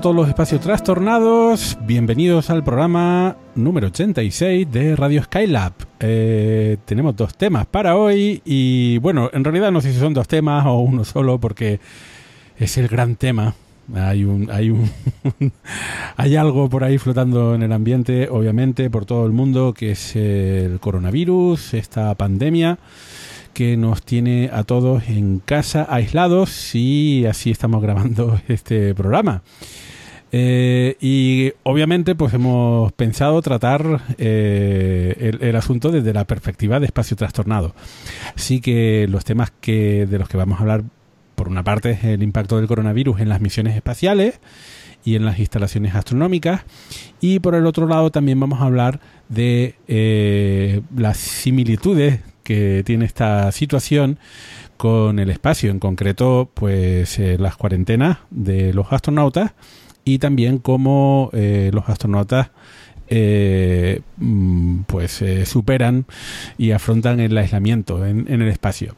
Todos los espacios trastornados. Bienvenidos al programa número 86 de Radio Skylab. Eh, tenemos dos temas para hoy y bueno, en realidad no sé si son dos temas o uno solo porque es el gran tema. Hay un, hay un, hay algo por ahí flotando en el ambiente, obviamente, por todo el mundo, que es el coronavirus, esta pandemia que nos tiene a todos en casa aislados y así estamos grabando este programa. Eh, y obviamente pues hemos pensado tratar eh, el, asunto desde la perspectiva de espacio trastornado. Así que los temas que, de los que vamos a hablar por una parte es el impacto del coronavirus en las misiones espaciales y en las instalaciones astronómicas y por el otro lado también vamos a hablar de eh, las similitudes que tiene esta situación con el espacio, en concreto, pues eh, las cuarentenas de los astronautas y también cómo eh, los astronautas eh, mm, pues eh, superan y afrontan el aislamiento en, en el espacio.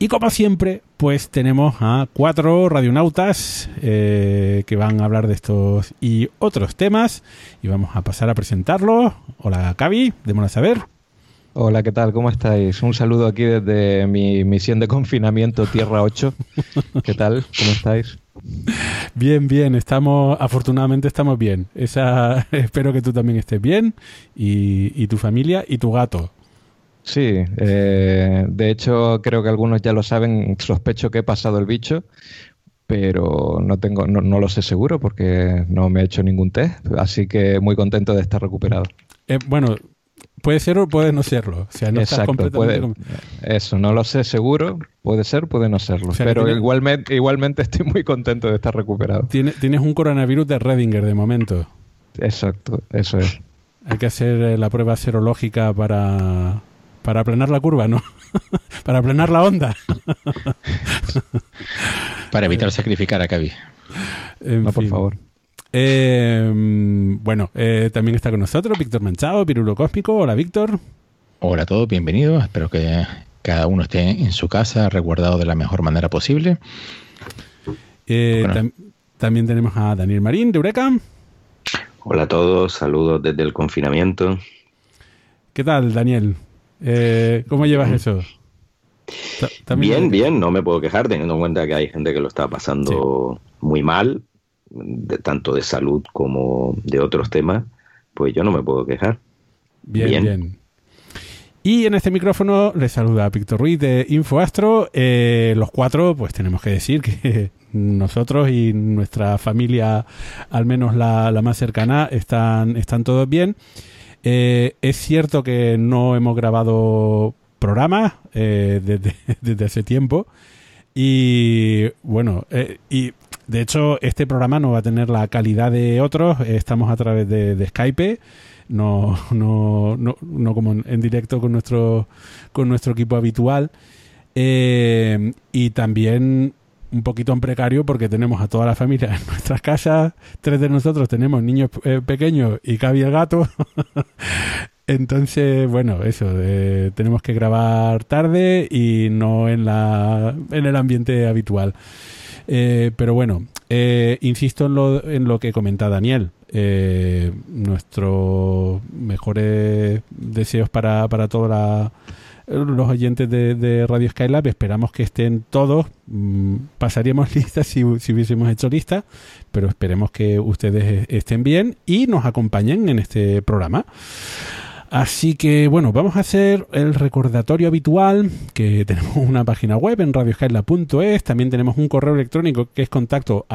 Y como siempre, pues tenemos a cuatro radionautas eh, que van a hablar de estos y otros temas. Y vamos a pasar a presentarlos. Hola, Cavi, démonos a saber. Hola, ¿qué tal? ¿Cómo estáis? Un saludo aquí desde mi misión de confinamiento Tierra 8. ¿Qué tal? ¿Cómo estáis? Bien, bien, estamos, afortunadamente estamos bien. Esa, espero que tú también estés bien y, y tu familia y tu gato. Sí, eh, de hecho creo que algunos ya lo saben, sospecho que he pasado el bicho, pero no tengo, no, no lo sé seguro porque no me he hecho ningún test, así que muy contento de estar recuperado. Eh, bueno, puede ser o puede no serlo. O sea, no estás Exacto, completamente... puede, eso, no lo sé seguro, puede ser, puede no serlo, O sea, pero tiene- igualmente, igualmente estoy muy contento de estar recuperado. Tiene- tienes un coronavirus de Redinger de momento. Exacto, eso es. Hay que hacer eh, la prueba serológica para, para aplanar la curva, ¿no? para aplanar la onda. Para evitar sacrificar a Cavi. En No, por fin. favor. Eh, bueno, eh, también está con nosotros Víctor Manchado, Pirulo Cósmico. Hola, Víctor. Hola a todos, bienvenidos. Espero que cada uno esté en su casa resguardado de la mejor manera posible. Eh, Bueno. tam- también tenemos a Daniel Marín, de Eureka. Hola a todos, saludos desde el confinamiento. ¿Qué tal, Daniel? Eh, ¿Cómo llevas eso? Bien, bien, no me puedo quejar teniendo en cuenta que hay gente que lo está pasando muy mal, de, tanto de salud como de otros temas, pues yo no me puedo quejar. Bien, bien. Bien. Y en este micrófono les saluda Víctor Ruiz de InfoAstro. Eh, los cuatro, pues tenemos que decir que nosotros y nuestra familia, al menos la, la más cercana, están, están todos bien. Eh, es cierto que no hemos grabado programas eh, desde, desde hace tiempo. Y bueno, eh, y de hecho este programa no va a tener la calidad de otros. Estamos a través de, Skype, no, no, no, no como en, directo con nuestro, con nuestro equipo habitual. Eh, y también un poquito en precario porque tenemos a toda la familia en nuestras casas. Tres de nosotros tenemos niños eh, pequeños y Cavi el gato. Entonces, bueno, eso, eh, tenemos que grabar tarde y no en, la, en el ambiente habitual. Eh, pero bueno, eh, insisto en lo, en lo que comenta Daniel. Eh, nuestros mejores deseos para, para todos los oyentes de, de Radio Skylab. Esperamos que estén todos. Mm, pasaríamos listas si, si hubiésemos hecho lista, pero esperemos que ustedes estén bien y nos acompañen en este programa. Así que bueno, vamos a hacer el recordatorio habitual, que tenemos una página web en radioskyla.es, también tenemos un correo electrónico que es contacto.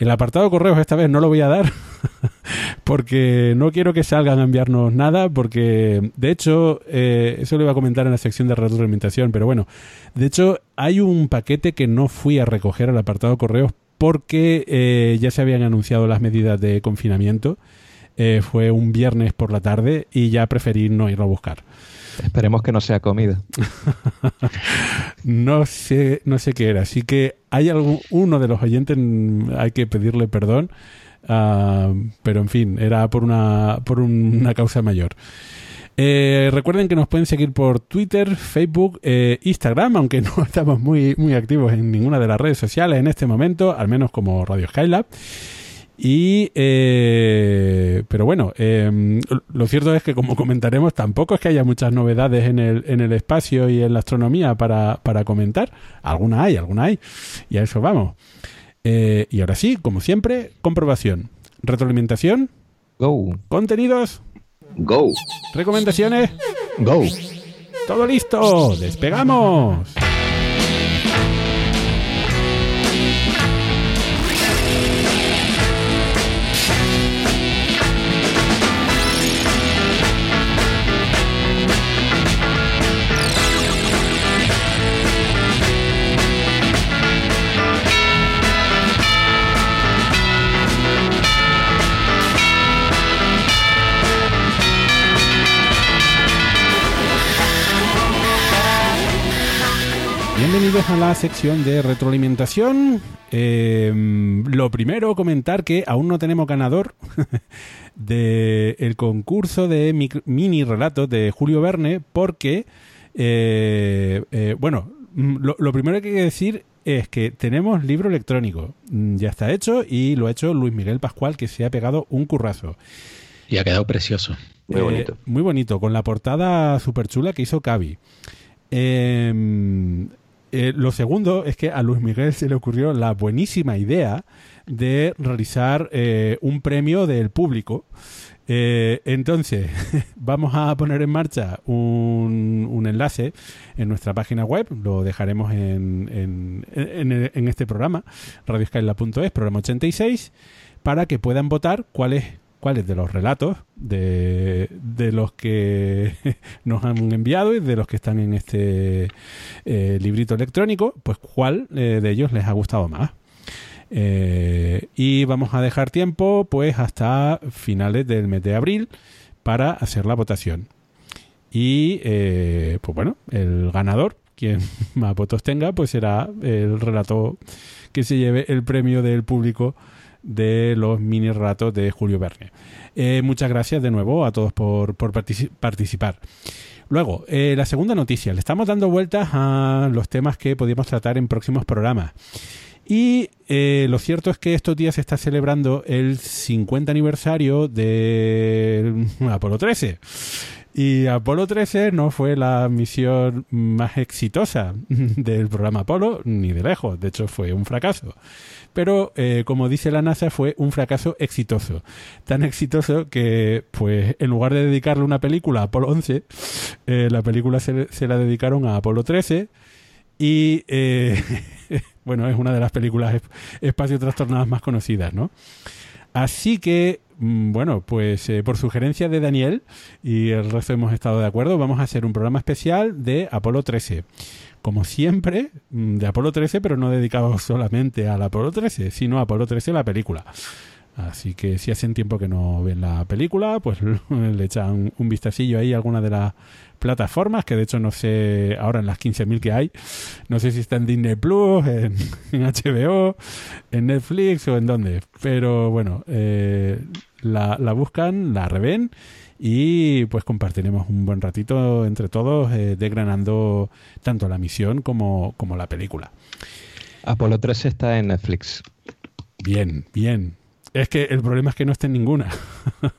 El apartado correos esta vez no lo voy a dar porque no quiero que salgan a enviarnos nada porque de hecho eh, eso lo iba a comentar en la sección de retroalimentación pero bueno de hecho hay un paquete que no fui a recoger al apartado correos porque eh, ya se habían anunciado las medidas de confinamiento eh, fue un viernes por la tarde y ya preferí no irlo a buscar. Esperemos que no sea comida. no sé, no sé qué era. Así que hay algún, uno de los oyentes, mm, hay que pedirle perdón. Ah, pero en fin, era por una, por una causa mayor. Eh, recuerden que nos pueden seguir por Twitter, Facebook, eh, Instagram, aunque no estamos muy, muy activos en ninguna de las redes sociales en este momento, al menos como Radio Skylab. Y, eh, pero bueno, em, lo cierto es que como comentaremos, tampoco es que haya muchas novedades en el, en el espacio y en la astronomía para, para comentar. Alguna hay, alguna hay. Y a eso vamos. Eh, y ahora sí, como siempre, comprobación. Retroalimentación. Go. Contenidos. Go. Recomendaciones. Go. Todo listo. Despegamos. Bienvenidos a la sección de retroalimentación. Eh, lo primero, comentar que aún no tenemos ganador del concurso de mini relatos de Julio Verne, porque, eh, eh, bueno, lo, lo, primero que hay que decir es que tenemos libro electrónico. Mm, ya está hecho y lo ha hecho Luis Miguel Pascual, que se ha pegado un currazo. Y ha quedado precioso. Muy bonito. muy bonito, con la portada súper chula que hizo Cavi. Eh, eh, lo segundo es que a Luis Miguel se le ocurrió la buenísima idea de realizar eh, un premio del público. Eh, entonces, vamos a poner en marcha un, un, enlace en nuestra página web, lo dejaremos en, en, en, en este programa, radioskyla.es, programa 86, para que puedan votar cuál es cuáles de los relatos de, de, los que nos han enviado y de los que están en este eh, librito electrónico, pues cuál eh, de ellos les ha gustado más. Eh, y vamos a dejar tiempo pues hasta finales del mes de abril para hacer la votación. Y pues bueno, el ganador, quien más votos tenga, pues será el relato que se lleve el premio del público de los mini ratos de Julio Verne. Eh, muchas gracias de nuevo a todos por, por participar. Luego, eh, la segunda noticia. Le estamos dando vueltas a los temas que podíamos tratar en próximos programas. Y eh, lo cierto es que estos días se está celebrando el 50 aniversario de Apolo 13. Y Apolo 13 no fue la misión más exitosa del programa Apolo, ni de lejos. De hecho, fue un fracaso pero eh, como dice la NASA fue un fracaso exitoso. Tan exitoso que pues en lugar de dedicarle una película a Apolo 11, eh, la película se, la dedicaron a Apolo 13 y eh, bueno, es una de las películas espacio trastornadas más conocidas, ¿no? Así que, bueno, pues eh, por sugerencia de Daniel y el resto hemos estado de acuerdo, vamos a hacer un programa especial de Apolo 13 como siempre, mm, de Apolo 13, pero no dedicado solamente al Apolo 13, sino a Apolo 13 la película. Así que si hacen tiempo que no ven la película, pues le echan un vistacillo ahí a alguna de las plataformas, que de hecho no sé, ahora en las 15.000 que hay, no sé si está en Disney Plus, en, HBO, en Netflix o en dónde. Pero bueno, eh, la, la, buscan, la reven y pues compartiremos un buen ratito entre todos eh, desgranando tanto la misión como, como la película. Apolo 3 está en Netflix. Bien, bien. Es que el problema es que no está en ninguna.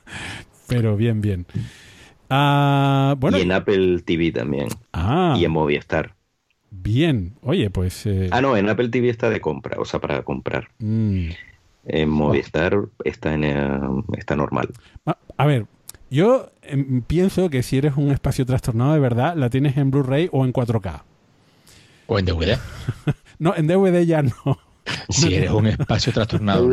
Pero bien, bien. Ah, bueno. Y en Apple TV también. Ah. Y en Movistar. Bien. Oye, pues. Eh, ah, no, en Apple TV está de compra, o sea, para comprar. Mm. En Movistar está, en, eh, está normal. Ah, a ver, yo em, pienso que si eres un espacio trastornado de verdad, la tienes en Blu-ray o en 4K. O en DVD. no, en DVD ya no. Si eres un espacio trastornado.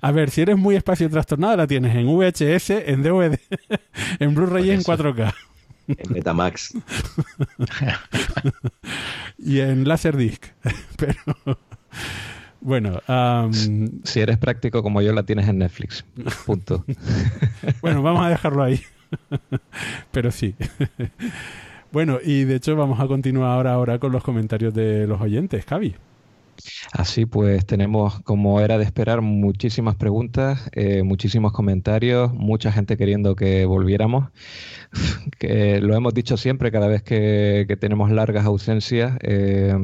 A ver, si eres muy espacio trastornado, la tienes en VHS, en DVD, en Blu-ray y en 4K. En Metamax. y en Laserdisc. Pero. Bueno, si eres práctico como yo, la tienes en Netflix. Punto. bueno, vamos a dejarlo ahí. Pero sí. bueno, y de hecho vamos a continuar ahora, ahora con los comentarios de los oyentes, Javi. Así pues, tenemos, como era de esperar, muchísimas preguntas, eh, muchísimos comentarios, mucha gente queriendo que volviéramos. Que lo hemos dicho siempre, cada vez que, tenemos largas ausencias. Eh,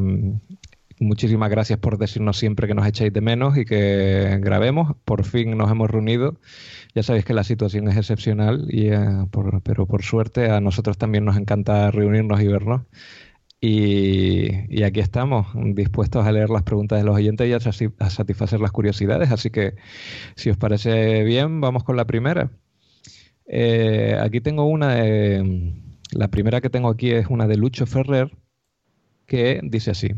muchísimas gracias por decirnos siempre que nos echáis de menos y que grabemos. Por fin nos hemos reunido. Ya sabéis que la situación es excepcional, y, eh, pero por suerte a nosotros también nos encanta reunirnos y vernos. Y, aquí estamos, dispuestos a leer las preguntas de los oyentes y a, satisfacer las curiosidades. Así que, si os parece bien, vamos con la primera. Eh, aquí tengo una La primera que tengo aquí es una de Lucho Ferrer, que dice así.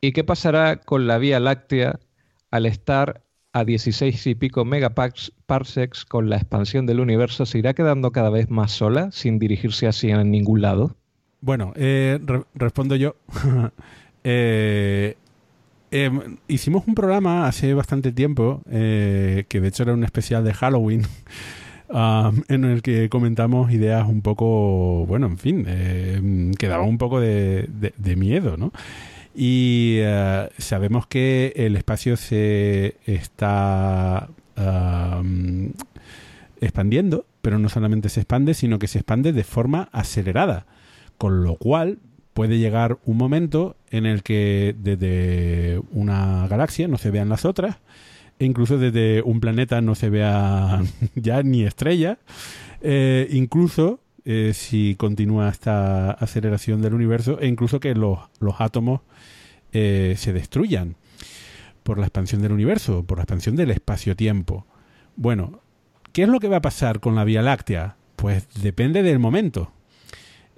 ¿Y qué pasará con la Vía Láctea al estar a 16 y pico megaparsecs con la expansión del universo? ¿Se irá quedando cada vez más sola sin dirigirse en ningún lado? Bueno, eh, respondo yo. Eh, em, hicimos un programa hace bastante tiempo, eh, que de hecho era un especial de Halloween, en el que comentamos ideas un poco, bueno, en fin, que daban un poco de, miedo, ¿no? Y sabemos que el espacio se está expandiendo, pero no solamente se expande, sino que se expande de forma acelerada. Con lo cual puede llegar un momento en el que desde una galaxia no se vean las otras, e incluso desde un planeta no se vea ya ni estrella, eh, incluso eh, si continúa esta aceleración del universo, e incluso que los, átomos eh, se destruyan por la expansión del universo, por la expansión del espacio-tiempo. Bueno, ¿qué es lo que va a pasar con la Vía Láctea? Pues depende del momento.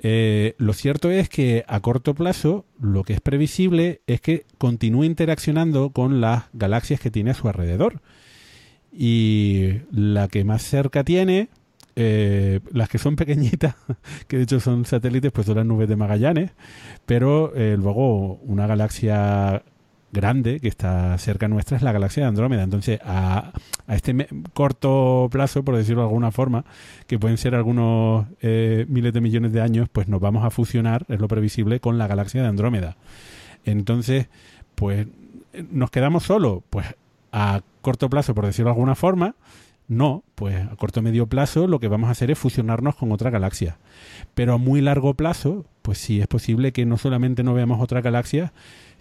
Eh, lo cierto es que a corto plazo lo que es previsible es que continúe interaccionando con las galaxias que tiene a su alrededor. Y la que más cerca tiene, eh, las que son pequeñitas, que de hecho son satélites, pues son las nubes de Magallanes, pero eh, luego una galaxia grande que está cerca nuestra es la galaxia de Andrómeda. Entonces, a, este corto plazo, por decirlo de alguna forma, que pueden ser algunos eh, miles de millones de años, pues nos vamos a fusionar, es lo previsible, con la galaxia de Andrómeda. Entonces, pues, ¿nos quedamos solo? Pues a corto plazo, por decirlo de alguna forma, no, pues a corto medio plazo lo que vamos a hacer es fusionarnos con otra galaxia. Pero a muy largo plazo, pues sí es posible que no solamente no veamos otra galaxia,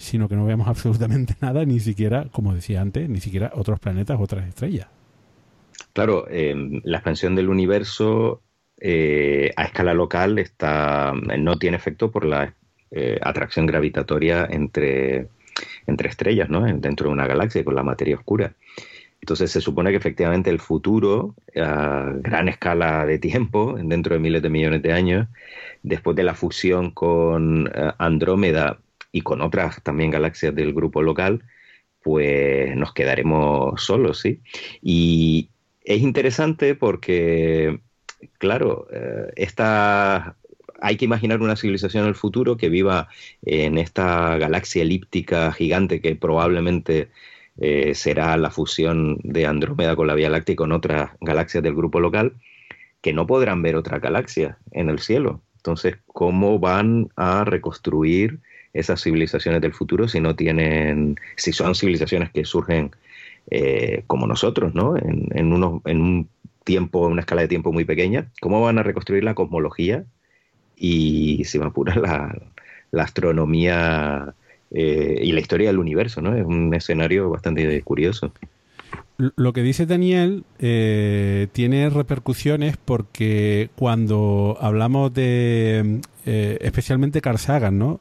sino que no veamos absolutamente nada, ni siquiera, como decía antes, ni siquiera otros planetas, otras estrellas. Claro, em, la expansión del universo eh, a escala local está, no tiene efecto por la eh, atracción gravitatoria entre, entre estrellas, ¿no? dentro de una galaxia con la materia oscura. Entonces se supone que efectivamente el futuro, a gran escala de tiempo, dentro de miles de millones de años, después de la fusión con eh, Andrómeda y con otras también galaxias del grupo local, pues nos quedaremos solos, ¿sí? Y es interesante porque, claro, eh, esta, hay que imaginar una civilización en el futuro que viva en esta galaxia elíptica gigante que probablemente eh, será la fusión de Andrómeda con la Vía Láctea y con otras galaxias del grupo local, que no podrán ver otra galaxia en el cielo Entonces, ¿cómo van a reconstruir esas civilizaciones del futuro si no tienen, si son civilizaciones que surgen eh, como nosotros, ¿no? En, en, unos, en un tiempo, una escala de tiempo muy pequeña, ¿cómo van a reconstruir la cosmología y, si me apuras, la, la astronomía eh, y la historia del universo, ¿no? Es un escenario bastante curioso. Lo que dice Daniel eh, tiene repercusiones porque cuando hablamos de especialmente Carl ¿no?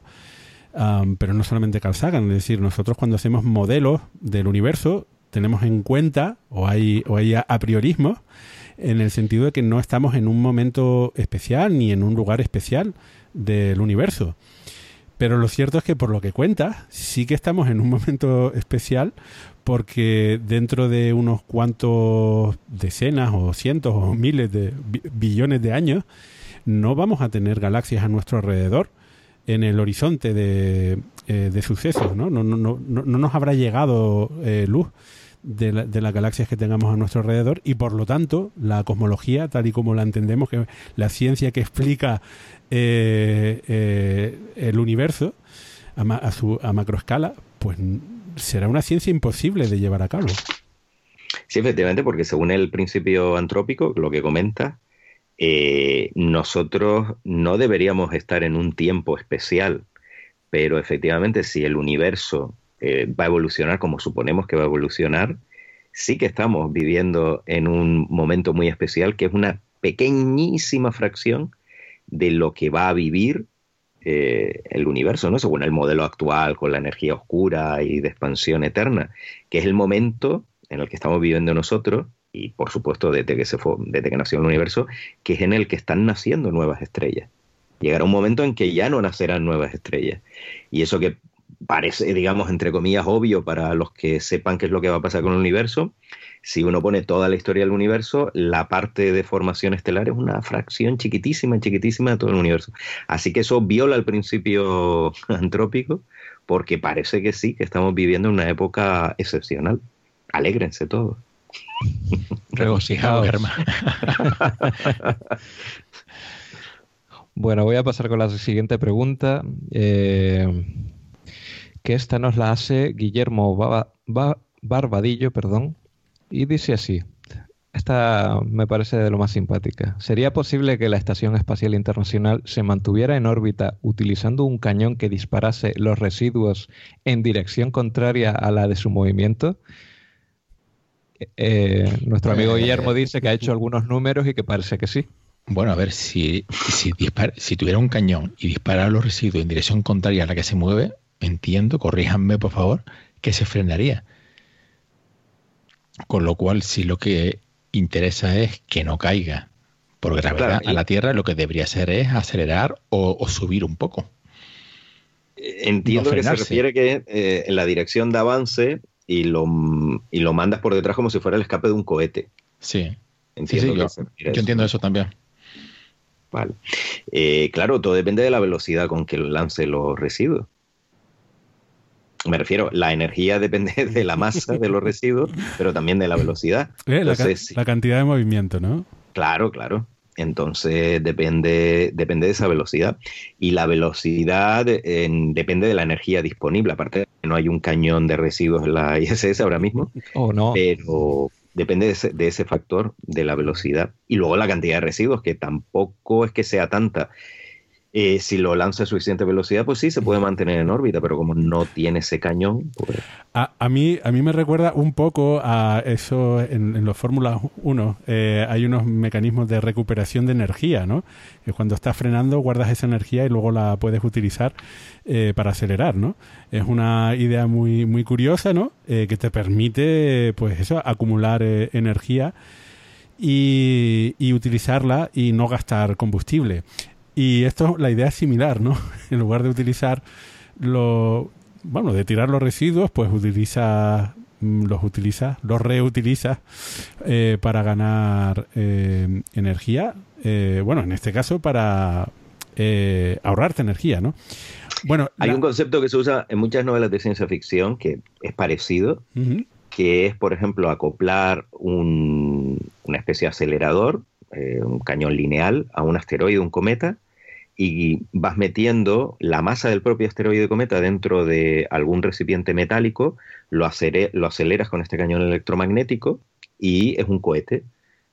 Pero no solamente Carl Sagan, es decir, nosotros cuando hacemos modelos del universo tenemos en cuenta o hay, o hay a priorismo en el sentido de que no estamos en un momento especial ni en un lugar especial del universo. Pero lo cierto es que por lo que cuenta, sí que estamos en un momento especial porque dentro de unos cuantos decenas o cientos o miles de billones de años no vamos a tener galaxias a nuestro alrededor en el horizonte de, eh, sucesos, ¿no? No, no, no, no nos habrá llegado eh, luz de, de, las galaxias que tengamos a nuestro alrededor y por lo tanto la cosmología, tal y como la entendemos, que la ciencia que explica eh, el universo a, a, su, a macroescala, pues será una ciencia imposible de llevar a cabo. Sí, efectivamente, porque según el principio antrópico, lo que comenta, eh, nosotros no deberíamos estar en un tiempo especial, pero efectivamente si el universo eh, va a evolucionar como suponemos que va a evolucionar, sí que estamos viviendo en un momento muy especial que es una pequeñísima fracción de lo que va a vivir eh, el universo, ¿no? Según el modelo actual, con la energía oscura y de expansión eterna, que es el momento en el que estamos viviendo nosotros, y por supuesto desde que, se fue, desde que nació el universo, que es en el que están naciendo nuevas estrellas. Llegará un momento en que ya no nacerán nuevas estrellas. Y eso que parece, digamos, entre comillas, obvio para los que sepan qué es lo que va a pasar con el universo. Si uno pone toda la historia del universo, la parte de formación estelar es una fracción chiquitísima, chiquitísima de todo el universo. Así que eso viola el principio antrópico, porque parece que sí, que estamos viviendo una época excepcional. Alégrense todos. Regocijados, hermano. bueno, voy a pasar con la siguiente pregunta. Eh, que esta nos la hace Guillermo Barbadillo, perdón, y dice así. Esta me parece de lo más simpática. ¿Sería posible que la Estación Espacial Internacional se mantuviera en órbita utilizando un cañón que disparase los residuos en dirección contraria a la de su movimiento? Eh, nuestro amigo Guillermo dice que ha hecho algunos números y que parece que sí. Bueno, a ver, si, si, si tuviera un cañón y disparara los residuos en dirección contraria a la que se mueve, entiendo, corríjanme por favor, que se frenaría. Con lo cual, si lo que interesa es que no caiga por gravedad a la Tierra, lo que debería hacer es acelerar o, subir un poco. Entiendo que se refiere que eh, en la dirección de avance y lo, y lo mandas por detrás como si fuera el escape de un cohete. Sí. Entiendo yo, entiendo eso también. Vale. Eh, claro, todo depende de la velocidad con que lance los residuos. Me refiero, la energía depende de la masa de los residuos, pero también de la velocidad. Eh, la, cantidad de movimiento, ¿no? Claro, claro. Entonces depende, depende de esa velocidad. Y la velocidad depende de la energía disponible. Aparte, no hay un cañón de residuos en la ISS ahora mismo. Oh, no. Pero depende de ese, de ese factor, de la velocidad. Y luego la cantidad de residuos, que tampoco es que sea tanta. Eh, si lo lanza a suficiente velocidad, pues sí, se puede mantener en órbita, pero como no tiene ese cañón, pues... A, mí, a mí me recuerda un poco a eso en, los Fórmula 1. Eh, hay unos mecanismos de recuperación de energía, ¿no? Que cuando estás frenando guardas esa energía y luego la puedes utilizar eh, para acelerar, ¿no? Es una idea muy, muy curiosa, ¿no? que te permite, pues eso, acumular energía y, y utilizarla y no gastar combustible. Y esto, la idea es similar, ¿no? En lugar de utilizar lo, bueno, de tirar los residuos, pues utiliza mm, los utiliza, los reutiliza eh, para ganar eh, energía. Eh, bueno, en este caso para ahorrarte energía, ¿no? Bueno, hay un concepto que se usa en muchas novelas de ciencia ficción que es parecido, que es, por ejemplo, acoplar un, una especie de acelerador, un cañón lineal a un asteroide, un cometa, y vas metiendo la masa del propio asteroide cometa dentro de algún recipiente metálico, lo, lo aceleras con este cañón electromagnético y es un cohete.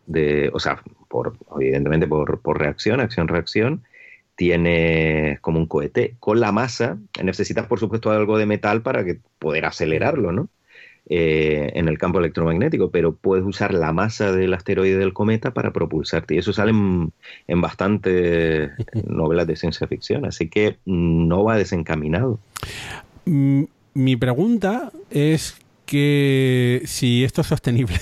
De, o sea, por, evidentemente por, por reacción, acción-reacción, tiene como un cohete. Con la masa necesitas, por supuesto, algo de metal para que poder acelerarlo, ¿no? Eh, en el campo electromagnético, pero puedes usar la masa del asteroide del cometa para propulsarte. Y eso sale en, en bastantes novelas de ciencia ficción, así que no va desencaminado. Mm, mi pregunta es que si esto es sostenible,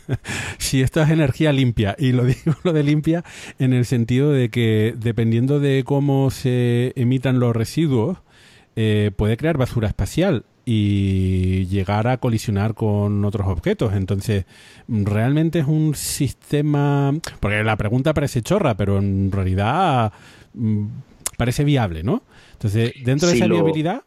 si esto es energía limpia, y lo digo lo de limpia en el sentido de que dependiendo de cómo se emitan los residuos, eh, puede crear basura espacial y llegar a colisionar con otros objetos. Entonces, realmente es un sistema... Porque la pregunta parece chorra, pero en realidad mm, parece viable, ¿no? Entonces, dentro de esa viabilidad...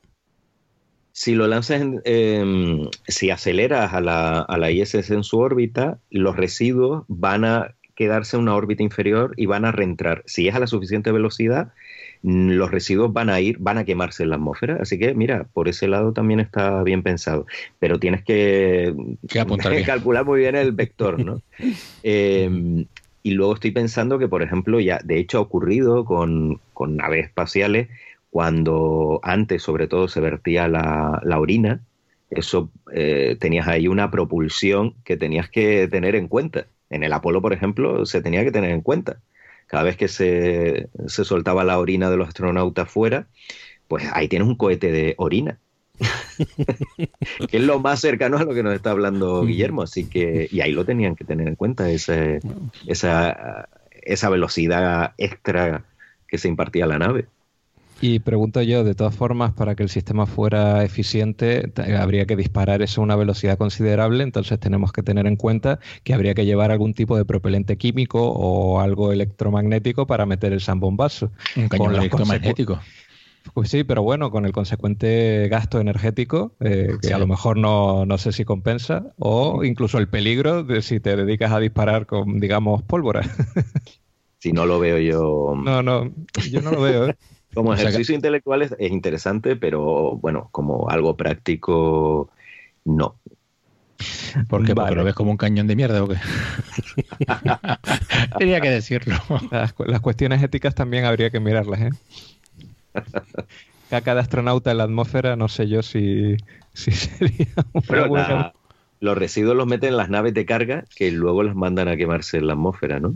Si lo lanzas, em, si aceleras a la, a la ISS en su órbita, los residuos van a quedarse en una órbita inferior y van a reentrar. Si es a la suficiente velocidad, los residuos van a ir, van a quemarse en la atmósfera. Así que, mira, por ese lado también está bien pensado. Pero tienes que, calcular muy bien el vector, ¿no? Em, y luego estoy pensando que, por ejemplo, ya de hecho ha ocurrido con, con naves espaciales cuando antes sobre todo se vertía la, orina, eso eh, tenías ahí una propulsión que tenías que tener en cuenta. En el Apolo, por ejemplo, se tenía que tener en cuenta. Cada vez que se, soltaba la orina de los astronautas fuera, pues ahí tienes un cohete de orina. que es lo más cercano a lo que nos está hablando Guillermo, así que, y ahí lo tenían que tener en cuenta, esa, esa velocidad extra que se impartía a la nave. Y pregunto yo, de todas formas, para que el sistema fuera eficiente, habría que disparar eso a una velocidad considerable, entonces tenemos que tener en cuenta que habría que llevar algún tipo de propelente químico o algo electromagnético para meter el zambombazo. Un cañón electromagnético. Pues sí, pero bueno, con el consecuente gasto energético, eh, que a lo mejor no, no, sé si compensa, o incluso el peligro de si te dedicas a disparar con, digamos, pólvora. Si no lo veo yo. No, no, yo no lo veo. ¿eh? Como ejercicio intelectual es, interesante, pero bueno, como algo práctico, no. ¿Por qué? ¿Porque lo ves como un cañón de mierda o qué? Tenía que decirlo. Las, cuestiones éticas también habría que mirarlas, ¿eh? Caca de astronauta en la atmósfera, no sé yo si, sería una Los residuos los meten en las naves de carga que luego las mandan a quemarse en la atmósfera, ¿no?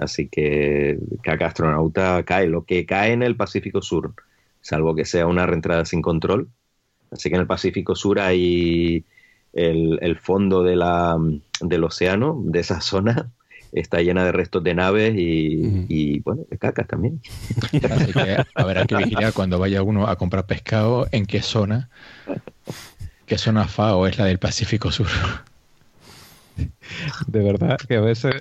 Así que cada astronauta cae. Lo que cae en el Pacífico Sur, salvo que sea una reentrada sin control. Así que en el Pacífico Sur hay el, fondo de la, del océano, de esa zona, está llena de restos de naves y, bueno, de cacas también. Así que habrá que vigilar cuando vaya uno a comprar pescado en qué zona, qué zona FAO es la del Pacífico Sur. De verdad que a veces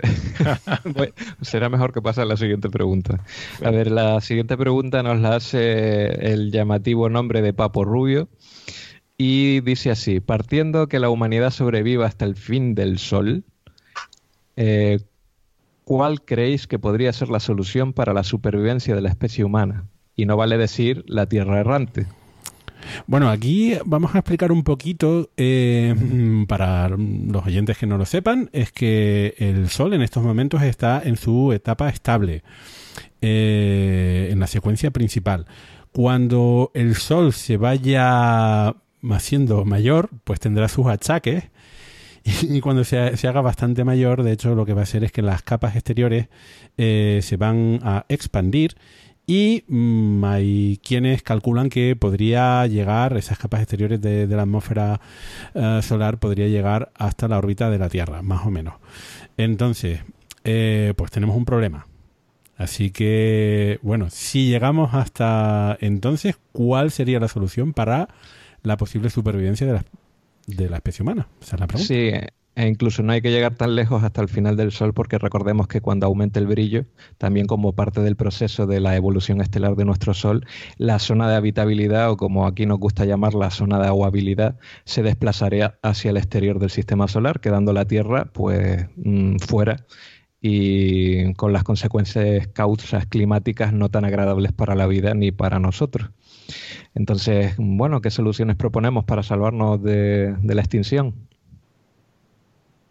será mejor que pase a la siguiente pregunta. A ver, la siguiente pregunta nos la hace el llamativo nombre de Papo Rubio y dice así, partiendo que la humanidad sobreviva hasta el fin del Sol, eh, ¿cuál creéis que podría ser la solución para la supervivencia de la especie humana? Y no vale decir la Tierra errante. Bueno, aquí vamos a explicar un poquito, eh, para los oyentes que no lo sepan, es que el Sol en estos momentos está en su etapa estable, eh, en la secuencia principal. Cuando el Sol se vaya haciendo mayor, pues tendrá sus achaques. Y cuando se, haga bastante mayor, de hecho, lo que va a hacer es que las capas exteriores eh, se van a expandir y mm, hay quienes calculan que podría llegar, esas capas exteriores de, la atmósfera eh, solar, podría llegar hasta la órbita de la Tierra, más o menos. Entonces, eh, pues tenemos un problema. Así que, bueno, si llegamos hasta entonces, ¿cuál sería la solución para la posible supervivencia de la, de la especie humana? Esa es la pregunta. Sí, e incluso no hay que llegar tan lejos hasta el final del Sol porque recordemos que cuando aumente el brillo, también como parte del proceso de la evolución estelar de nuestro Sol, la zona de habitabilidad o como aquí nos gusta llamar la zona de aguabilidad se desplazaría hacia el exterior del sistema solar, quedando la Tierra pues mm, fuera y con las consecuencias causas climáticas no tan agradables para la vida ni para nosotros. Entonces, bueno, ¿qué soluciones proponemos para salvarnos de, la extinción?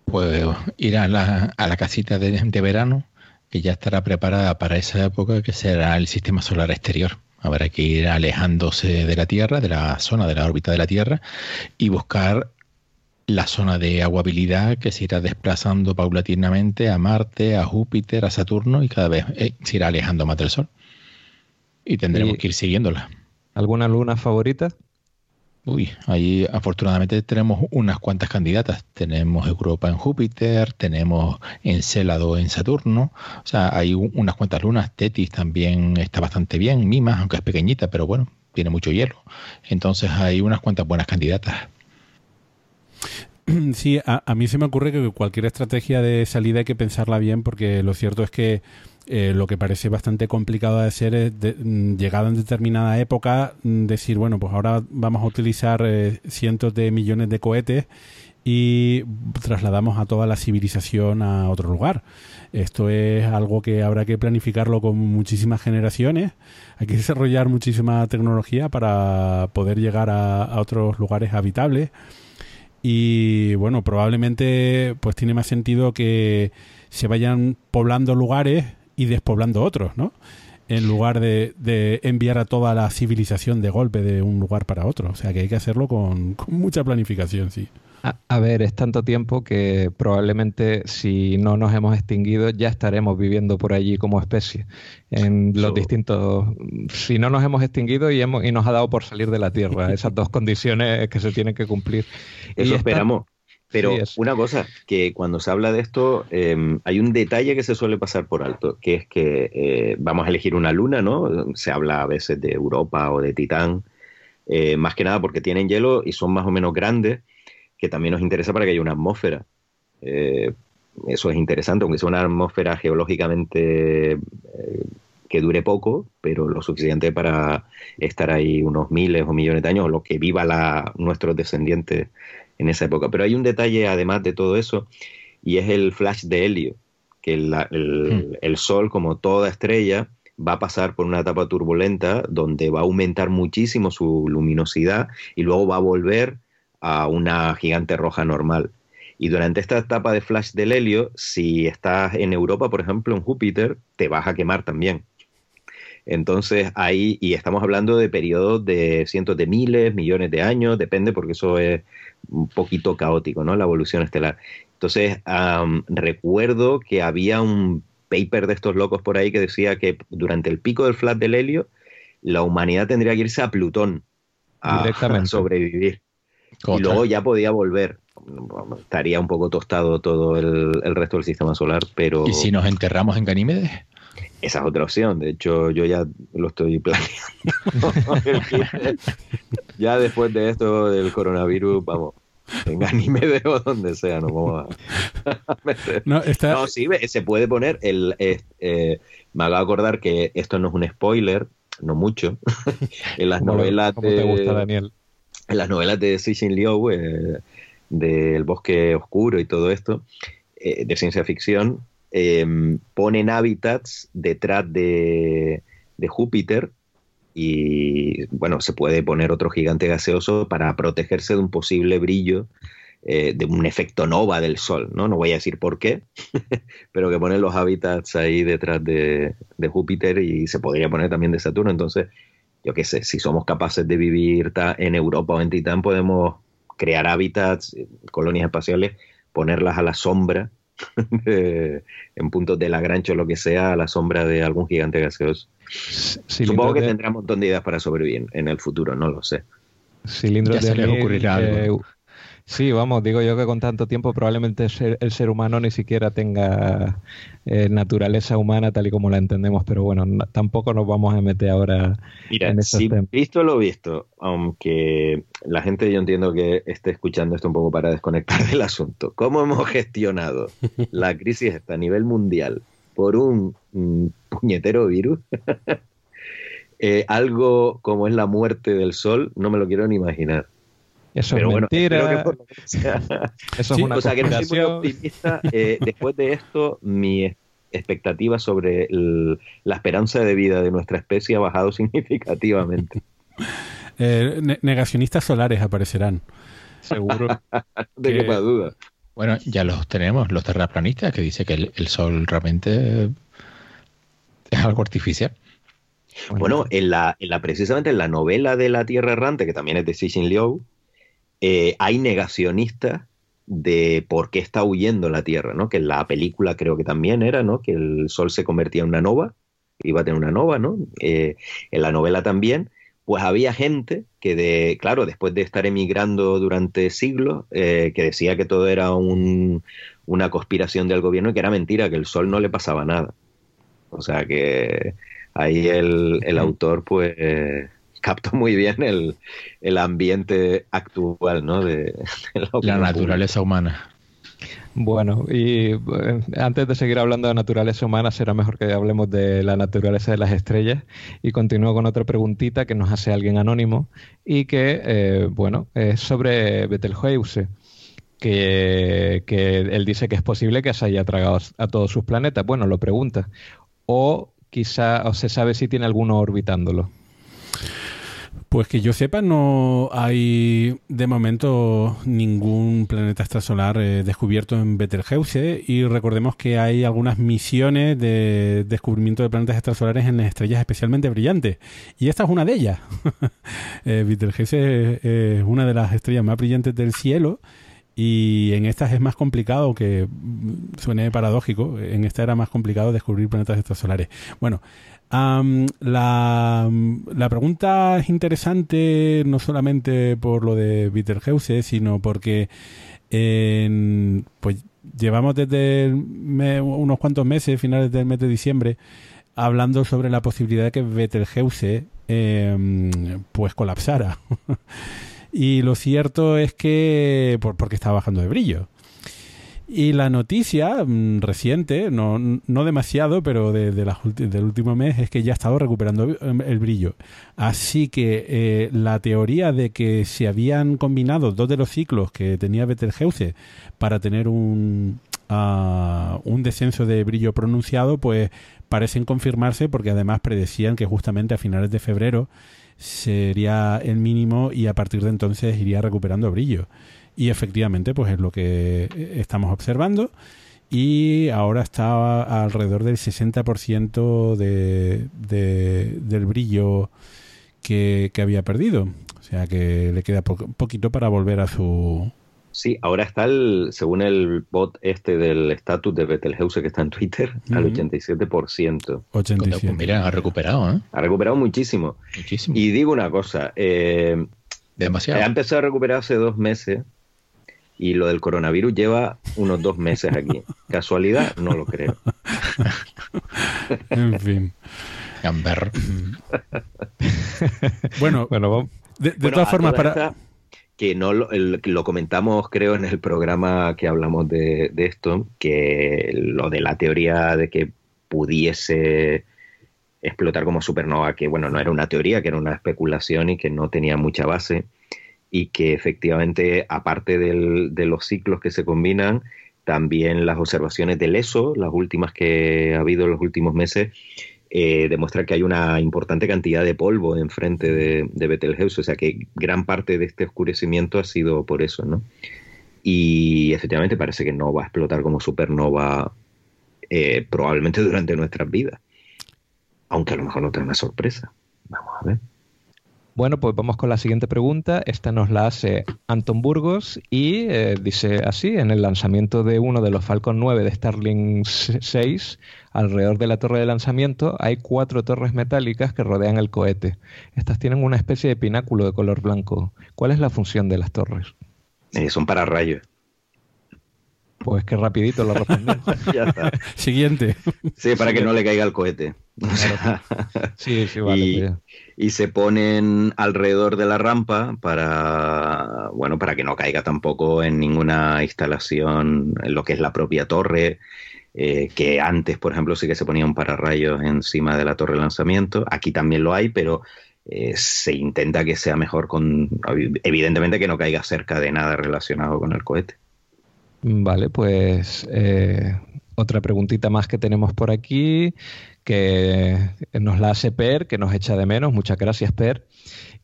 Pues ir a la, a la casita de, de verano, que ya estará preparada para esa época, que será el sistema solar exterior. Habrá que ir alejándose de la Tierra, de la zona de la órbita de la Tierra, y buscar la zona de aguabilidad que se irá desplazando paulatinamente a Marte, a Júpiter, a Saturno y cada vez eh, se irá alejando más del Sol. Y tendremos que ir siguiéndola. ¿Alguna luna favorita? Uy, ahí afortunadamente tenemos unas cuantas candidatas. Tenemos Europa en Júpiter, tenemos Encélado en Saturno. O sea, hay unas cuantas lunas. Tetis también está bastante bien. Mimas, aunque es pequeñita, pero bueno, tiene mucho hielo. Entonces hay unas cuantas buenas candidatas. Sí, a, mí se me ocurre que cualquier estrategia de salida hay que pensarla bien porque lo cierto es que eh, lo que parece bastante complicado de hacer es, mm, llegado en determinada época, mm, decir, bueno, pues ahora vamos a utilizar eh, cientos de millones de cohetes y trasladamos a toda la civilización a otro lugar. Esto es algo que habrá que planificarlo con muchísimas generaciones. Hay que desarrollar muchísima tecnología para poder llegar a otros lugares habitables y bueno, probablemente pues tiene más sentido que se vayan poblando lugares y despoblando otros, ¿no? En lugar de, de enviar a toda la civilización de golpe de un lugar para otro. O sea que hay que hacerlo con, con mucha planificación, sí. A, ver, es tanto tiempo que probablemente si no nos hemos extinguido ya estaremos viviendo por allí como especie. En los distintos... Si no nos hemos extinguido y, hemos, y nos ha dado por salir de la Tierra, esas dos condiciones que se tienen que cumplir. Eso esperamos. Pero una cosa, que cuando se habla de esto, em, hay un detalle que se suele pasar por alto, que es que eh, vamos a elegir una luna, ¿no? Se habla a veces de Europa o de Titán, eh, más que nada porque tienen hielo y son más o menos grandes que también nos interesa para que haya una atmósfera. Eh, eso es interesante, aunque sea una atmósfera geológicamente eh, que dure poco, pero lo suficiente para estar ahí unos miles o millones de años, o lo que viva la, nuestros descendientes en esa época. Pero hay un detalle además de todo eso, y es el flash de helio, que el, hmm. el Sol, como toda estrella, va a pasar por una etapa turbulenta donde va a aumentar muchísimo su luminosidad y luego va a volver a una gigante roja normal. Y durante esta etapa de flash del helio, si estás en Europa, por ejemplo, en Júpiter, te vas a quemar también. Entonces ahí, y estamos hablando de periodos de cientos de miles, millones de años, depende porque eso es un poquito caótico, ¿no? La evolución estelar. Entonces, recuerdo que había un paper de estos locos por ahí que decía que durante el pico del flash del helio, la humanidad tendría que irse a Plutón a sobrevivir y luego ya podía volver. Estaría un poco tostado todo el, resto del sistema solar, pero... ¿Y si nos enterramos en Ganímedes? Esa es otra opción. De hecho, yo ya lo estoy planeando. ya después de esto del coronavirus, vamos, en Ganímedes o donde sea, nos vamos a, meter. No, sí, se puede poner el... Eh, me hago acordar que esto no es un spoiler, no mucho. en las novelas ¿cómo te gusta, Daniel? En las novelas de Cixin Liu, eh, del bosque oscuro y todo esto, eh, de ciencia ficción, em, ponen hábitats detrás de, Júpiter y, bueno, se puede poner otro gigante gaseoso para protegerse de un posible brillo eh, de un efecto nova del Sol, ¿no? No voy a decir por qué, pero que ponen los hábitats ahí detrás de, de, Júpiter y se podría poner también de Saturno. Entonces, yo qué sé, si somos capaces de vivir en Europa o en Titán, podemos crear hábitats, eh, colonias espaciales, ponerlas a la sombra, en puntos de Lagrange o lo que sea, a la sombra de algún gigante gaseoso. Supongo que tendrá un montón de ideas para sobrevivir en el futuro, no lo sé. Cilindros ya de se algo. Sí, vamos, digo yo que con tanto tiempo probablemente el ser, humano ni siquiera tenga eh, naturaleza humana tal y como la entendemos, pero bueno, tampoco nos vamos a meter ahora en esos si Visto lo visto, aunque la gente yo entiendo que esté escuchando esto un poco para desconectar del asunto, ¿cómo hemos gestionado la crisis a nivel mundial por un puñetero virus? Eh, algo como es la muerte del sol, no me lo quiero ni imaginar. Eso es mentira. Eso es una o sea, que no soy muy optimista. Eh, después de esto, mi expectativa sobre la esperanza de vida de nuestra especie ha bajado significativamente. Eh, negacionistas solares aparecerán. Seguro. de que, qué duda. Bueno, ya los tenemos, los terraplanistas, que dice que el, sol realmente es algo artificial. Bueno, en la, en la, precisamente en la novela de La Tierra Errante, que también es de Cixin Liu, eh, hay negacionistas de por qué está huyendo la Tierra, ¿no? Que en la película creo que también era, ¿no? Que el Sol se convertía en una nova, iba a tener una nova, ¿no? Eh, en la novela también, pues había gente que, de, claro, después de estar emigrando durante siglos, eh, que decía que todo era una conspiración del gobierno y que era mentira, que el sol no le pasaba nada. O sea que ahí el, el autor, pues, captó muy bien el, el ambiente actual, ¿no? De, la naturaleza humana. Bueno, y eh, antes de seguir hablando de naturaleza humana, será mejor que hablemos de la naturaleza de las estrellas. Y continúo con otra preguntita que nos hace alguien anónimo y que, eh, bueno, es sobre Betelgeuse. Que, que él dice que es posible que se haya tragado a todos sus planetas. Bueno, lo pregunta. O quizá, o se sabe si tiene alguno orbitándolo. Pues que yo sepa, no hay de momento ningún planeta extrasolar eh, descubierto en Betelgeuse y recordemos que hay algunas misiones de descubrimiento de planetas extrasolares en estrellas especialmente brillantes y esta es una de ellas. eh, Betelgeuse es una de las estrellas más brillantes del cielo y en estas es más complicado, que mm, suene paradójico, en esta era más complicado descubrir planetas extrasolares. Bueno, la, la, pregunta es interesante no solamente por lo de Betelgeuse, sino porque pues llevamos desde unos cuantos meses, finales del mes de diciembre, hablando sobre la posibilidad de que Betelgeuse em, pues colapsara. y lo cierto es que, por, porque está bajando de brillo. Y la noticia mm, reciente, no, no demasiado, pero de, del último mes, es que ya ha estado recuperando em, el brillo. Así que eh, la teoría de que se habían combinado dos de los ciclos que tenía Betelgeuse para tener un, uh, un descenso de brillo pronunciado, pues parecen confirmarse porque además predecían que justamente a finales de febrero sería el mínimo y a partir de entonces iría recuperando brillo. Y efectivamente, pues es lo que eh, estamos observando. Y ahora está alrededor del 60% de, de, del brillo que, había perdido. O sea que le queda poquito para volver a su, Sí, ahora está, el, según el bot este del estatus de Betelgeuse que está en Twitter, al 87%. 87. Pues mira, ha recuperado, ¿eh? Ha recuperado muchísimo. Muchísimo. Y digo una cosa, eh, Demasiado. Ha empezado a recuperar hace dos meses y lo del coronavirus lleva unos dos meses aquí. ¿Casualidad? No lo creo. en fin. Gamber. bueno, bueno de, todas formas, para. Que no lo, lo, comentamos, creo, en el programa que hablamos de, de esto, que lo de la teoría de que pudiese explotar como supernova, que bueno, no era una teoría, que era una especulación y que no tenía mucha base y que efectivamente, aparte de los ciclos que se combinan, también las observaciones del ESO, las últimas que ha habido en los últimos meses, eh, demuestran que hay una importante cantidad de polvo enfrente de, de Betelgeuse, o sea que gran parte de este oscurecimiento ha sido por eso, ¿no? Y efectivamente parece que no va a explotar como supernova eh, probablemente durante nuestras vidas, aunque a lo mejor no tenga una sorpresa. Vamos a ver. Bueno, pues vamos con la siguiente pregunta. Esta nos la hace Anton Burgos y eh, dice así, en el lanzamiento de uno de los Falcon 9 de Starlink 6, alrededor de la torre de lanzamiento hay cuatro torres metálicas que rodean el cohete. Estas tienen una especie de pináculo de color blanco. ¿Cuál es la función de las torres? Eh, son para rayos. Pues que rapidito lo respondemos. ya está. Siguiente. Sí, para que no le caiga el cohete. sí, sí, vale. Y, se ponen alrededor de la rampa para, bueno, para que no caiga tampoco en ninguna instalación en lo que es la propia torre. Eh, que antes, por ejemplo, sí que se ponía un pararrayos encima de la torre de lanzamiento. Aquí también lo hay, pero eh, se intenta que sea mejor con, evidentemente que no caiga cerca de nada relacionado con el cohete. Vale, pues eh, otra preguntita más que tenemos por aquí, que nos la hace Per, que nos echa de menos. Muchas gracias, Per.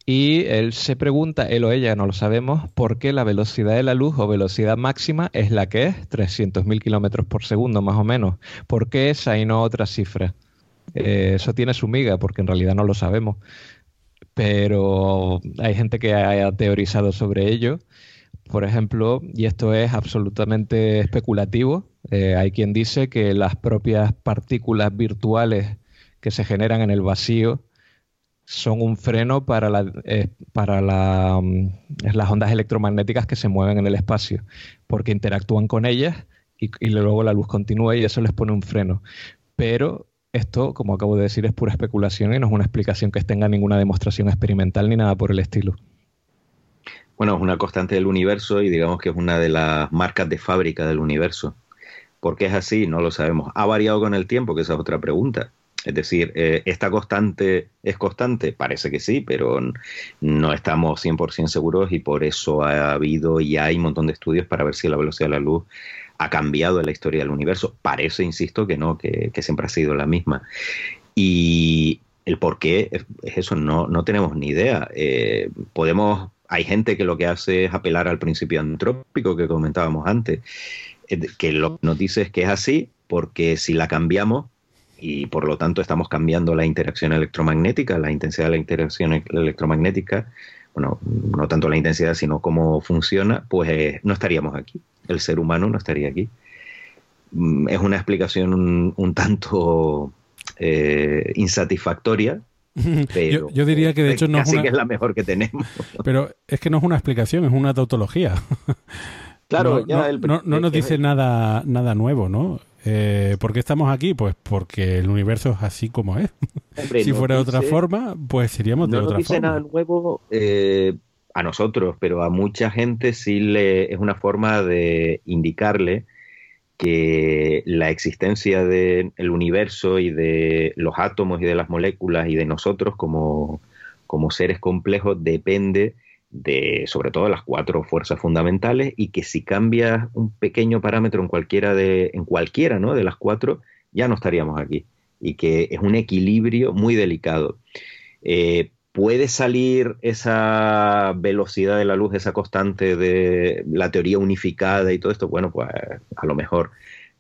Y él se pregunta, él o ella, no lo sabemos, por qué la velocidad de la luz o velocidad máxima es la que es, 300.000 kilómetros por segundo más o menos. ¿Por qué esa y no otra cifra? Eh, eso tiene su miga, porque en realidad no lo sabemos. Pero hay gente que haya teorizado sobre ello. Por ejemplo, y esto es absolutamente especulativo, eh, hay quien dice que las propias partículas virtuales que se generan en el vacío son un freno para, eh, mm, las ondas electromagnéticas que se mueven en el espacio, porque interactúan con ellas y, y, luego la luz continúa y eso les pone un freno. Pero esto, como acabo de decir, es pura especulación y no es una explicación que tenga ninguna demostración experimental ni nada por el estilo. Bueno, es una constante del universo y digamos que es una de las marcas de fábrica del universo. ¿Por qué es así? No lo sabemos. ¿Ha variado con el tiempo? Que esa es otra pregunta. Es decir, eh, ¿esta constante es constante? Parece que sí, pero no estamos 100% seguros y por eso ha habido y hay un montón de estudios para ver si la velocidad de la luz ha cambiado en la historia del universo. Parece, insisto, que no, que, siempre ha sido la misma. Y el por qué es, eso, no, no tenemos ni idea. Eh, podemos, hay gente que lo que hace es apelar al principio antrópico que comentábamos antes, que lo que nos dice es que es así, porque si la cambiamos, y por lo tanto estamos cambiando la interacción electromagnética, la intensidad de la interacción electromagnética, bueno, no tanto la intensidad, sino cómo funciona, pues eh, no estaríamos aquí. El ser humano no estaría aquí. Mm, es una explicación un, tanto eh, insatisfactoria. Pero yo, diría que de hecho no es que es la mejor que tenemos. Pero es que no es una explicación, es una tautología. Claro, no, no, nos dice nada, nada nuevo, ¿no? Eh, ¿Por qué estamos aquí? Pues porque el universo es así como es. si fuera de otra forma, pues seríamos de otra forma. No dice nada nuevo eh, a nosotros, pero a mucha gente sí le es una forma de indicarle que la existencia del universo y de los átomos y de las moléculas y de nosotros como, como seres complejos depende de sobre todo las cuatro fuerzas fundamentales y que si cambias un pequeño parámetro en cualquiera de en cualquiera ¿no? de las cuatro ya no estaríamos aquí y que es un equilibrio muy delicado. Eh, puede salir esa velocidad de la luz esa constante de la teoría unificada y todo esto bueno pues a lo mejor.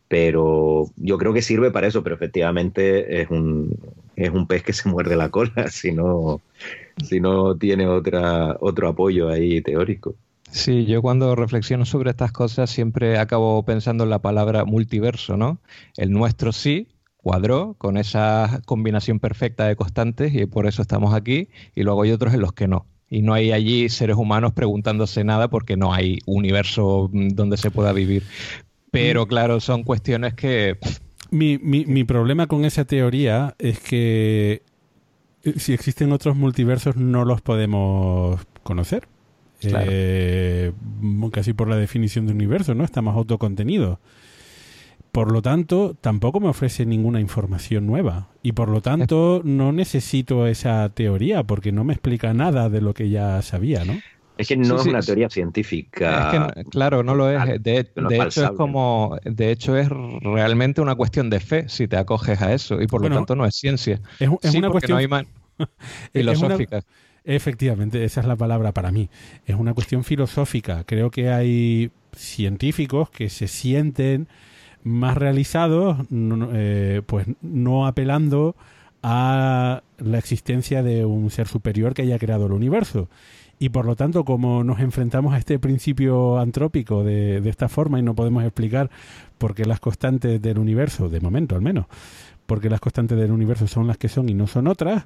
Pero yo creo que sirve para eso pero efectivamente es un es un pez que se muerde la cola si no si no tiene otra, otro apoyo ahí teórico. Sí, yo cuando reflexiono sobre estas cosas siempre acabo pensando en la palabra multiverso, ¿no? El nuestro sí cuadró con esa combinación perfecta de constantes y por eso estamos aquí, y luego hay otros en los que no. Y no hay allí seres humanos preguntándose nada porque no hay universo donde se pueda vivir. Pero mm. claro, son cuestiones que... Mi, mi, mi problema con esa teoría es que si existen otros multiversos no los podemos conocer. Eh, casi por la definición de universo, ¿no? Está más autocontenido. Por lo tanto, tampoco me ofrece ninguna información nueva. Y por lo tanto, no necesito esa teoría porque no me explica nada de lo que ya sabía, ¿no? Es que no es una teoría científica. claro, no lo es. De, hecho, es como. De hecho, es realmente una cuestión de fe si te acoges a eso. Y por lo tanto, no es ciencia. Es, una cuestión. filosófica. efectivamente, esa es la palabra para mí. Es una cuestión filosófica. Creo que hay científicos que se sienten más realizados, eh, pues no apelando a la existencia de un ser superior que haya creado el universo y por lo tanto, como nos enfrentamos a este principio antrópico de, de esta forma y no podemos explicar por qué las constantes del universo, de momento al menos, porque las constantes del universo son las que son y no son otras,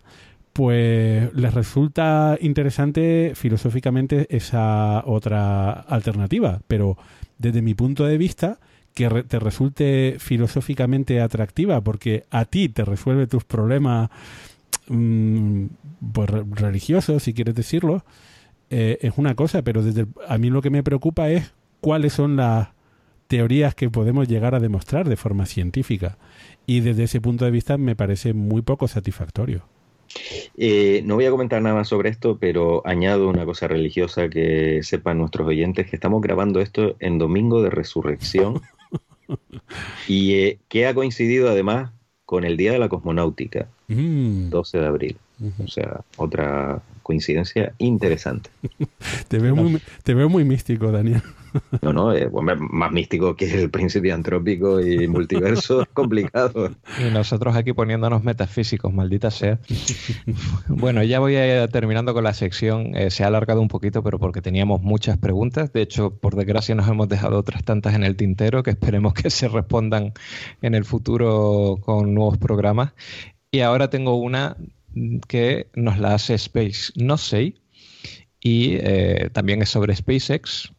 pues les resulta interesante filosóficamente esa otra alternativa. Pero desde mi punto de vista, que te resulte filosóficamente atractiva porque a ti te resuelve tus problemas mm, pues, religiosos, si quieres decirlo, eh, es una cosa, pero desde a mí lo que me preocupa es cuáles son las teorías que podemos llegar a demostrar de forma científica. Y desde ese punto de vista me parece muy poco satisfactorio. Eh, no voy a comentar nada más sobre esto, pero añado una cosa religiosa que sepan nuestros oyentes, que estamos grabando esto en Domingo de Resurrección y eh, que ha coincidido además con el Día de la Cosmonáutica, 12 Mm. de abril. O sea, otra coincidencia interesante. Te veo, muy, te veo muy místico, Daniel. No, no, eh, bueno, más místico que el principio antrópico y multiverso es complicado. Y nosotros aquí poniéndonos metafísicos, maldita sea. bueno, ya voy a ir terminando con la sección. Eh, se ha alargado un poquito, pero porque teníamos muchas preguntas. De hecho, por desgracia, nos hemos dejado otras tantas en el tintero que esperemos que se respondan en el futuro con nuevos programas. Y ahora tengo una que nos la hace Space No sé y eh, también es sobre SpaceX.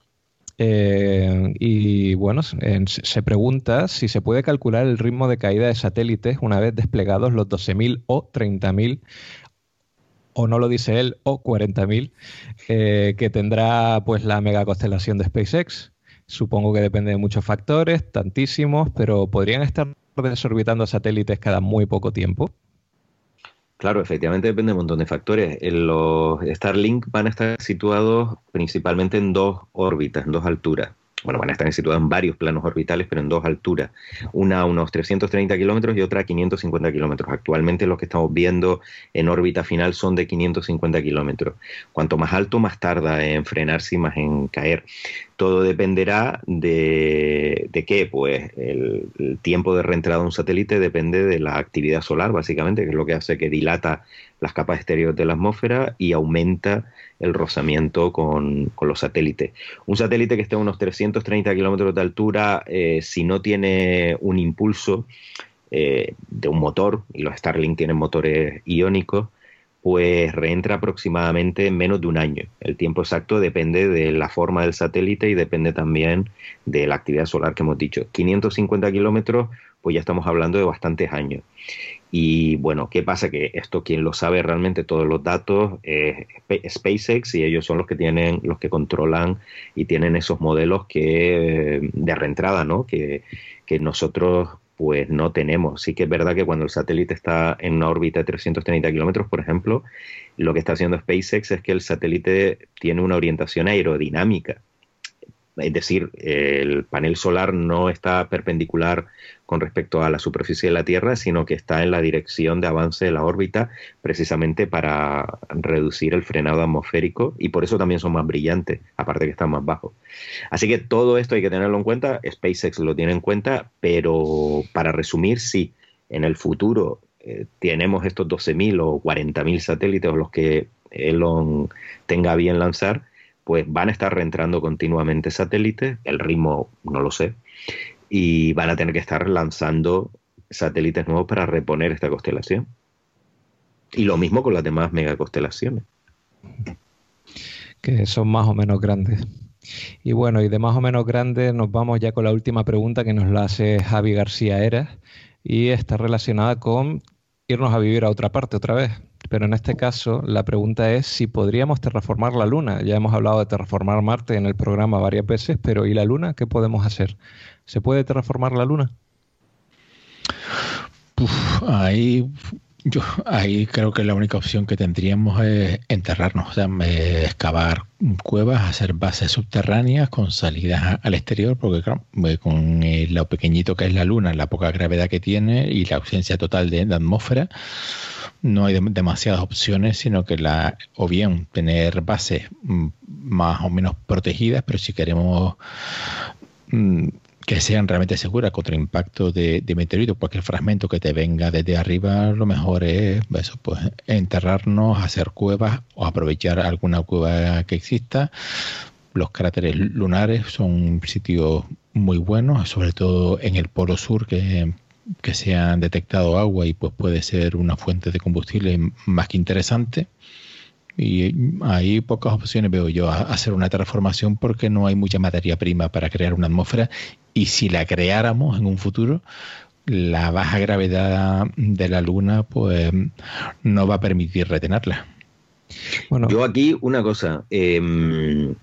Eh, y bueno, en- se pregunta si se puede calcular el ritmo de caída de satélites una vez desplegados los 12.000 o 30.000, o no lo dice él, o 40.000, eh, que tendrá pues la megaconstelación de SpaceX. Supongo que depende de muchos factores, tantísimos, pero podrían estar desorbitando satélites cada muy poco tiempo. Claro, efectivamente depende de un montón de factores. En Los Starlink van a estar situados principalmente en dos órbitas, en dos alturas. Bueno, van a estar situados en varios planos orbitales, pero en dos alturas. Una a unos 330 kilómetros y otra a 550 kilómetros. Actualmente los que estamos viendo en órbita final son de 550 kilómetros. Cuanto más alto, más tarda en frenarse y más en caer. Todo dependerá de, de qué, pues el, tiempo de reentrada de un satélite depende de la actividad solar, básicamente, que es lo que hace que dilata las capas exteriores de la atmósfera y aumenta el rozamiento con, con los satélites. Un satélite que esté a unos 330 kilómetros de altura, eh, si no tiene un impulso eh, de un motor, y los Starlink tienen motores iónicos, pues reentra aproximadamente en menos de un año. El tiempo exacto depende de la forma del satélite y depende también de la actividad solar que hemos dicho. 550 kilómetros, pues ya estamos hablando de bastantes años. Y bueno, ¿qué pasa? Que esto quien lo sabe realmente todos los datos es SpaceX y ellos son los que tienen, los que controlan y tienen esos modelos que de reentrada, ¿no? Que, que nosotros pues no tenemos. Sí que es verdad que cuando el satélite está en una órbita de 330 kilómetros, por ejemplo, lo que está haciendo SpaceX es que el satélite tiene una orientación aerodinámica. Es decir, el panel solar no está perpendicular con respecto a la superficie de la Tierra, sino que está en la dirección de avance de la órbita, precisamente para reducir el frenado atmosférico y por eso también son más brillantes, aparte que están más bajos. Así que todo esto hay que tenerlo en cuenta, SpaceX lo tiene en cuenta, pero para resumir, sí, en el futuro eh, tenemos estos 12.000 o 40.000 satélites los que Elon tenga bien lanzar, pues van a estar reentrando continuamente satélites, el ritmo no lo sé, y van a tener que estar lanzando satélites nuevos para reponer esta constelación. Y lo mismo con las demás megaconstelaciones. que son más o menos grandes. Y bueno, y de más o menos grandes nos vamos ya con la última pregunta que nos la hace Javi García Eras y está relacionada con irnos a vivir a otra parte otra vez. Pero en este caso la pregunta es si podríamos terraformar la Luna. Ya hemos hablado de terraformar Marte en el programa varias veces, pero ¿y la Luna qué podemos hacer? ¿Se puede terraformar la Luna? Ahí yo ahí creo que la única opción que tendríamos es enterrarnos, o sea, excavar cuevas, hacer bases subterráneas con salidas al exterior, porque claro, eh, con eh, lo pequeñito que es la Luna, la poca gravedad que tiene y la ausencia total de atmósfera, no hay dem- demasiadas opciones, sino que la o bien tener bases mm, más o menos protegidas, pero si queremos mm, que sean realmente seguras contra el impacto de, de meteorito, cualquier fragmento que te venga desde arriba, lo mejor es eso, pues enterrarnos, hacer cuevas o aprovechar alguna cueva que exista. Los cráteres lunares son sitios muy buenos, sobre todo en el polo sur que, que se han detectado agua y pues puede ser una fuente de combustible más que interesante. Y hay pocas opciones, veo yo, a hacer una transformación porque no hay mucha materia prima para crear una atmósfera. Y si la creáramos en un futuro, la baja gravedad de la Luna, pues no va a permitir retenerla. Bueno, Yo aquí una cosa, eh,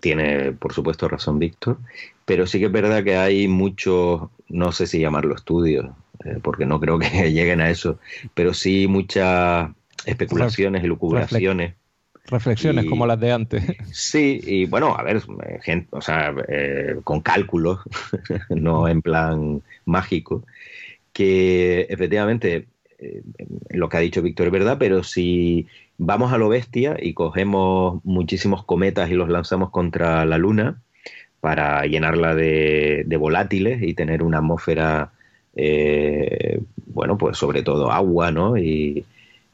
tiene por supuesto razón Víctor, pero sí que es verdad que hay muchos, no sé si llamarlo estudios, eh, porque no creo que lleguen a eso, pero sí muchas especulaciones, elucubraciones. Reflexiones como las de antes. Sí, y bueno, a ver, gente, o sea, eh, con cálculos, no en plan mágico, que efectivamente eh, lo que ha dicho Víctor es verdad, pero si vamos a lo bestia y cogemos muchísimos cometas y los lanzamos contra la Luna para llenarla de, volátiles y tener una atmósfera, eh, bueno, pues sobre todo agua, ¿no? Y,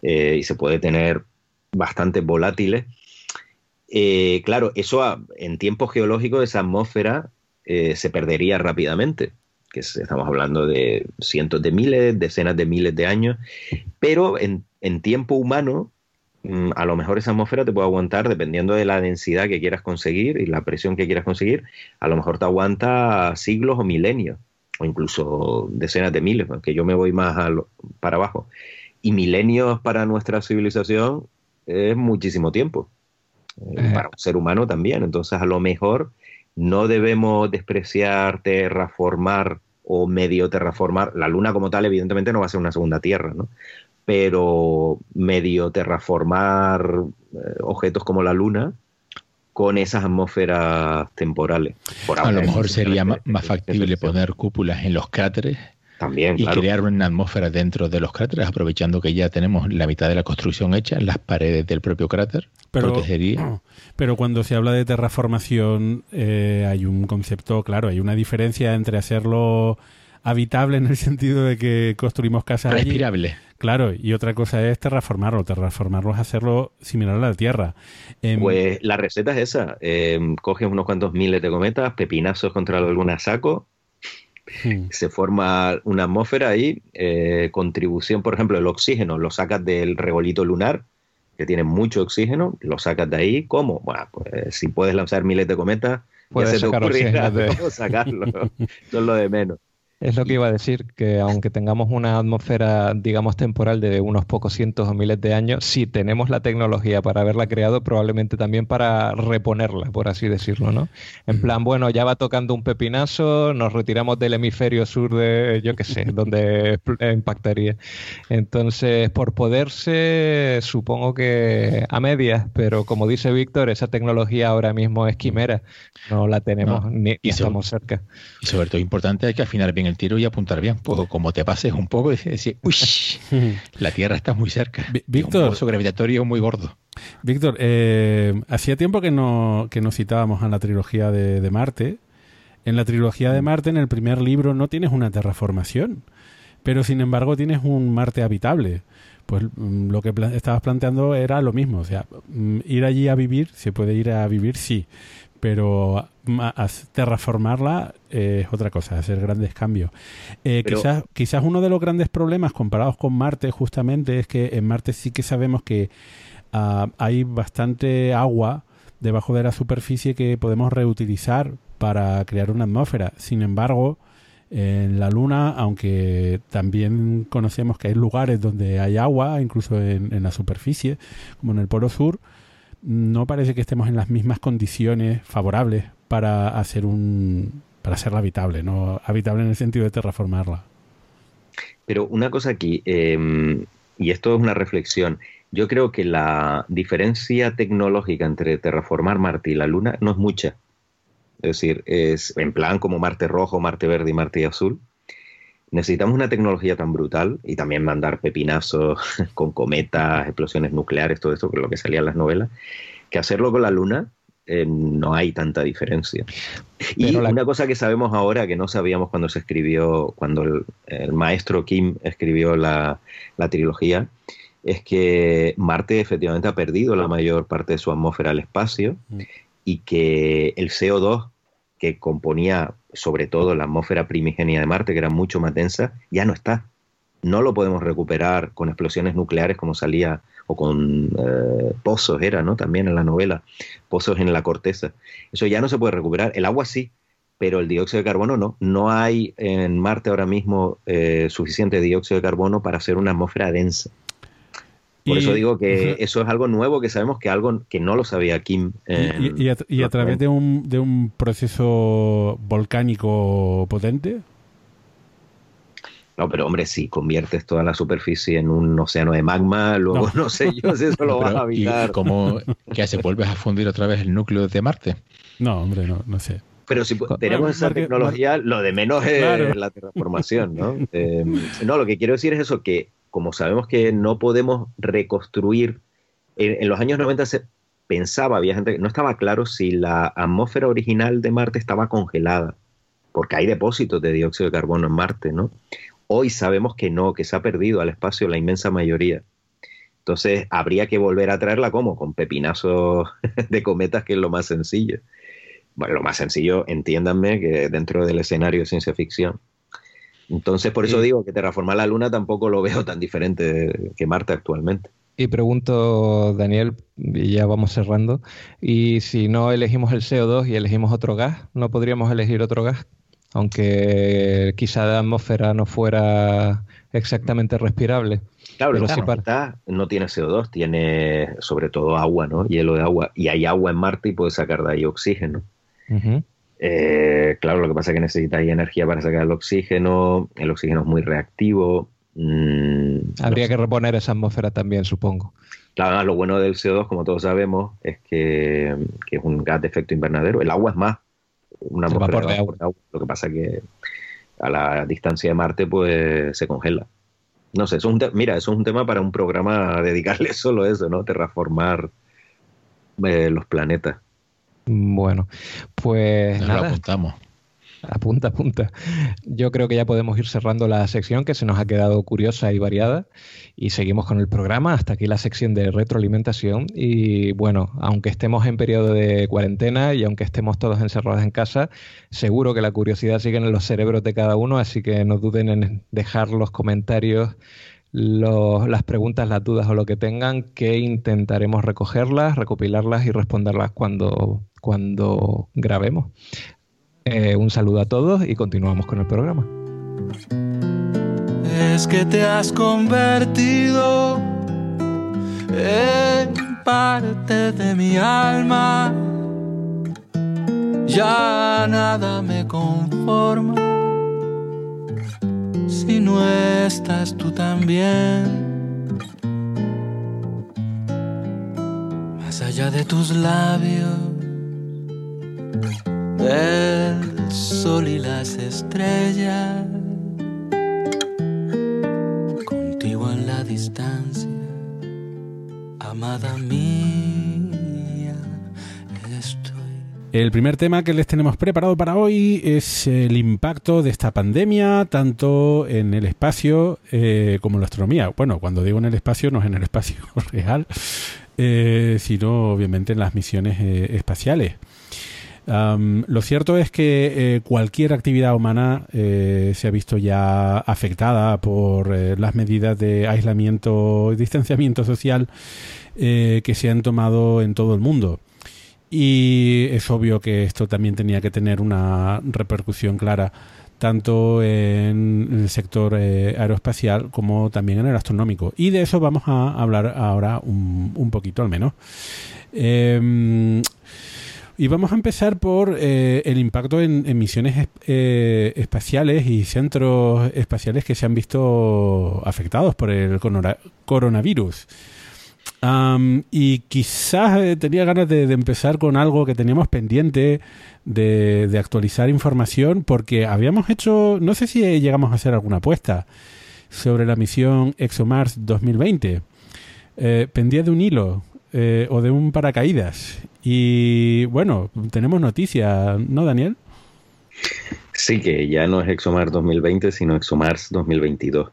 y se puede tener bastante volátiles. Eh, claro, eso en tiempos geológicos, esa atmósfera eh, se perdería rápidamente, que estamos hablando de cientos de miles, decenas de miles de años, pero en, tiempo humano, a lo mejor esa atmósfera te puede aguantar, dependiendo de la densidad que quieras conseguir y la presión que quieras conseguir, a lo mejor te aguanta siglos o milenios, o incluso decenas de miles, que yo me voy más para abajo. Y milenios para nuestra civilización es muchísimo tiempo. Eh, para un ser humano también. Entonces, a lo mejor no debemos despreciar terraformar o medio terraformar. La Luna como tal, evidentemente, no va a ser una segunda Tierra, ¿no? Pero medio terraformar eh, objetos como la Luna con esas atmósferas temporales. a lo mejor sería más factible poner cúpulas en los cráteres también, y crear una atmósfera dentro de los cráteres, aprovechando que ya tenemos la mitad de la construcción hecha, las paredes del propio cráter, pero, protegería. Pero cuando se habla de terraformación, eh, hay un concepto, claro, hay una diferencia entre hacerlo habitable en el sentido de que construimos casas respirable. Claro, y otra cosa es terraformarlo. Terraformarlo es hacerlo similar a la Tierra. Em, pues la receta es esa. Eh, coges unos cuantos miles de cometas, pepinazos contra la luna saco, Hmm. Se forma una atmósfera ahí, eh, contribución, por ejemplo, el oxígeno lo sacas del regolito lunar, que tiene mucho oxígeno, lo sacas de ahí. ¿Cómo? Bueno, pues si puedes lanzar miles de cometas, ya se te ocurrirá cómo sacarlo. Eso es lo de menos. Es lo que iba a decir, que aunque tengamos una atmósfera, digamos, temporal de unos pocos cientos o miles de años, si tenemos la tecnología para haberla creado, probablemente también para reponerla, por así decirlo, ¿no? En plan, bueno, ya va tocando un pepinazo, nos retiramos del hemisferio sur de, yo qué sé, donde impactaría. Entonces, por poderse, supongo que a medias, pero como dice Víctor, esa tecnología ahora mismo es quimera, no la tenemos ni, estamos cerca. Y sobre todo importante hay que afinar bien el tiro y apuntar bien. Pues como te pases un poco y decir, uy, la Tierra está muy cerca. Víctor. Un gravitatorio muy gordo. Víctor, eh, hacía tiempo que no, que nos citábamos a la trilogía de, Marte. En la trilogía de Marte, en el primer libro, no tienes una terraformación, pero sin embargo tienes un Marte habitable. Pues mm, lo que estabas planteando era lo mismo. O sea, mm, ir allí a vivir, se puede ir a vivir, sí, pero terraformarla es otra cosa, hacer grandes cambios. Eh, quizás, quizás uno de los grandes problemas comparados con Marte justamente es que en Marte sí que sabemos que ah, hay bastante agua debajo de la superficie que podemos reutilizar para crear una atmósfera. Sin embargo, en la Luna, aunque también conocemos que hay lugares donde hay agua, incluso en la superficie, como en el Polo Sur, no parece que estemos en las mismas condiciones favorables para hacer un para hacerla habitable, no habitable en el sentido de terraformarla. Pero una cosa aquí, em, y esto es una reflexión, yo creo que la diferencia tecnológica entre terraformar Marte y la Luna no es mucha. Es decir, es en plan como Marte rojo, Marte verde y Marte azul necesitamos una tecnología tan brutal y también mandar pepinazos con cometas, explosiones nucleares, todo esto, que es lo que salía en las novelas, que hacerlo con la Luna eh, no hay tanta diferencia. y una cosa que sabemos ahora que no sabíamos cuando se escribió, cuando el, maestro Kim escribió la, la, trilogía, es que Marte efectivamente ha perdido la mayor parte de su atmósfera al espacio mm. y que el CO2 que componía sobre todo la atmósfera primigenia de Marte, que era mucho más densa, ya no está. No lo podemos recuperar con explosiones nucleares como salía, o con eh, pozos, era, ¿no? También en la novela, pozos en la corteza. Eso ya no se puede recuperar. El agua sí, pero el dióxido de carbono no. No hay en Marte ahora mismo eh, suficiente dióxido de carbono para hacer una atmósfera densa. Por eso digo que eso es algo nuevo que sabemos que algo que no lo sabía Kim. ¿Y, a, través de un, de un proceso volcánico potente? No, pero hombre, si conviertes toda la superficie en un océano de magma, luego no, sé yo si eso lo vas a habitar. ¿Y cómo que hace? ¿Vuelves a fundir otra vez el núcleo de Marte? No, hombre, no, no sé. Pero si tenemos esa tecnología, lo de menos es la transformación, ¿no? Eh, no, lo que quiero decir es eso, que como sabemos que no podemos reconstruir, en, los años 90 se pensaba, había gente que no estaba claro si la atmósfera original de Marte estaba congelada, porque hay depósitos de dióxido de carbono en Marte, ¿no? Hoy sabemos que no, que se ha perdido al espacio la inmensa mayoría. Entonces habría que volver a traerla como con pepinazos de cometas, que es lo más sencillo. Bueno, lo más sencillo, entiéndanme, que dentro del escenario de ciencia ficción. Entonces, por eso digo que terraformar la Luna tampoco lo veo tan diferente que Marte actualmente. Y pregunto, Daniel, y ya vamos cerrando, ¿y si no elegimos el CO2 y elegimos otro gas, no podríamos elegir otro gas? Aunque quizá la atmósfera no fuera exactamente respirable. Claro, pero si no tiene CO2, tiene sobre todo agua, ¿no? Hielo de agua. Y hay agua en Marte y puede sacar de ahí oxígeno. Eh, claro, lo que pasa es que necesitáis energía para sacar el oxígeno. El oxígeno es muy reactivo. Mm, Habría que reponer esa atmósfera también, supongo. Claro, lo bueno del CO2, como todos sabemos, es que, que es un gas de efecto invernadero. El agua es más, una vapor de agua. Lo que pasa que a la distancia de Marte pues se congela. No sé, eso mira, eso es un tema para un programa a dedicarle solo a eso, ¿no? Terraformar eh, los planetas. Bueno, pues nada. Lo apuntamos. Apunta, apunta. Yo creo que ya podemos ir cerrando la sección que se nos ha quedado curiosa y variada y seguimos con el programa. Hasta aquí la sección de retroalimentación y bueno, aunque estemos en periodo de cuarentena y aunque estemos todos encerrados en casa, seguro que la curiosidad sigue en los cerebros de cada uno, así que no duden en dejar los comentarios. las preguntas, las dudas o lo que tengan, que intentaremos recogerlas, recopilarlas y responderlas cuando, cuando grabemos. Eh, un saludo a todos y continuamos con el programa. Es que te has convertido en parte de mi alma. Ya nada me conforma si no estás tú también. Más allá de tus labios el sol y las estrellas, contigo en la distancia, amada mía, estoy. El primer tema que les tenemos preparado para hoy es el impacto de esta pandemia, tanto en el espacio eh, como en la astronomía. Bueno, cuando digo en el espacio, no es en el espacio real, eh, sino obviamente en las misiones eh, espaciales lo cierto es que eh, cualquier actividad humana eh, se ha visto ya afectada por eh, las medidas de aislamiento y distanciamiento social que se han tomado en todo el mundo. Y es obvio que esto también tenía que tener una repercusión clara tanto en el sector aeroespacial como también en el astronómico. Y de eso vamos a hablar ahora un, un poquito al menos. Em, y vamos a empezar por eh, el impacto en, misiones eh, espaciales y centros espaciales que se han visto afectados por el coronavirus. y quizás eh, tenía ganas de, empezar con algo que teníamos pendiente de, actualizar información porque habíamos hecho, no sé si llegamos a hacer alguna apuesta sobre la misión ExoMars 2020. pendía de un hilo o de un paracaídas y bueno, tenemos noticias, ¿no, Daniel? Sí, que ya no es ExoMars 2020, sino ExoMars 2022.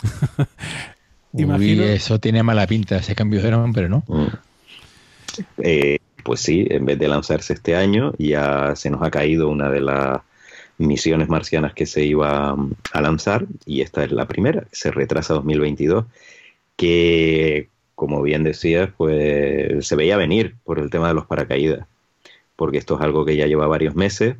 Uy, eso tiene mala pinta, ese cambio de nombre, ¿no? Mm. Eh, pues sí, en vez de lanzarse este año, ya se nos ha caído una de las misiones marcianas que se iba mm, a lanzar, y esta es la primera, se retrasa 2022, que como bien decías, pues se veía venir por el tema de los paracaídas, porque esto es algo que ya lleva varios meses.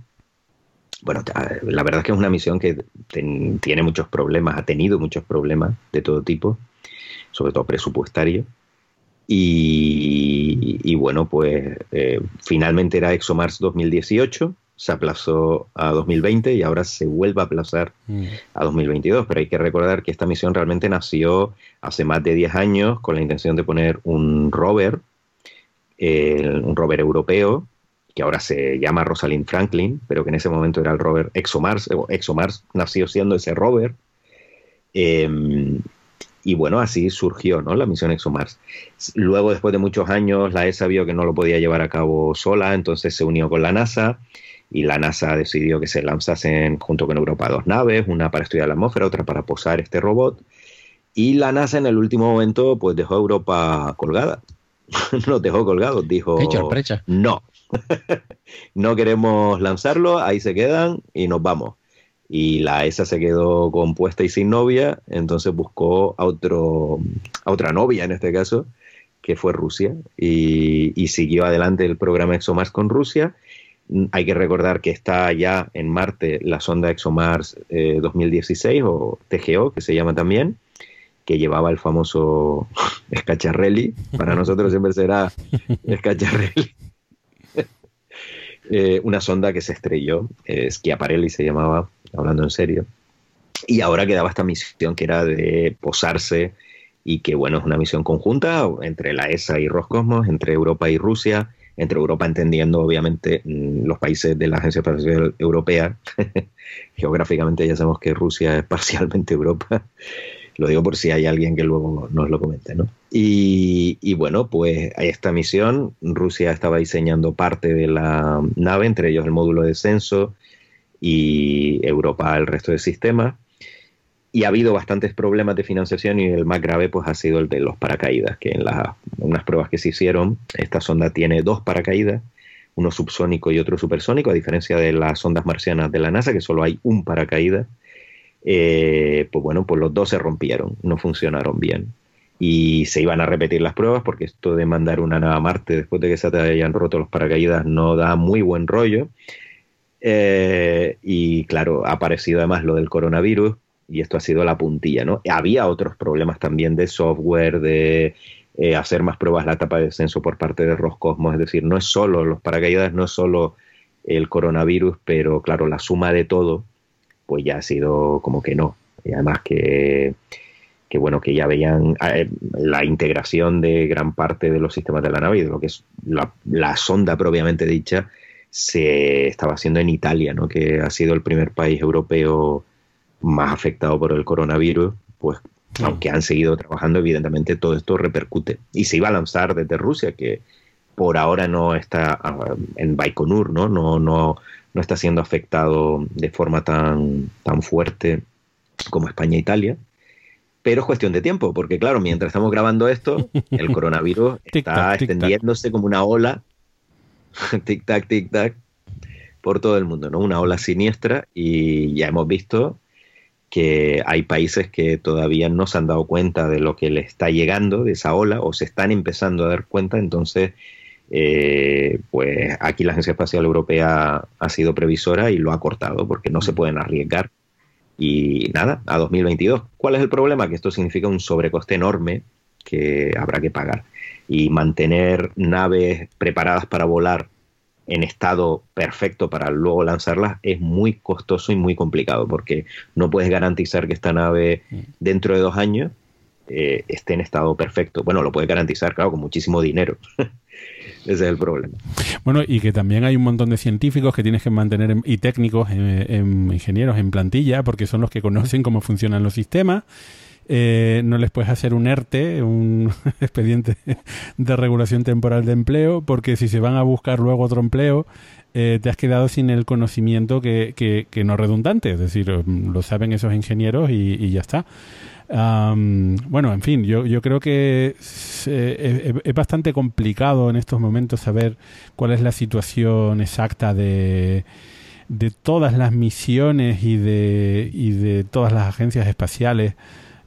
Bueno, la verdad es que es una misión que tiene muchos problemas, ha tenido muchos problemas de todo tipo, sobre todo presupuestario. Y, bueno, pues eh, finalmente era ExoMars 2018 se aplazó a 2020 y ahora se vuelve a aplazar Mm. a 2022. Pero hay que recordar que esta misión realmente nació hace más de 10 años con la intención de poner un rover, eh, un rover europeo, que ahora se llama Rosalind Franklin, pero que en ese momento era el rover ExoMars. ExoMars nació siendo ese rover. Eh, y bueno, así surgió ¿no? la misión ExoMars. Luego, después de muchos años, la ESA vio que no lo podía llevar a cabo sola, entonces se unió con la NASA y la NASA decidió que se lanzasen junto con Europa dos naves, una para estudiar la atmósfera, otra para posar este robot. Y la NASA en el último momento pues dejó a Europa colgada. Nos dejó colgados, dijo, sorpresa. no, no queremos lanzarlo, ahí se quedan y nos vamos. Y la ESA se quedó compuesta y sin novia, entonces buscó a, otro, a otra novia en este caso, que fue Rusia, y, y siguió adelante el programa ExoMars con Rusia. Hay que recordar que está ya en Marte la sonda ExoMars eh, 2016 o TGO, que se llama también, que llevaba el famoso Scacciarelli. Para nosotros siempre será Scacciarelli. Eh, una sonda que se estrelló, eh, Schiaparelli se llamaba, hablando en serio. Y ahora quedaba esta misión que era de posarse y que, bueno, es una misión conjunta entre la ESA y Roscosmos, entre Europa y Rusia, entre Europa entendiendo, obviamente, mm, los países de la Agencia Espacial Europea. Geográficamente ya sabemos que Rusia es parcialmente Europa. Lo digo por si hay alguien que luego nos lo comente, ¿no? Y, y bueno, pues a esta misión Rusia estaba diseñando parte de la nave, entre ellos el módulo de descenso y Europa el resto del sistema. Y ha habido bastantes problemas de financiación y el más grave pues ha sido el de los paracaídas, que en las unas pruebas que se hicieron, esta sonda tiene dos paracaídas, uno subsónico y otro supersónico, a diferencia de las sondas marcianas de la NASA, que solo hay un paracaídas. Eh, pues bueno, pues los dos se rompieron, no funcionaron bien. Y se iban a repetir las pruebas porque esto de mandar una nave a Marte después de que se te hayan roto los paracaídas no da muy buen rollo. Eh, y claro, ha aparecido además lo del coronavirus y esto ha sido la puntilla, ¿no? Había otros problemas también de software, de eh, hacer más pruebas la etapa de descenso por parte de Roscosmos, es decir, no es solo los paracaídas, no es solo el coronavirus, pero claro, la suma de todo, pues ya ha sido como que no. Y además que, que bueno, que ya veían eh, la integración de gran parte de los sistemas de la nave y de lo que es la, la sonda propiamente dicha, se estaba haciendo en Italia, ¿no? que ha sido el primer país europeo más afectado por el coronavirus, pues aunque han seguido trabajando, evidentemente todo esto repercute. Y se iba a lanzar desde Rusia, que por ahora no está ah, en Baikonur, ¿no? No, no, no está siendo afectado de forma tan, tan fuerte como España e Italia. Pero es cuestión de tiempo, porque claro, mientras estamos grabando esto, el coronavirus está extendiéndose como una ola, tic-tac, tic-tac, por todo el mundo, ¿no? Una ola siniestra y ya hemos visto que hay países que todavía no se han dado cuenta de lo que le está llegando, de esa ola, o se están empezando a dar cuenta, entonces, eh, pues aquí la Agencia Espacial Europea ha sido previsora y lo ha cortado, porque no se pueden arriesgar. Y nada, a 2022. ¿Cuál es el problema? Que esto significa un sobrecoste enorme que habrá que pagar. Y mantener naves preparadas para volar en estado perfecto para luego lanzarlas es muy costoso y muy complicado porque no puedes garantizar que esta nave dentro de dos años eh, esté en estado perfecto. Bueno, lo puedes garantizar, claro, con muchísimo dinero. Ese es el problema. Bueno, y que también hay un montón de científicos que tienes que mantener en- y técnicos, en- en ingenieros en plantilla, porque son los que conocen cómo funcionan los sistemas. Eh, no les puedes hacer un ERTE, un expediente de regulación temporal de empleo, porque si se van a buscar luego otro empleo, eh, te has quedado sin el conocimiento que, que, que no es redundante. Es decir, mm, lo saben esos ingenieros y, ya está. Bueno, en fin, yo, creo que es, eh, es bastante complicado en estos momentos saber cuál es la situación exacta de, de todas las misiones y de, y de todas las agencias espaciales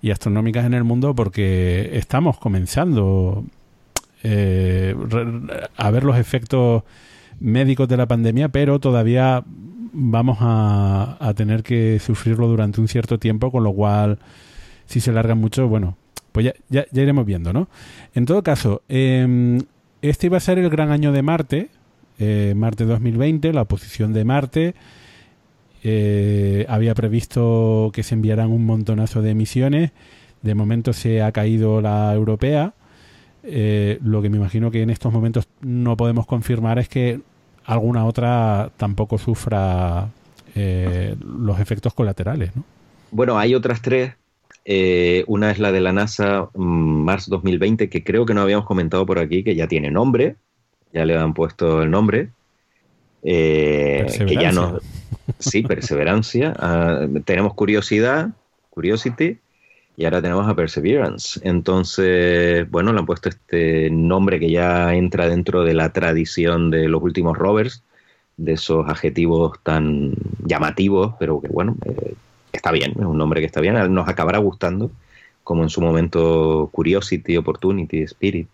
y astronómicas en el mundo porque estamos comenzando eh, a ver los efectos médicos de la pandemia, pero todavía vamos a, a tener que sufrirlo durante un cierto tiempo, con lo cual si se largan mucho, bueno, pues ya, ya, ya iremos viendo, ¿no? En todo caso, eh, este iba a ser el gran año de Marte, eh, Marte 2020, la oposición de Marte. Eh, había previsto que se enviaran un montonazo de misiones. De momento se ha caído la europea. Eh, lo que me imagino que en estos momentos no podemos confirmar es que alguna otra tampoco sufra los efectos colaterales. ¿no? Bueno, hay otras tres. una es la de la NASA mm, Mars 2020, que creo que no habíamos comentado por aquí, que ya tiene nombre, ya le han puesto el nombre. Eh, que ya no. Sí, perseverancia. Ah, tenemos curiosidad, curiosity, y ahora tenemos a perseverance. Entonces, bueno, le han puesto este nombre que ya entra dentro de la tradición de los últimos rovers, de esos adjetivos tan llamativos, pero que bueno, eh, está bien, es un nombre que está bien, nos acabará gustando, como en su momento Curiosity, Opportunity, Spirit.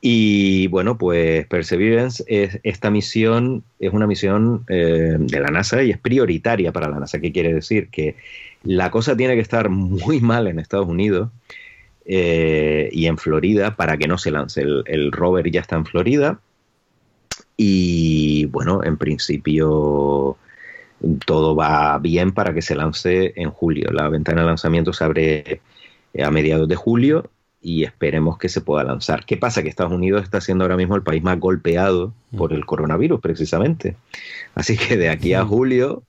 Y bueno, pues Perseverance es esta misión, es una misión eh, de la NASA y es prioritaria para la NASA. ¿Qué quiere decir? Que la cosa tiene que estar muy mal en Estados Unidos eh, y en Florida para que no se lance. El, el, rover ya está en Florida y bueno, en principio todo va bien para que se lance en julio. La ventana de lanzamiento se abre a mediados de julio y esperemos que se pueda lanzar. ¿Qué pasa? Que Estados Unidos está siendo ahora mismo el país más golpeado por el coronavirus, precisamente. Así que de aquí a julio,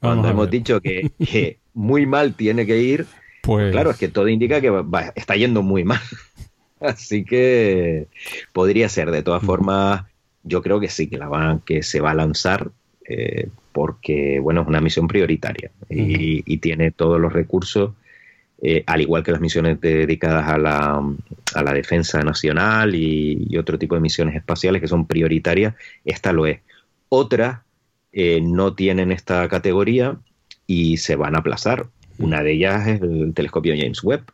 cuando hemos dicho que, muy mal tiene que ir, pues claro, es que todo indica que está yendo muy mal. Así que podría ser. De todas formas, yo creo que sí, que, la van, que se va a lanzar. Eh, porque, bueno, es una misión prioritaria y tiene todos los recursos eh, al igual que las misiones dedicadas a la, a la defensa nacional y, otro tipo de misiones espaciales que son prioritarias, esta lo es. Otras eh, no tienen esta categoría y se van a aplazar. Una de ellas es el telescopio James Webb,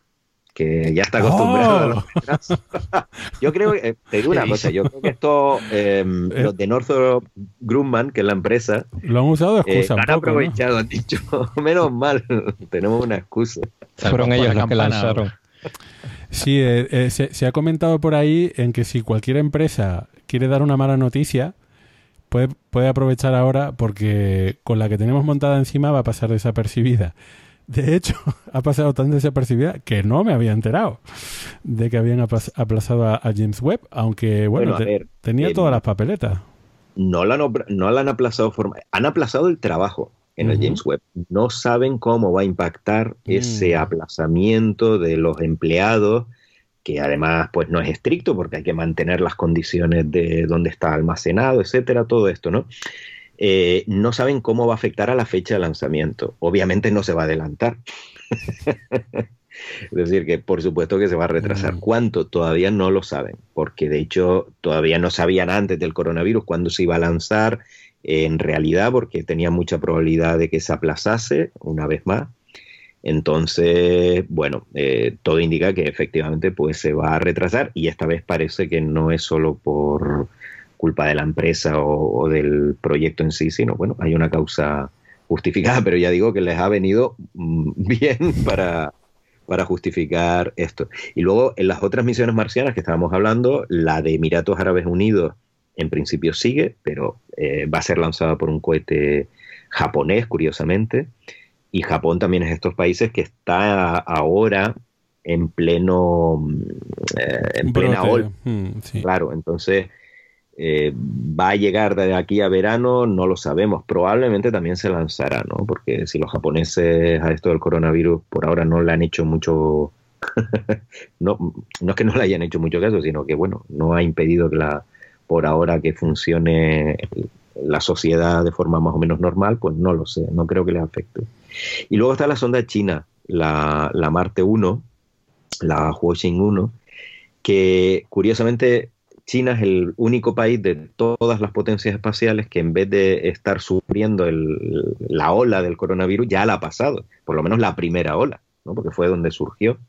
que ya está acostumbrado a los ¡Oh! Yo creo que, eh, te digo una cosa, yo creo que esto, em, los de Northrop Grumman, que es la empresa, lo han usado de excusa. lo han aprovechado, han dicho, menos mal, tenemos una excusa. Fueron ellos los que lanzaron. Sí, eh, eh, se, ha comentado por ahí en que si cualquier empresa quiere dar una mala noticia, puede, puede aprovechar ahora porque con la que tenemos montada encima va a pasar desapercibida. De hecho, ha pasado tan desapercibida que no me había enterado de que habían aplazado a, James Webb, aunque bueno, tenía todas las papeletas. No la, no la han aplazado, han aplazado el trabajo en el James Webb. No saben cómo va a impactar ese mm. aplazamiento de los empleados, que además pues no es estricto porque hay que mantener las condiciones de dónde está almacenado, etcétera, todo esto, ¿no? Eh, no saben cómo va a afectar a la fecha de lanzamiento. Obviamente no se va a adelantar. es decir, que por supuesto que se va a retrasar. Mm. ¿Cuánto? Todavía no lo saben, porque de hecho todavía no sabían antes del coronavirus cuándo se iba a lanzar en realidad, porque tenía mucha probabilidad de que se aplazase una vez más. Entonces, bueno, eh, todo indica que efectivamente pues se va a retrasar y esta vez parece que no es solo por culpa de la empresa o, del proyecto en sí, sino bueno, hay una causa justificada, pero ya digo que les ha venido mm, bien para, para justificar esto. Y luego en las otras misiones marcianas que estábamos hablando, la de Emiratos Árabes Unidos en principio sigue, pero eh, va a ser lanzada por un cohete japonés, curiosamente. Y Japón también es de estos países que está ahora en pleno mm, eh, en plena ola. Mm, claro, entonces eh, va a llegar de aquí a verano, no lo sabemos. Probablemente también se lanzará, ¿no? Porque si los japoneses a esto del coronavirus por ahora no le han hecho mucho, no, no es que no le hayan hecho mucho caso, sino que bueno, no ha impedido que la, por ahora que funcione la sociedad de forma más o menos normal, pues no lo sé, no creo que les afecte. Y luego está la sonda china, la, la Marte 1, la Huoxing 1, que curiosamente China es el único país de todas las potencias espaciales que en vez de estar sufriendo la ola del coronavirus, ya la ha pasado, por lo menos la primera ola, ¿no? porque fue donde surgió.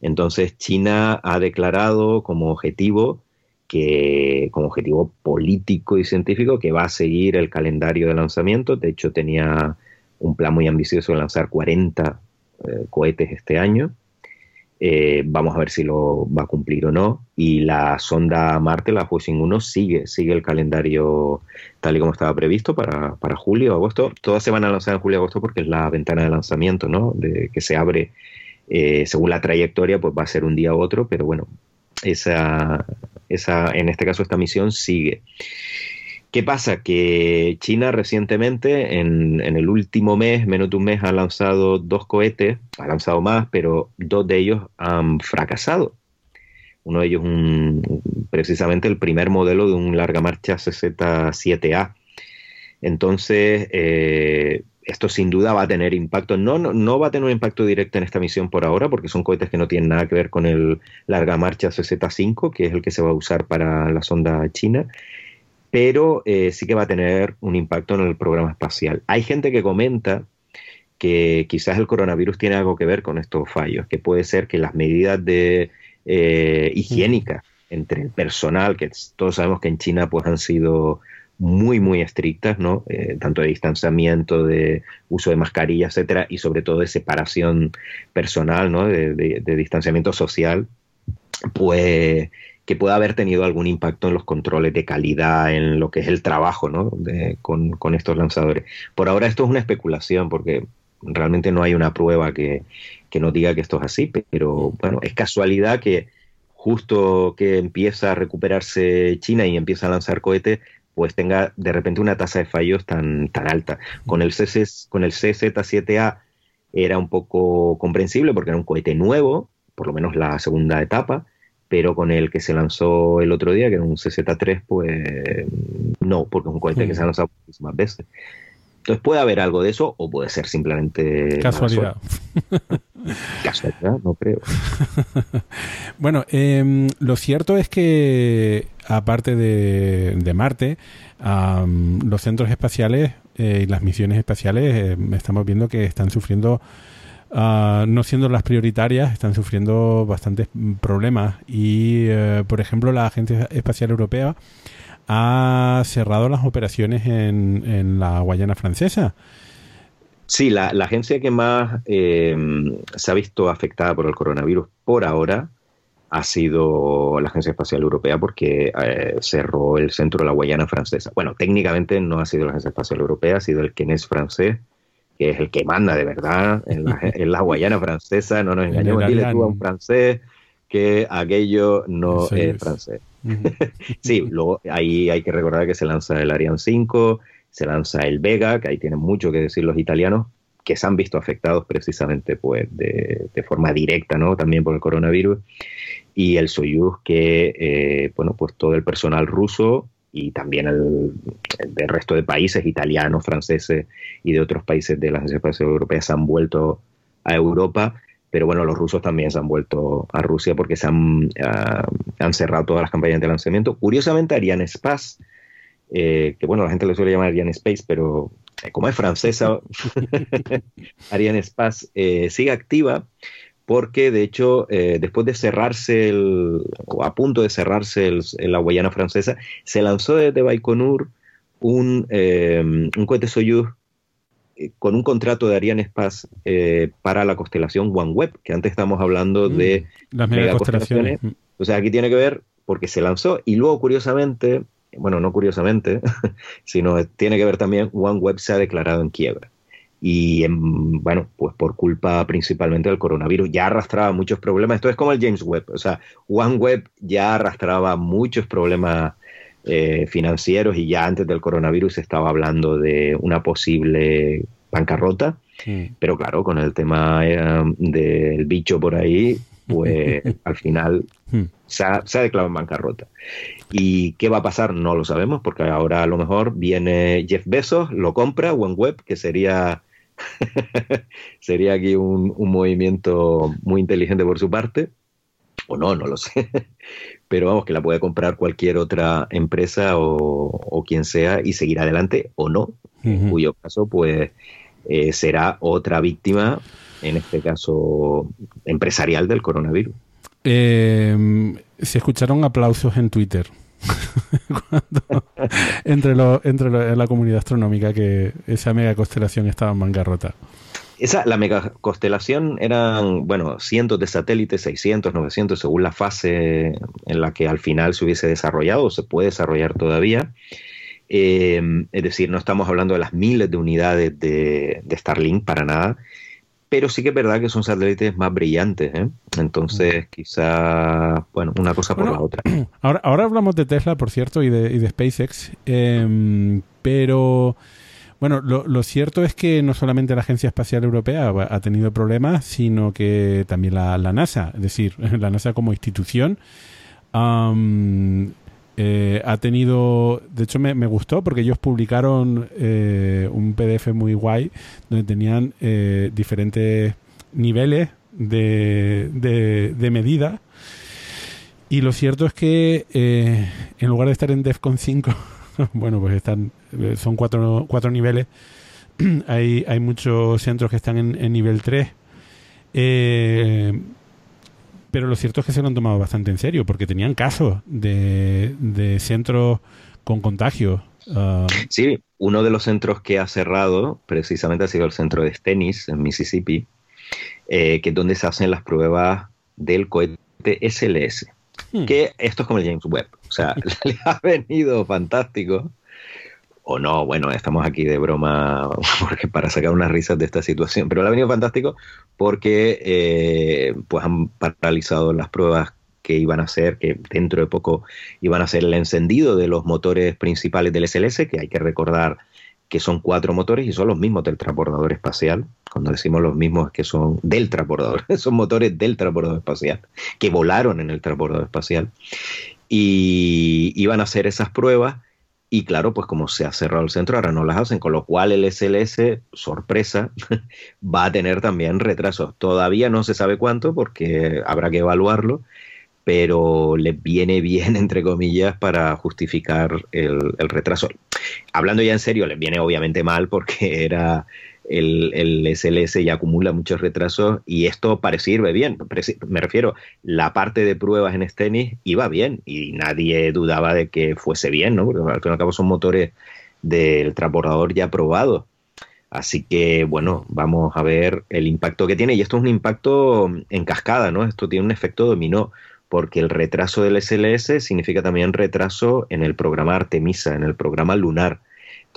Entonces China ha declarado como objetivo que como objetivo político y científico que va a seguir el calendario de lanzamiento. De hecho, tenía un plan muy ambicioso de lanzar 40 eh, cohetes este año Eh, vamos a ver si lo va a cumplir o no. Y la sonda Marte, la Huixing 1, sigue, sigue el calendario tal y como estaba previsto para, para julio, agosto. Todas se van a lanzar en julio, agosto porque es la ventana de lanzamiento, ¿no? De, que se abre eh, según la trayectoria, pues va a ser un día u otro, pero bueno, esa, esa, en este caso esta misión sigue. ¿Qué pasa? Que China recientemente, en, el último mes, menos de un mes, ha lanzado dos cohetes, ha lanzado más, pero dos de ellos han fracasado. Uno de ellos, precisamente el primer modelo de un larga marcha CZ-7A. Entonces, eh, esto sin duda va a tener impacto. No, no, no, va a tener un impacto directo en esta misión por ahora, porque son cohetes que no tienen nada que ver con el larga marcha CZ5, que es el que se va a usar para la sonda china pero eh, sí que va a tener un impacto en el programa espacial. Hay gente que comenta que quizás el coronavirus tiene algo que ver con estos fallos, que puede ser que las medidas de eh, higiénicas entre el personal, que todos sabemos que en China pues han sido muy muy estrictas, ¿no? Eh, tanto de distanciamiento, de uso de mascarilla, etcétera, y sobre todo de separación personal, ¿no? de distanciamiento social, pues que pueda haber tenido algún impacto en los controles de calidad, en lo que es el trabajo ¿no? con, estos lanzadores. Por ahora esto es una especulación porque realmente no hay una prueba que, nos diga que esto es así, pero bueno, es casualidad que justo que empieza a recuperarse China y empieza a lanzar cohetes, pues tenga de repente una tasa de fallos tan, tan alta. Con el, CC, con el CZ7A era un poco comprensible porque era un cohete nuevo, por lo menos la segunda etapa, pero con el que se lanzó el otro día, que era un CZ3, pues no, porque es un cohete que se ha lanzado muchísimas veces. Entonces puede haber algo de eso o puede ser simplemente... Casualidad. Casualidad, no creo. bueno, em, lo cierto es que aparte de, Marte, los centros espaciales eh, y las misiones espaciales em, estamos viendo que están sufriendo Ah, no siendo las prioritarias, están sufriendo bastantes problemas. Y, eh, por ejemplo, la Agencia Espacial Europea ha cerrado las operaciones en, la Guayana Francesa. Sí, la, agencia que más eh, se ha visto afectada por el coronavirus por ahora ha sido la Agencia Espacial Europea porque eh, cerró el centro de la Guayana Francesa. Bueno, técnicamente no ha sido la Agencia Espacial Europea, ha sido el Kenes francés, que es el que manda de verdad en la, Guayana francesa, no nos engañemos, dile tú a un francés que aquello no es francés. sí, luego ahí hay que recordar que se lanza el Ariane 5, se lanza el Vega, que ahí tienen mucho que decir los italianos, que se han visto afectados precisamente pues de, forma directa, ¿no? También por el coronavirus. Y el Soyuz, que, eh, bueno, pues todo el personal ruso y también el, del resto de países, italianos, franceses y de otros países de la Agencia Espacial Europea se han vuelto a Europa, pero bueno, los rusos también se han vuelto a Rusia porque se han, ah, han cerrado todas las campañas de lanzamiento. Curiosamente, Ariane Space, eh, que bueno, la gente le suele llamar Ariane Space, pero eh, como es francesa, Ariane Space eh, sigue activa porque de hecho eh, después de cerrarse el, o a punto de cerrarse el, la Guayana francesa, se lanzó desde Baikonur un, eh, un cohete Soyuz eh, con un contrato de Ariane Space para la constelación OneWeb, que antes estábamos hablando mm, de las megaconstelaciones. O sea, aquí tiene que ver porque se lanzó y luego curiosamente, bueno, no curiosamente, sino tiene que ver también OneWeb se ha declarado en quiebra y bueno, pues por culpa principalmente del coronavirus ya arrastraba muchos problemas. Esto es como el James Webb, o sea, OneWeb ya arrastraba muchos problemas eh, financieros y ya antes del coronavirus se estaba hablando de una posible bancarrota, pero claro, con el tema eh, del bicho por ahí, pues al final hmm. se ha, se ha, declarado en bancarrota. ¿Y qué va a pasar? No lo sabemos, porque ahora a lo mejor viene Jeff Bezos, lo compra, OneWeb, que sería Sería aquí un, movimiento muy inteligente por su parte. O no, no lo sé. Pero vamos, que la puede comprar cualquier otra empresa o, quien sea y seguir adelante o no. En cuyo caso, pues eh, será otra víctima, en este caso empresarial del coronavirus. Eh, se escucharon aplausos en Twitter. entre, la comunidad astronómica que esa mega constelación estaba en bancarrota. Esa, la megaconstelación eran, bueno, cientos de satélites, 600, 900, según la fase en la que al final se hubiese desarrollado o se puede desarrollar todavía. Eh, es decir, no estamos hablando de las miles de unidades de, de, Starlink para nada, pero sí que es verdad que son satélites más brillantes. ¿eh? Entonces, quizá, bueno, una cosa por la otra. Ahora, ahora hablamos de Tesla, por cierto, y de, y de SpaceX, eh, pero bueno, lo, cierto es que no solamente la Agencia Espacial Europea ha tenido problemas, sino que también la, NASA, es decir, la NASA como institución, eh, ha tenido, de hecho me, gustó porque ellos publicaron eh, un PDF muy guay donde tenían eh, diferentes niveles de, de, medida. Y lo cierto es que en lugar de estar en DEFCON 5, bueno, pues están, son cuatro, cuatro niveles. hay, hay muchos centros que están en, nivel 3. Eh, pero lo cierto es que se lo han tomado bastante en serio, porque tenían casos de, de centros con contagio. Ah, sí, uno de los centros que ha cerrado precisamente ha sido el centro de Stennis, en Mississippi, eh, que es donde se hacen las pruebas del cohete SLS. Hmm. Que esto es como el James Webb. O sea, le ha venido fantástico. O no, bueno, estamos aquí de broma porque para sacar unas risas de esta situación. Pero le ha venido fantástico porque eh, pues han paralizado las pruebas que iban a hacer, que dentro de poco iban a hacer el encendido de los motores principales del SLS, que hay que recordar que son cuatro motores y son los mismos del transbordador espacial. Cuando decimos los mismos es que son del transbordador, son motores del transbordador espacial, que volaron en el transbordador espacial. Y iban a hacer esas pruebas y claro, pues como se ha cerrado el centro, ahora no las hacen, con lo cual el SLS, sorpresa, va a tener también retrasos. Todavía no se sabe cuánto porque habrá que evaluarlo, pero le viene bien, entre comillas, para justificar el, retraso. Hablando ya en serio, les viene obviamente mal porque era el, el, SLS y acumula muchos retrasos y esto parece ir bien. Me refiero, la parte de pruebas en Stennis iba bien y nadie dudaba de que fuese bien, ¿no? Porque al fin y al cabo son motores del transbordador ya probados. Así que, bueno, vamos a ver el impacto que tiene. Y esto es un impacto en cascada, ¿no? Esto tiene un efecto dominó porque el retraso del SLS significa también retraso en el programa Artemisa, en el programa lunar.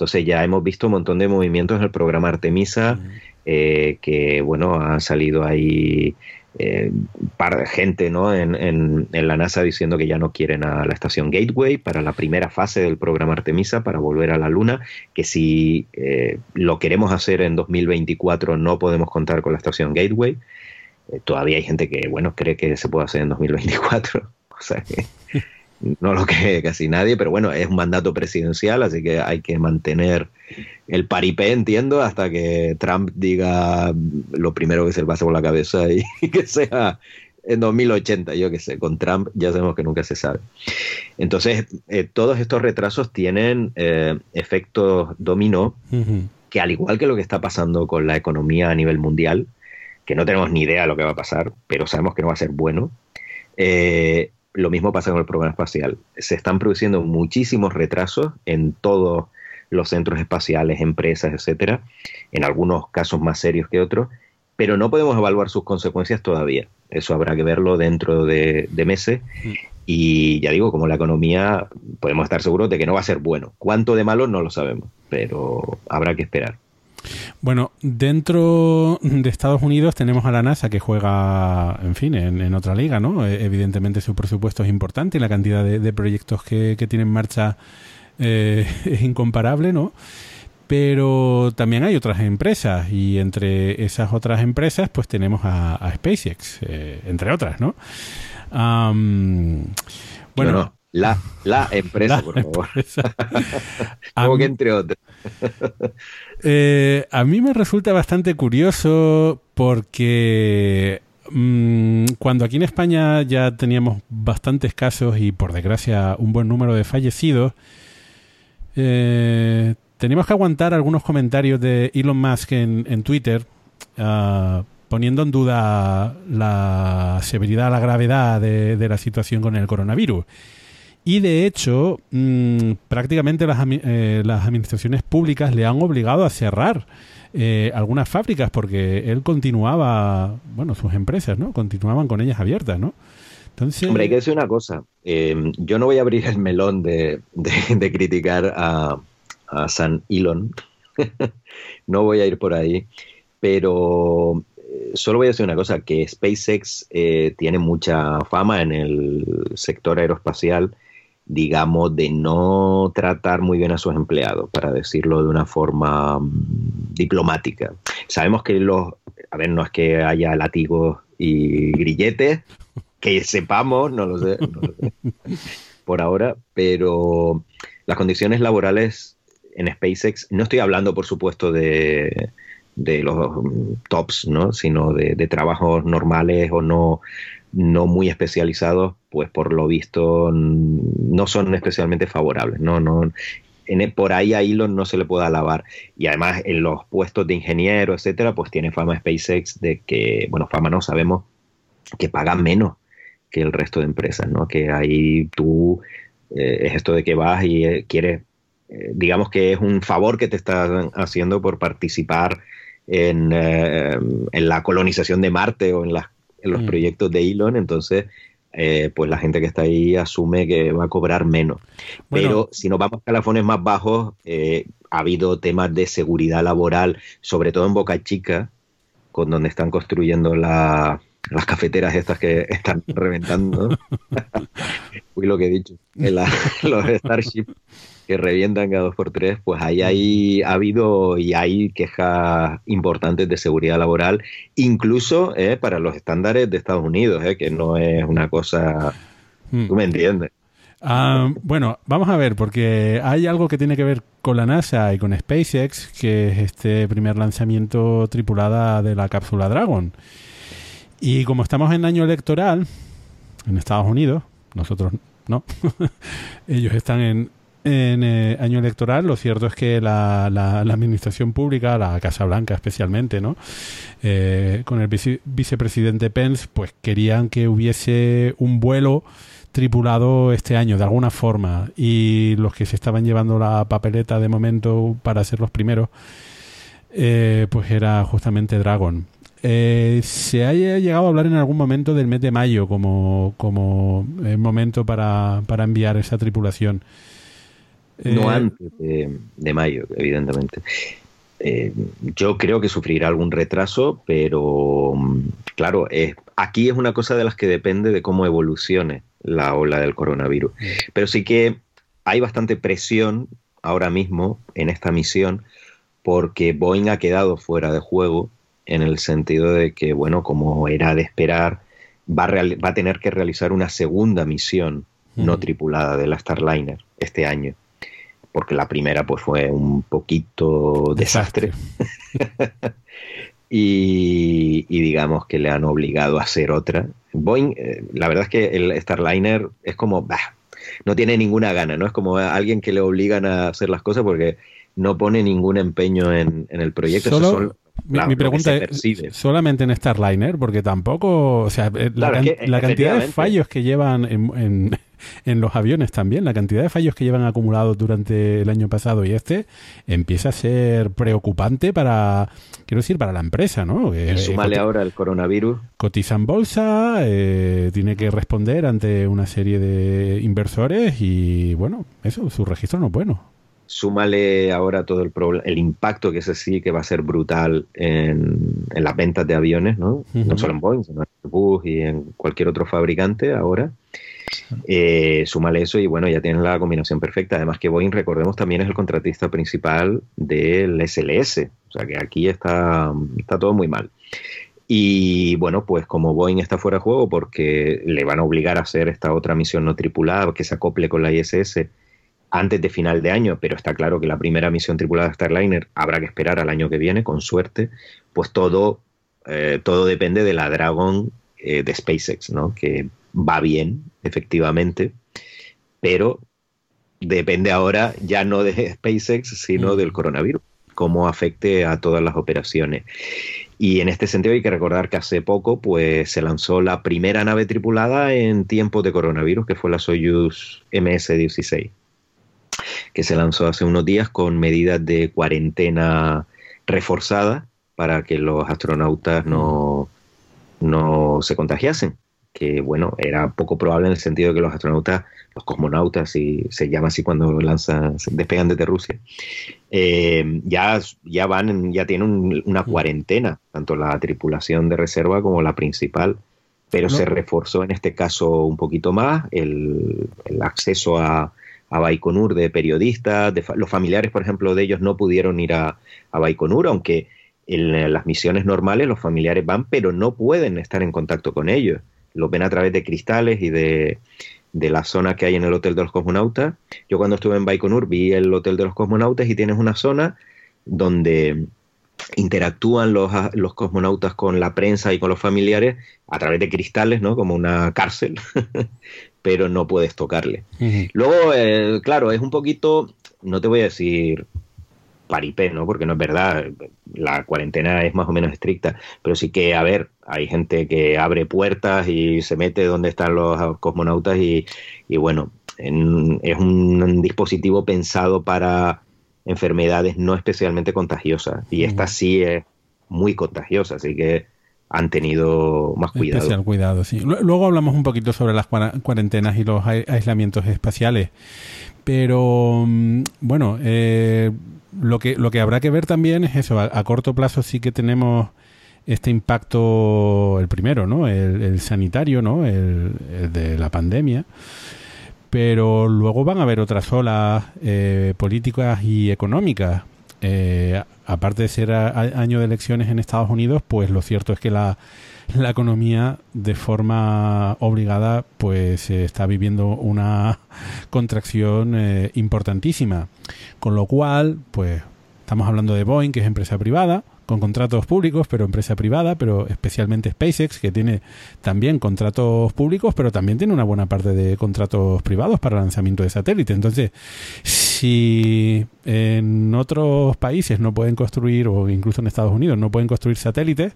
Entonces ya hemos visto un montón de movimientos en el programa Artemisa, eh, que bueno, ha salido ahí eh, par de gente ¿no? En, en, la NASA diciendo que ya no quieren a la estación Gateway para la primera fase del programa Artemisa para volver a la Luna, que si eh, lo queremos hacer en 2024 no podemos contar con la estación Gateway. Eh, todavía hay gente que, bueno, cree que se puede hacer en 2024. O sea que no lo cree casi nadie, pero bueno, es un mandato presidencial, así que hay que mantener el paripé, entiendo, hasta que Trump diga lo primero que se le pase por la cabeza y, que sea en 2080, yo qué sé, con Trump ya sabemos que nunca se sabe. Entonces, eh, todos estos retrasos tienen eh, efectos dominó, que al igual que lo que está pasando con la economía a nivel mundial, que no tenemos ni idea de lo que va a pasar, pero sabemos que no va a ser bueno. Eh, lo mismo pasa con el programa espacial. Se están produciendo muchísimos retrasos en todos los centros espaciales, empresas, etcétera, en algunos casos más serios que otros, pero no podemos evaluar sus consecuencias todavía. Eso habrá que verlo dentro de, de meses. Mm. Y ya digo, como la economía, podemos estar seguros de que no va a ser bueno. ¿Cuánto de malo? No lo sabemos, pero habrá que esperar. Bueno, dentro de Estados Unidos tenemos a la NASA que juega, en fin, en, otra liga, ¿no? E, evidentemente su presupuesto es importante y la cantidad de, proyectos que, tiene en marcha eh, es incomparable, ¿no? Pero también hay otras empresas y entre esas otras empresas pues tenemos a, SpaceX, eh, entre otras, ¿no? bueno, la, la empresa, por favor. Como que entre otras. Eh, a mí me resulta bastante curioso porque mm, cuando aquí en España ya teníamos bastantes casos y por desgracia un buen número de fallecidos, eh, teníamos que aguantar algunos comentarios de Elon Musk en, Twitter ah, poniendo en duda la severidad, la gravedad de la situación con el coronavirus. Y de hecho, mm, prácticamente las, eh, las, administraciones públicas le han obligado a cerrar eh, algunas fábricas porque él continuaba, bueno, sus empresas, ¿no? Continuaban con ellas abiertas, ¿no? Entonces... Hombre, hay que decir una cosa. Eh, yo no voy a abrir el melón de, de, criticar a, a San Elon. no voy a ir por ahí. Pero solo voy a decir una cosa, que SpaceX tiene mucha fama en el sector aeroespacial digamos, de no tratar muy bien a sus empleados, para decirlo de una forma mm, diplomática. Sabemos que los, a ver, no es que haya latigos y grilletes, que sepamos, no lo sé, por ahora, pero las condiciones laborales en SpaceX, no estoy hablando, por supuesto, de, de los tops, ¿no? sino de, de trabajos normales o no no muy especializados, pues por lo visto no son especialmente favorables. No, no, en, e, por ahí a Elon no se le puede alabar. Y además en los puestos de ingeniero, etcétera, pues tiene fama SpaceX de que, bueno, fama no sabemos que pagan menos que el resto de empresas, ¿no? Que ahí tú eh, es esto de que vas y eh, quieres, eh, digamos que es un favor que te están haciendo por participar en, en la colonización de Marte o en las en los mm. proyectos de Elon, entonces eh, pues la gente que está ahí asume que va a cobrar menos. Pero si nos vamos a calafones más bajos, eh, ha habido temas de seguridad laboral, sobre todo en Boca Chica, con donde están construyendo las cafeteras estas que están reventando. Uy, lo que he dicho. los Starship que revientan por tres, pues ahí ha habido y hay quejas importantes de seguridad laboral, incluso eh, para los estándares de Estados Unidos, eh, que no es una cosa... Hmm. Tú me entiendes. Ah, bueno, vamos a ver, porque hay algo que tiene que ver con la NASA y con SpaceX, que es este primer lanzamiento tripulada de la cápsula Dragon. Y como estamos en año electoral en Estados Unidos, nosotros no, ellos están en, en eh, año electoral, lo cierto es que la, la, administración pública, la Casa Blanca especialmente, ¿no? Eh, con el vicepresidente Pence, pues querían que hubiese un vuelo tripulado este año de alguna forma y los que se estaban llevando la papeleta de momento para ser los primeros, eh, pues era justamente Dragon. se haya llegado a hablar en algún momento del mes de mayo como, como momento para, para enviar esa tripulación. No eh, antes de, mayo, evidentemente. Eh, yo creo que sufrirá algún retraso, pero mm, claro, aquí es una cosa de las que depende de cómo evolucione la ola del coronavirus. Pero sí que hay bastante presión ahora mismo en esta misión porque Boeing ha quedado fuera de juego en el sentido de que, bueno, como era de esperar, va a, va a tener que realizar una segunda misión no tripulada de la Starliner este año porque la primera pues fue un poquito desastre. y, digamos que le han obligado a hacer otra. Boeing, eh, la verdad es que el Starliner es como, bah, no tiene ninguna gana, ¿no? Es como alguien que le obligan a hacer las cosas porque no pone ningún empeño en, el proyecto. Solo, mi, pregunta es, ¿solamente en Starliner? Porque tampoco, o sea, eh, la, cantidad de fallos que llevan en, en, los aviones también, la cantidad de fallos que llevan acumulados durante el año pasado y este, empieza a ser preocupante para, quiero decir, para la empresa, ¿no? Y súmale ahora el coronavirus. Cotiza en bolsa, eh, tiene que responder ante una serie de inversores y, bueno, eso, su registro no es bueno súmale ahora todo el, el impacto que es así, que va a ser brutal en, las ventas de aviones, ¿no? No solo en Boeing, sino en Airbus y en cualquier otro fabricante ahora. Eh, súmale eso y bueno, ya tienes la combinación perfecta. Además que Boeing, recordemos, también es el contratista principal del SLS. O sea que aquí está, está todo muy mal. Y bueno, pues como Boeing está fuera de juego porque le van a obligar a hacer esta otra misión no tripulada que se acople con la ISS antes de final de año, pero está claro que la primera misión tripulada de Starliner habrá que esperar al año que viene, con suerte, pues todo, eh, todo depende de la Dragon eh, de SpaceX, ¿no? Que va bien, efectivamente, pero depende ahora ya no de SpaceX, sino del coronavirus, cómo afecte a todas las operaciones. Y en este sentido hay que recordar que hace poco pues, se lanzó la primera nave tripulada en tiempos de coronavirus, que fue la Soyuz MS-16, que se lanzó hace unos días con medidas de cuarentena reforzada para que los astronautas no, no se contagiasen que bueno, era poco probable en el sentido de que los astronautas, los cosmonautas, si se llama así cuando lanzan, despegan desde Rusia, eh, ya, ya van, ya tienen una cuarentena, tanto la tripulación de reserva como la principal, pero se reforzó en este caso un poquito más el, acceso a, a Baikonur de periodistas, de los familiares, por ejemplo, de ellos no pudieron ir a, a Baikonur, aunque en las misiones normales los familiares van, pero no pueden estar en contacto con ellos lo ven a través de cristales y de, la zona que hay en el Hotel de los Cosmonautas. Yo cuando estuve en Baikonur vi el Hotel de los Cosmonautas y tienes una zona donde interactúan los, los cosmonautas con la prensa y con los familiares a través de cristales, ¿no? Como una cárcel, pero no puedes tocarle. Luego, eh, claro, es un poquito, no te voy a decir paripé, ¿no? Porque no es verdad, la cuarentena es más o menos estricta, pero sí que, a ver, hay gente que abre puertas y se mete donde están los cosmonautas y, bueno, es un dispositivo pensado para enfermedades no especialmente contagiosas y esta sí es muy contagiosa, así que han tenido más cuidado. Especial cuidado, sí. Luego hablamos un poquito sobre las cuarentenas y los aislamientos espaciales. Pero, mm, bueno, eh, lo que, lo que habrá que ver también es eso. A, corto plazo sí que tenemos este impacto, el primero, ¿no? El, sanitario, ¿no? El, de la pandemia. Pero luego van a haber otras olas eh, políticas y económicas. Eh, aparte de ser año de elecciones en Estados Unidos, pues lo cierto es que la, la economía de forma obligada pues está viviendo una contracción eh, importantísima. Con lo cual, pues estamos hablando de Boeing, que es empresa privada, con contratos públicos, pero empresa privada, pero especialmente SpaceX, que tiene también contratos públicos, pero también tiene una buena parte de contratos privados para lanzamiento de satélites. Entonces, si en otros países no pueden construir, o incluso en Estados Unidos no pueden construir satélites,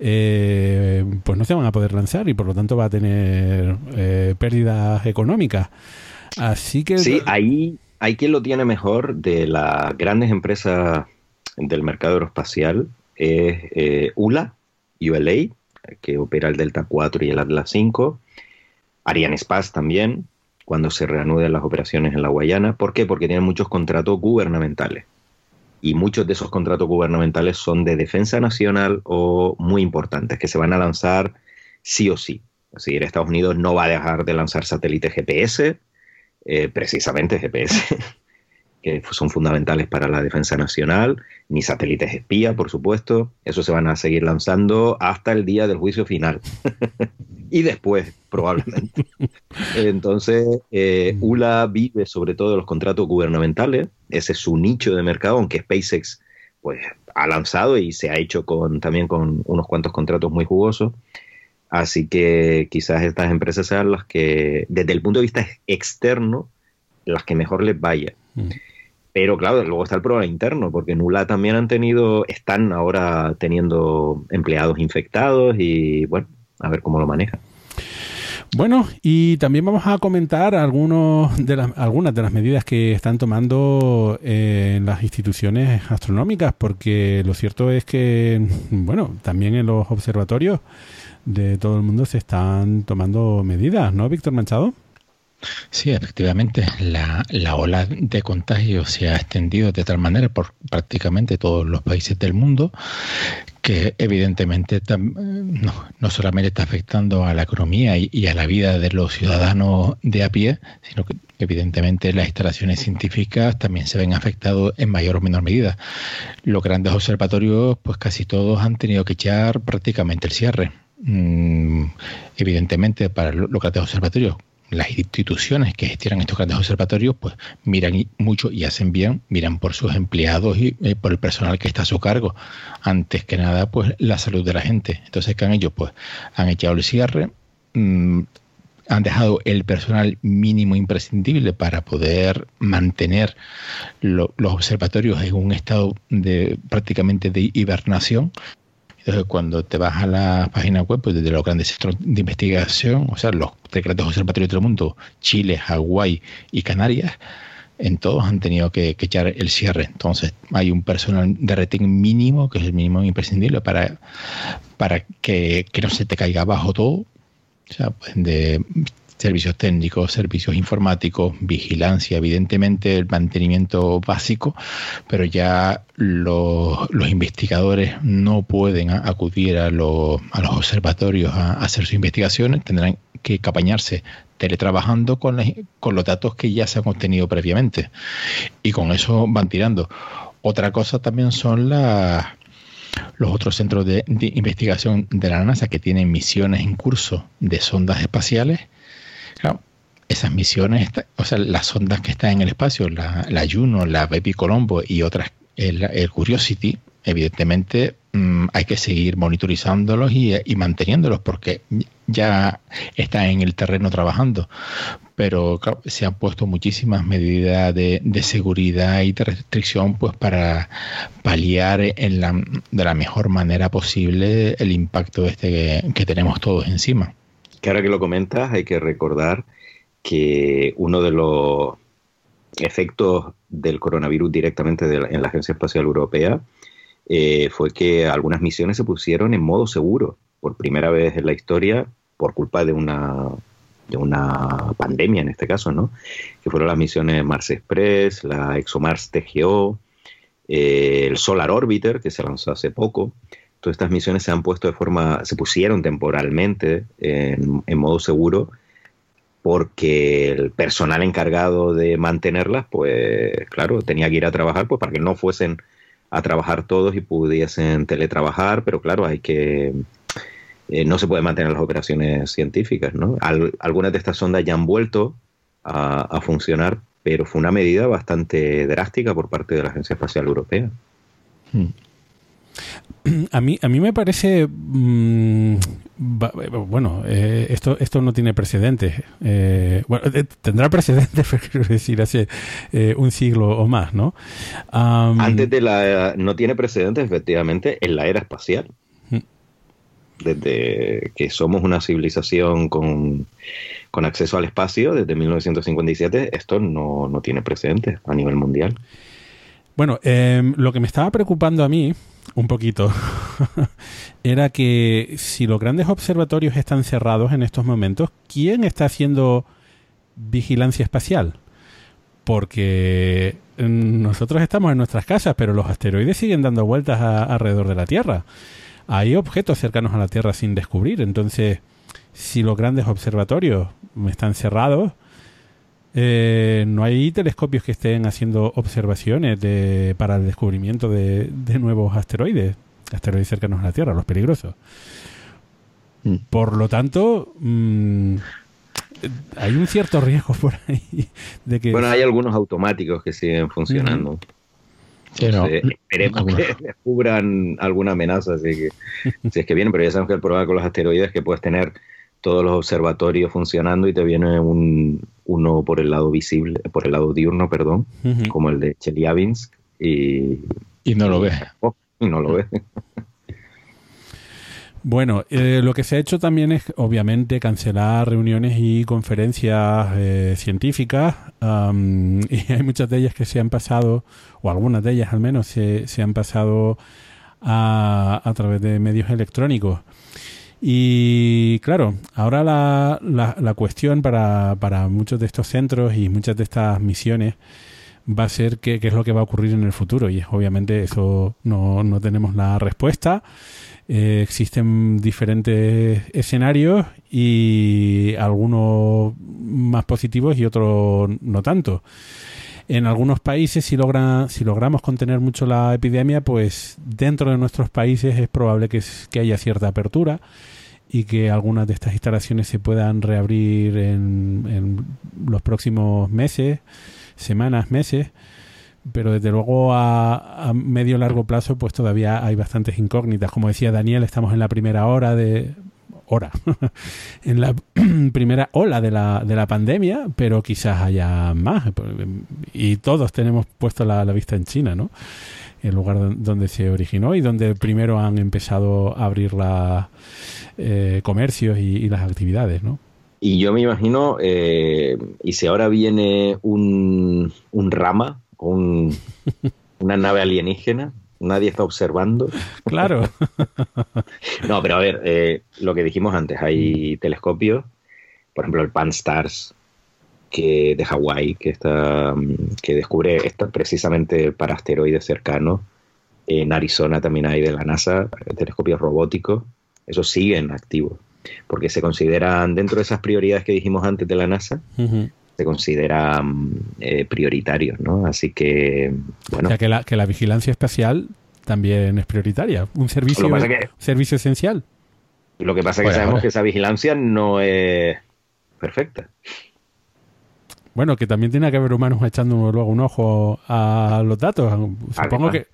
eh, pues no se van a poder lanzar y por lo tanto va a tener eh, pérdidas económicas. Así que... Sí, ahí hay quien lo tiene mejor de las grandes empresas del mercado aeroespacial. Es eh, ULA, ULA, que opera el Delta 4 y el Atlas 5. Arianespace también, cuando se reanuden las operaciones en la Guayana. ¿Por qué? Porque tienen muchos contratos gubernamentales y muchos de esos contratos gubernamentales son de defensa nacional o muy importantes, que se van a lanzar sí o sí. Es decir, Estados Unidos no va a dejar de lanzar satélites GPS, eh, precisamente GPS, que son fundamentales para la defensa nacional, ni satélites espía, por supuesto. Eso se van a seguir lanzando hasta el día del juicio final. y después, probablemente. Entonces, eh, mm. ULA vive sobre todo de los contratos gubernamentales, ese es su nicho de mercado, aunque SpaceX pues, ha lanzado y se ha hecho con, también con unos cuantos contratos muy jugosos. Así que quizás estas empresas sean las que, desde el punto de vista externo, las que mejor les vaya. Mm. Pero claro, luego está el problema interno, porque en ULA también han tenido, están ahora teniendo empleados infectados y bueno, a ver cómo lo maneja. Bueno, y también vamos a comentar algunos de las, algunas de las medidas que están tomando eh, en las instituciones astronómicas, porque lo cierto es que, bueno, también en los observatorios de todo el mundo se están tomando medidas, ¿no, Víctor Manchado? Sí, efectivamente, la, la, ola de contagio se ha extendido de tal manera por prácticamente todos los países del mundo que evidentemente no, no solamente está afectando a la economía y, a la vida de los ciudadanos de a pie, sino que evidentemente las instalaciones científicas también se ven afectados en mayor o menor medida. Los grandes observatorios, pues casi todos han tenido que echar prácticamente el cierre. Mm, evidentemente, para los grandes observatorios, las instituciones que gestionan estos grandes observatorios pues miran mucho y hacen bien, miran por sus empleados y eh, por el personal que está a su cargo. Antes que nada, pues la salud de la gente. Entonces, ¿qué han hecho? Pues han echado el cierre, mm, han dejado el personal mínimo imprescindible para poder mantener los observatorios en un estado de prácticamente de hibernación Entonces, cuando te vas a la página web pues, de los grandes centros de investigación, o sea, los grandes observatorios del mundo, Chile, Hawái y Canarias, en todos han tenido que, echar el cierre. Entonces, hay un personal de rating mínimo, que es el mínimo imprescindible para, para que, que no se te caiga abajo todo. O sea, pues, de servicios técnicos, servicios informáticos, vigilancia, evidentemente el mantenimiento básico, pero ya los, investigadores no pueden acudir a, los, a los observatorios a, hacer sus investigaciones, tendrán que apañarse teletrabajando con, con los datos que ya se han obtenido previamente. Y con eso van tirando. Otra cosa también son las los otros centros de, investigación de la NASA que tienen misiones en curso de sondas espaciales Claro, esas misiones, o sea, las sondas que están en el espacio, la, la Juno, la Baby Colombo y otras, el, Curiosity, evidentemente mm, hay que seguir monitorizándolos y, manteniéndolos porque ya están en el terreno trabajando. Pero se han puesto muchísimas medidas de, seguridad y de restricción pues para paliar en la, de la mejor manera posible el impacto este que, que tenemos todos encima que ahora que lo comentas, hay que recordar que uno de los efectos del coronavirus directamente en la Agencia Espacial Europea eh, fue que algunas misiones se pusieron en modo seguro, por primera vez en la historia, por culpa de una, de una pandemia en este caso, ¿no? Que fueron las misiones Mars Express, la ExoMars TGO, eh, el Solar Orbiter, que se lanzó hace poco, todas estas misiones se han puesto de forma, se pusieron temporalmente en, modo seguro porque el personal encargado de mantenerlas, pues claro, tenía que ir a trabajar pues para que no fuesen a trabajar todos y pudiesen teletrabajar, pero claro, hay que eh, no se puede mantener las operaciones científicas, ¿no? algunas de estas sondas ya han vuelto a, funcionar, pero fue una medida bastante drástica por parte de la Agencia Espacial Europea. A mí, a mí me parece. Mm, bueno, eh, esto, esto no tiene precedentes. Eh, bueno, eh, tendrá precedentes, quiero decir, hace un siglo o más, ¿no? Antes de la. No tiene precedentes, efectivamente, en la era espacial. Mm. Desde que somos una civilización con, con acceso al espacio, desde 1957, esto no, no tiene precedentes a nivel mundial. Bueno, em, lo que me estaba preocupando a mí un poquito, era que si los grandes observatorios están cerrados en estos momentos, ¿quién está haciendo vigilancia espacial? Porque nosotros estamos en nuestras casas, pero los asteroides siguen dando vueltas alrededor de la Tierra. Hay objetos cercanos a la Tierra sin descubrir. Entonces, si los grandes observatorios están cerrados, eh, no hay telescopios que estén haciendo observaciones de, para el descubrimiento de, nuevos asteroides, asteroides cercanos a la Tierra, los peligrosos. Mm. Por lo tanto, mm, hay un cierto riesgo por ahí de que... Bueno, hay algunos automáticos que siguen funcionando. esperemos que descubran alguna amenaza, así que, si es que vienen, pero ya sabemos que el problema con los asteroides es que puedes tener todos los observatorios funcionando y te viene un, uno por el lado visible, por el lado diurno, perdón, como el de Chelyabinsk y, y no lo ves. y no lo ves. Bueno, eh, lo que se ha hecho también es, obviamente, cancelar reuniones y conferencias eh, científicas. y hay muchas de ellas que se han pasado, o algunas de ellas al menos, se, se han pasado a, a través de medios electrónicos. Y claro, ahora la, la, cuestión para, para, muchos de estos centros y muchas de estas misiones va a ser qué, es lo que va a ocurrir en el futuro. Y obviamente eso no, no tenemos la respuesta. Eh, existen diferentes escenarios y algunos más positivos y otros no tanto. En algunos países, si, logra, si logramos contener mucho la epidemia, pues dentro de nuestros países es probable que, que haya cierta apertura y que algunas de estas instalaciones se puedan reabrir en, en los próximos meses, semanas, meses. Pero desde luego a, a, medio largo plazo pues todavía hay bastantes incógnitas. Como decía Daniel estamos en la primera hora de hora, en la primera ola de la, de la pandemia, pero quizás haya más. Y todos tenemos puesto la, vista en China, ¿no? el lugar donde se originó y donde primero han empezado a abrir los eh, comercios y, las actividades, ¿no? Y yo me imagino, eh, y si ahora viene un, un rama, un, una nave alienígena, nadie está observando. Claro. no, pero a ver, eh, lo que dijimos antes, hay telescopios, por ejemplo el Pan-STARRS que de Hawái, que está que descubre esto precisamente para asteroides cercanos. En Arizona también hay de la NASA telescopios robóticos. Esos siguen activos, porque se consideran dentro de esas prioridades que dijimos antes de la NASA. Se consideran eh, prioritarios, ¿no? Así que, bueno. O sea, que la, que la vigilancia espacial también es prioritaria, un servicio, servicio esencial. Lo que pasa es que sabemos que esa vigilancia no es perfecta. Bueno, que también tiene que haber humanos echando luego un ojo a los datos. Supongo que,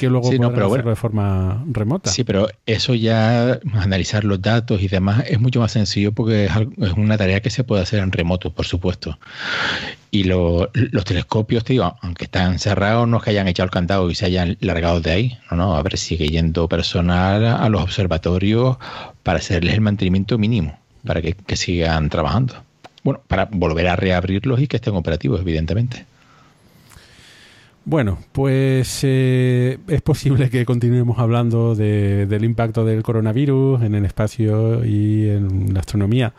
que luego sí, hacerlo de forma remota. Sí, pero eso ya, analizar los datos y demás, es mucho más sencillo porque es, una tarea que se puede hacer en remoto, por supuesto. Y los telescopios, te digo, aunque están cerrados, no es que hayan echado el candado y se hayan largado de ahí. No, no, a ver, sigue yendo personal a los observatorios para hacerles el mantenimiento mínimo, para que sigan trabajando. Bueno, para volver a reabrirlos y que estén operativos, evidentemente. Bueno, pues eh, es posible que continuemos hablando del impacto del coronavirus en el espacio y en la astronomía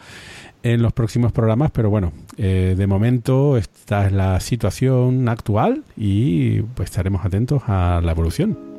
en los próximos programas, pero bueno, eh, de momento esta es la situación actual y pues estaremos atentos a la evolución.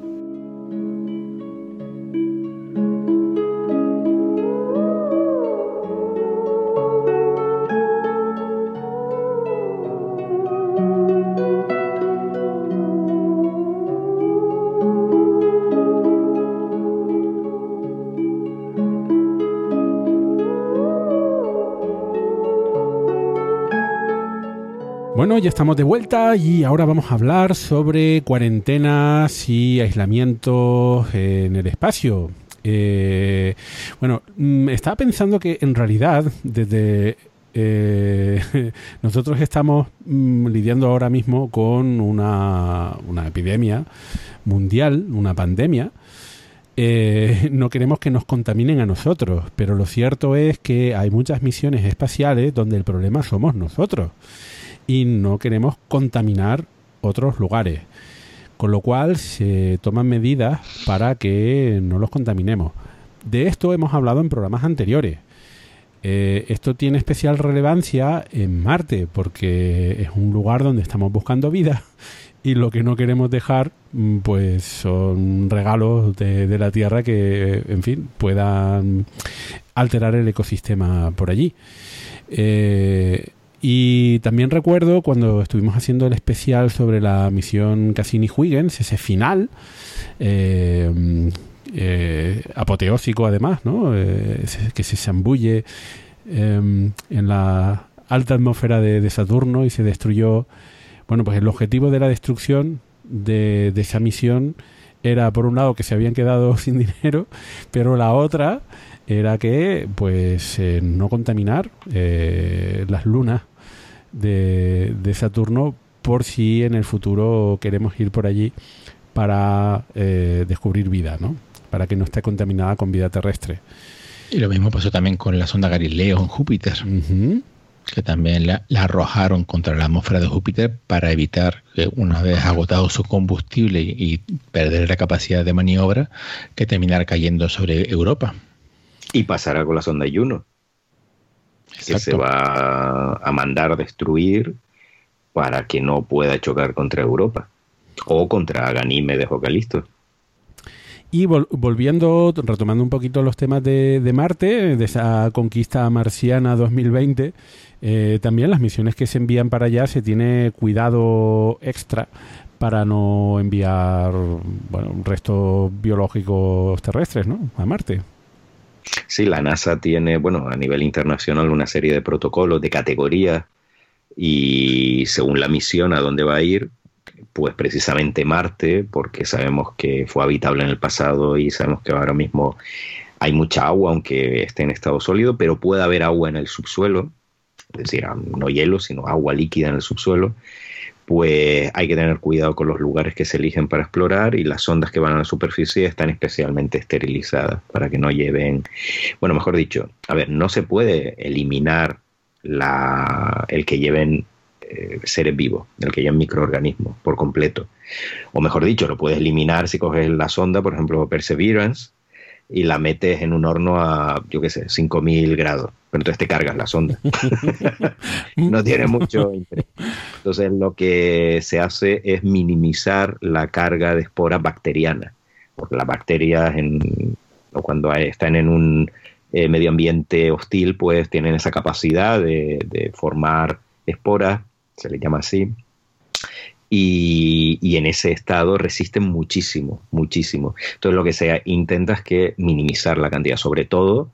Ya estamos de vuelta y ahora vamos a hablar sobre cuarentenas y aislamiento en el espacio. Eh, bueno, mm, estaba pensando que en realidad desde eh, nosotros estamos mm, lidiando ahora mismo con una, epidemia mundial, una pandemia. Eh, no queremos que nos contaminen a nosotros, pero lo cierto es que hay muchas misiones espaciales donde el problema somos nosotros y no queremos contaminar otros lugares. Con lo cual se toman medidas para que no los contaminemos. De esto hemos hablado en programas anteriores. Eh, esto tiene especial relevancia en Marte porque es un lugar donde estamos buscando vida y lo que no queremos dejar mm, pues son regalos de, la Tierra que, en fin, puedan alterar el ecosistema por allí. Eh, y también recuerdo cuando estuvimos haciendo el especial sobre la misión Cassini-Huygens, ese final, eh, eh, apoteósico además, ¿no? Eh, que se zambulle em, en la alta atmósfera de, Saturno y se destruyó. Bueno, pues el objetivo de la destrucción de, de esa misión era, por un lado, que se habían quedado sin dinero, pero la otra era que, pues, no contaminar las lunas de, Saturno por si en el futuro queremos ir por allí para eh, descubrir vida, ¿no? Para que no esté contaminada con vida terrestre. Y lo mismo pasó también con la sonda Galileo en Júpiter, que también la, arrojaron contra la atmósfera de Júpiter para evitar que una vez agotado su combustible y, perder la capacidad de maniobra, que terminara cayendo sobre Europa. Y pasará con la sonda Juno que se va a mandar destruir para que no pueda chocar contra Europa o contra Ganímedes o Calisto. Y volviendo, retomando un poquito los temas de, Marte, de esa conquista marciana 2020, eh, también las misiones que se envían para allá se tiene cuidado extra para no enviar bueno, restos biológicos terrestres ¿no? a Marte. Sí, la NASA tiene, bueno, a nivel internacional una serie de protocolos, de categorías y según la misión a dónde va a ir, pues precisamente Marte, porque sabemos que fue habitable en el pasado y sabemos que ahora mismo hay mucha agua, aunque esté en estado sólido, pero puede haber agua en el subsuelo, es decir, no hielo, sino agua líquida en el subsuelo, pues hay que tener cuidado con los lugares que se eligen para explorar y las sondas que van a la superficie están especialmente esterilizadas para que no lleven, bueno, mejor dicho, a ver, no se puede eliminar la, el que lleven eh, seres vivos, el que lleven microorganismos por completo. O mejor dicho, lo puedes eliminar si coges la sonda, por ejemplo, Perseverance, y la metes en un horno a, yo qué sé, 5000 grados. Pero entonces te cargas la sonda. no tiene mucho interés. Entonces lo que se hace es minimizar la carga de esporas bacterianas. Porque las bacterias, en, o cuando están en un eh, medio ambiente hostil, pues tienen esa capacidad de, de formar esporas, se le llama así, y, en ese estado resisten muchísimo, muchísimo. Entonces lo que se intenta que minimizar la cantidad, sobre todo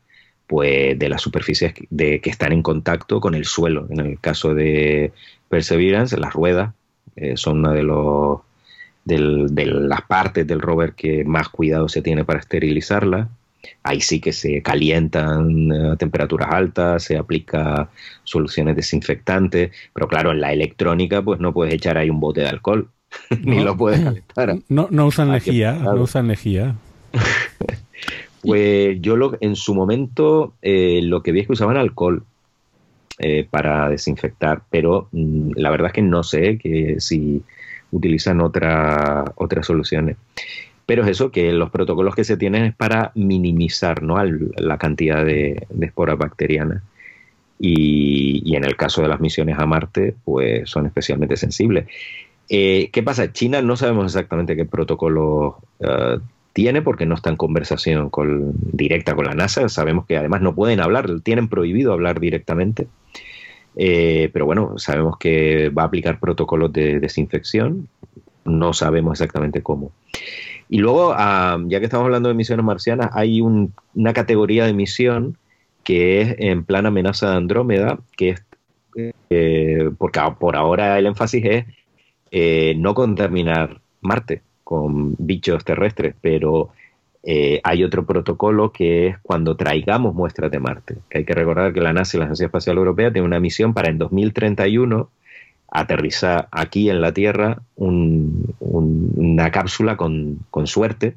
pues de las superficies de, que están en contacto con el suelo. En el caso de Perseverance, las ruedas eh, son una de los de las partes del rover que más cuidado se tiene para esterilizarla. Ahí sí que se calientan a temperaturas altas, se aplica soluciones desinfectantes, pero claro, en la electrónica pues no puedes echar ahí un bote de alcohol, ni lo puedes calentar. No, no usan lejía, no usan lejía. pues yo lo, en su momento eh, lo que vi es que usaban alcohol eh, para desinfectar, pero mm, la verdad es que no sé que si utilizan otra, otras soluciones. Pero es eso, que los protocolos que se tienen es para minimizar ¿no? la cantidad de, esporas bacterianas. Y, en el caso de las misiones a Marte, pues son especialmente sensibles. Eh, ¿Qué pasa? China no sabemos exactamente qué protocolo eh, tiene porque no está en conversación con, directa con la NASA. Sabemos que además no pueden hablar, tienen prohibido hablar directamente. Eh, pero bueno, sabemos que va a aplicar protocolos de desinfección. No sabemos exactamente cómo. Y luego, ah, ya que estamos hablando de misiones marcianas, hay una categoría de misión que es en plan amenaza de Andrómeda, que es, eh, porque por ahora el énfasis es eh, no contaminar Marte con bichos terrestres, pero eh, hay otro protocolo que es cuando traigamos muestras de Marte. hay que recordar que la NASA y la Agencia Espacial Europea tienen una misión para en 2031 aterriza aquí en la Tierra una cápsula con, suerte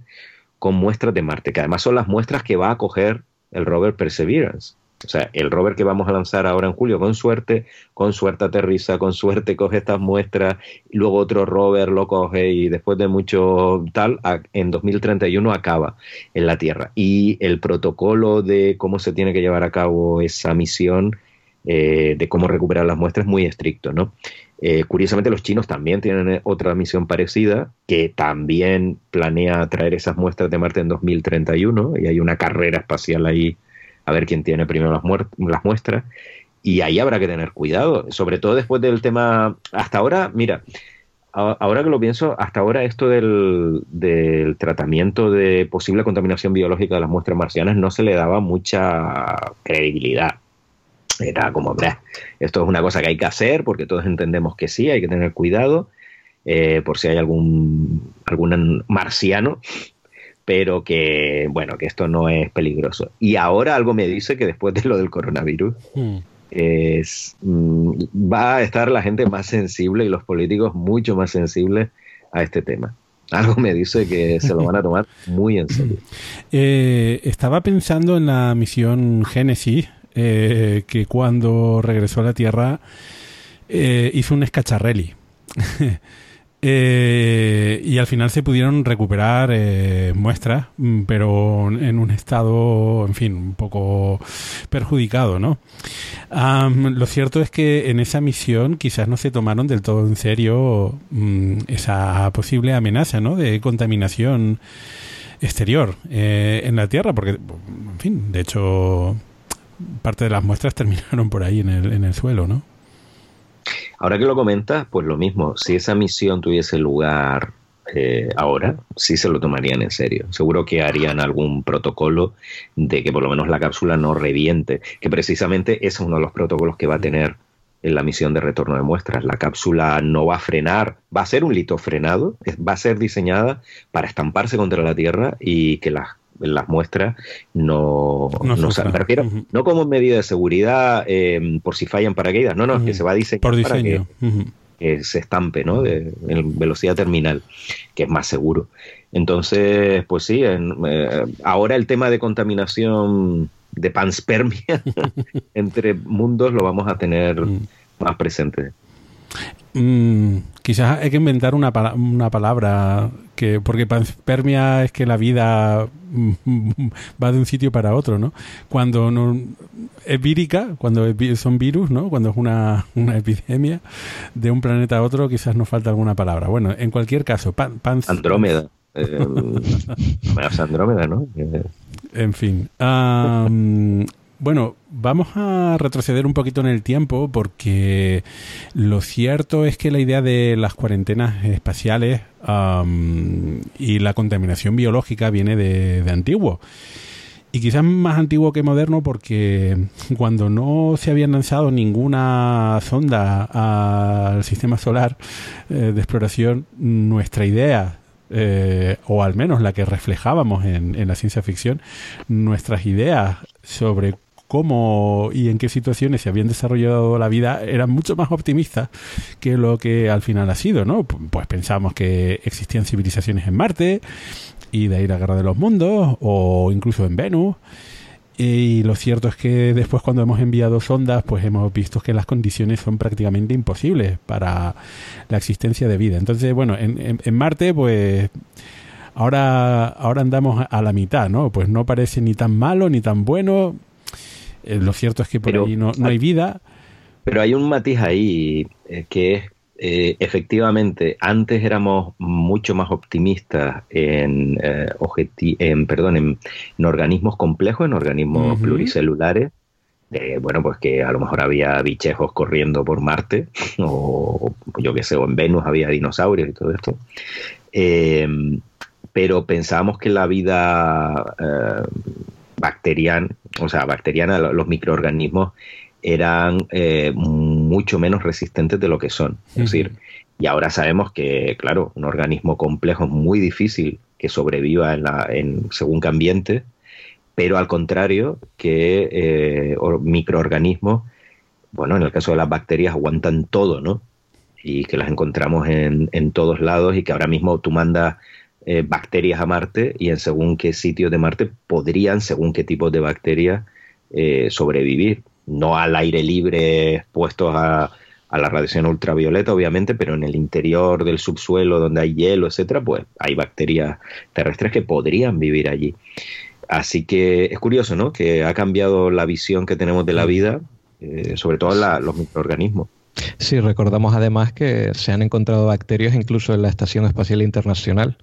con muestras de Marte, que además son las muestras que va a coger el rover Perseverance. O sea, el rover que vamos a lanzar ahora en julio, con suerte, con suerte aterriza, con suerte coge estas muestras, luego otro rover lo coge y después de mucho tal, en 2031 acaba en la Tierra. Y el protocolo de cómo se tiene que llevar a cabo esa misión eh, de cómo recuperar las muestras muy estricto, ¿no? Eh, curiosamente los chinos también tienen eh, otra misión parecida que también planea traer esas muestras de Marte en 2031 y hay una carrera espacial ahí a ver quién tiene primero las, las muestras y ahí habrá que tener cuidado, sobre todo después del tema, hasta ahora, mira, ahora que lo pienso, hasta ahora esto del, del, tratamiento de posible contaminación biológica de las muestras marcianas no se le daba mucha credibilidad. Era como, esto es una cosa que hay que hacer porque todos entendemos que sí, hay que tener cuidado eh, por si hay algún, algún marciano, pero que, bueno, que esto no es peligroso. Y ahora algo me dice que después de lo del coronavirus, hmm. es, mm, va a estar la gente más sensible y los políticos mucho más sensibles a este tema algo me dice que se lo van a tomar muy en serio. Eh, estaba pensando en la misión Génesis, eh, que cuando regresó a la Tierra eh, hizo un escacharrelli. Eh, y al final se pudieron recuperar muestras, mm, pero en un estado, en fin, un poco perjudicado, ¿no? lo cierto es que en esa misión quizás no se tomaron del todo en serio mm, esa posible amenaza, ¿no? De contaminación exterior en la Tierra, porque, en fin, de hecho, parte de las muestras terminaron por ahí en el, en el suelo, ¿no? Ahora que lo comentas, pues lo mismo, si esa misión tuviese lugar eh, ahora, sí se lo tomarían en serio. Seguro que harían algún protocolo de que por lo menos la cápsula no reviente, que precisamente ese es uno de los protocolos que va a tener en la misión de retorno de muestras. La cápsula no va a frenar, va a ser un lito frenado, va a ser diseñada para estamparse contra la Tierra y que las las muestras no, no, se refiero, no como medida de seguridad em, por si fallan paracaídas, no, no, que se va a diseñar por para que, que se estampe, ¿no? De, en velocidad terminal, que es más seguro. Entonces, pues sí, eh, ahora el tema de contaminación de panspermia entre mundos lo vamos a tener más presente. Mm, quizás hay que inventar una, una palabra que porque panspermia es que la vida va de un sitio para otro, ¿no? Cuando no, es vírica, cuando son virus, ¿no? Cuando es una, una, epidemia de un planeta a otro, quizás nos falta alguna palabra. Bueno, en cualquier caso, pan, Andrómeda. Eh, Andrómeda, ¿no? En fin. Bueno, vamos a retroceder un poquito en el tiempo porque lo cierto es que la idea de las cuarentenas espaciales y la contaminación biológica viene de, de antiguo. Y quizás más antiguo que moderno porque cuando no se había lanzado ninguna sonda al sistema solar eh, de exploración, nuestra idea eh, o al menos la que reflejábamos en, en, la ciencia ficción, nuestras ideas sobre cómo y en qué situaciones se habían desarrollado la vida eran mucho más optimistas que lo que al final ha sido, ¿no? Pues pensamos que existían civilizaciones en Marte y de ahí la guerra de los mundos o incluso en Venus. Y lo cierto es que después cuando hemos enviado sondas, pues hemos visto que las condiciones son prácticamente imposibles para la existencia de vida. Entonces, bueno, en, en, Marte, pues ahora, ahora andamos a la mitad, ¿no? Pues no parece ni tan malo ni tan bueno. Eh, lo cierto es que por ahí no, no, hay vida. Pero hay un matiz ahí eh, que es eh, efectivamente, antes éramos mucho más optimistas en, en, perdón, en, organismos complejos, en organismos pluricelulares. bueno, pues que a lo mejor había bichejos corriendo por Marte, o yo qué sé, o en Venus había dinosaurios y todo esto. Em, pero pensábamos que la vida eh, bacteriana, o sea, bacteriana, los microorganismos, eran eh, mucho menos resistentes de lo que son. Es decir, y ahora sabemos que, claro, un organismo complejo es muy difícil que sobreviva en, la, en según qué ambiente, pero al contrario, que eh, microorganismos, bueno, en el caso de las bacterias, aguantan todo, ¿no? Y que las encontramos en, en todos lados y que ahora mismo tú mandas eh, bacterias a Marte y en según qué sitios de Marte podrían, según qué tipos de bacterias, sobrevivir no al aire libre expuestos a, la radiación ultravioleta, obviamente, pero en el interior del subsuelo donde hay hielo, etcétera, pues hay bacterias terrestres que podrían vivir allí. Así que es curioso, ¿no? Que ha cambiado la visión que tenemos de la vida, eh, sobre todo los microorganismos. Sí, recordamos además que se han encontrado bacterias incluso en la Estación Espacial Internacional.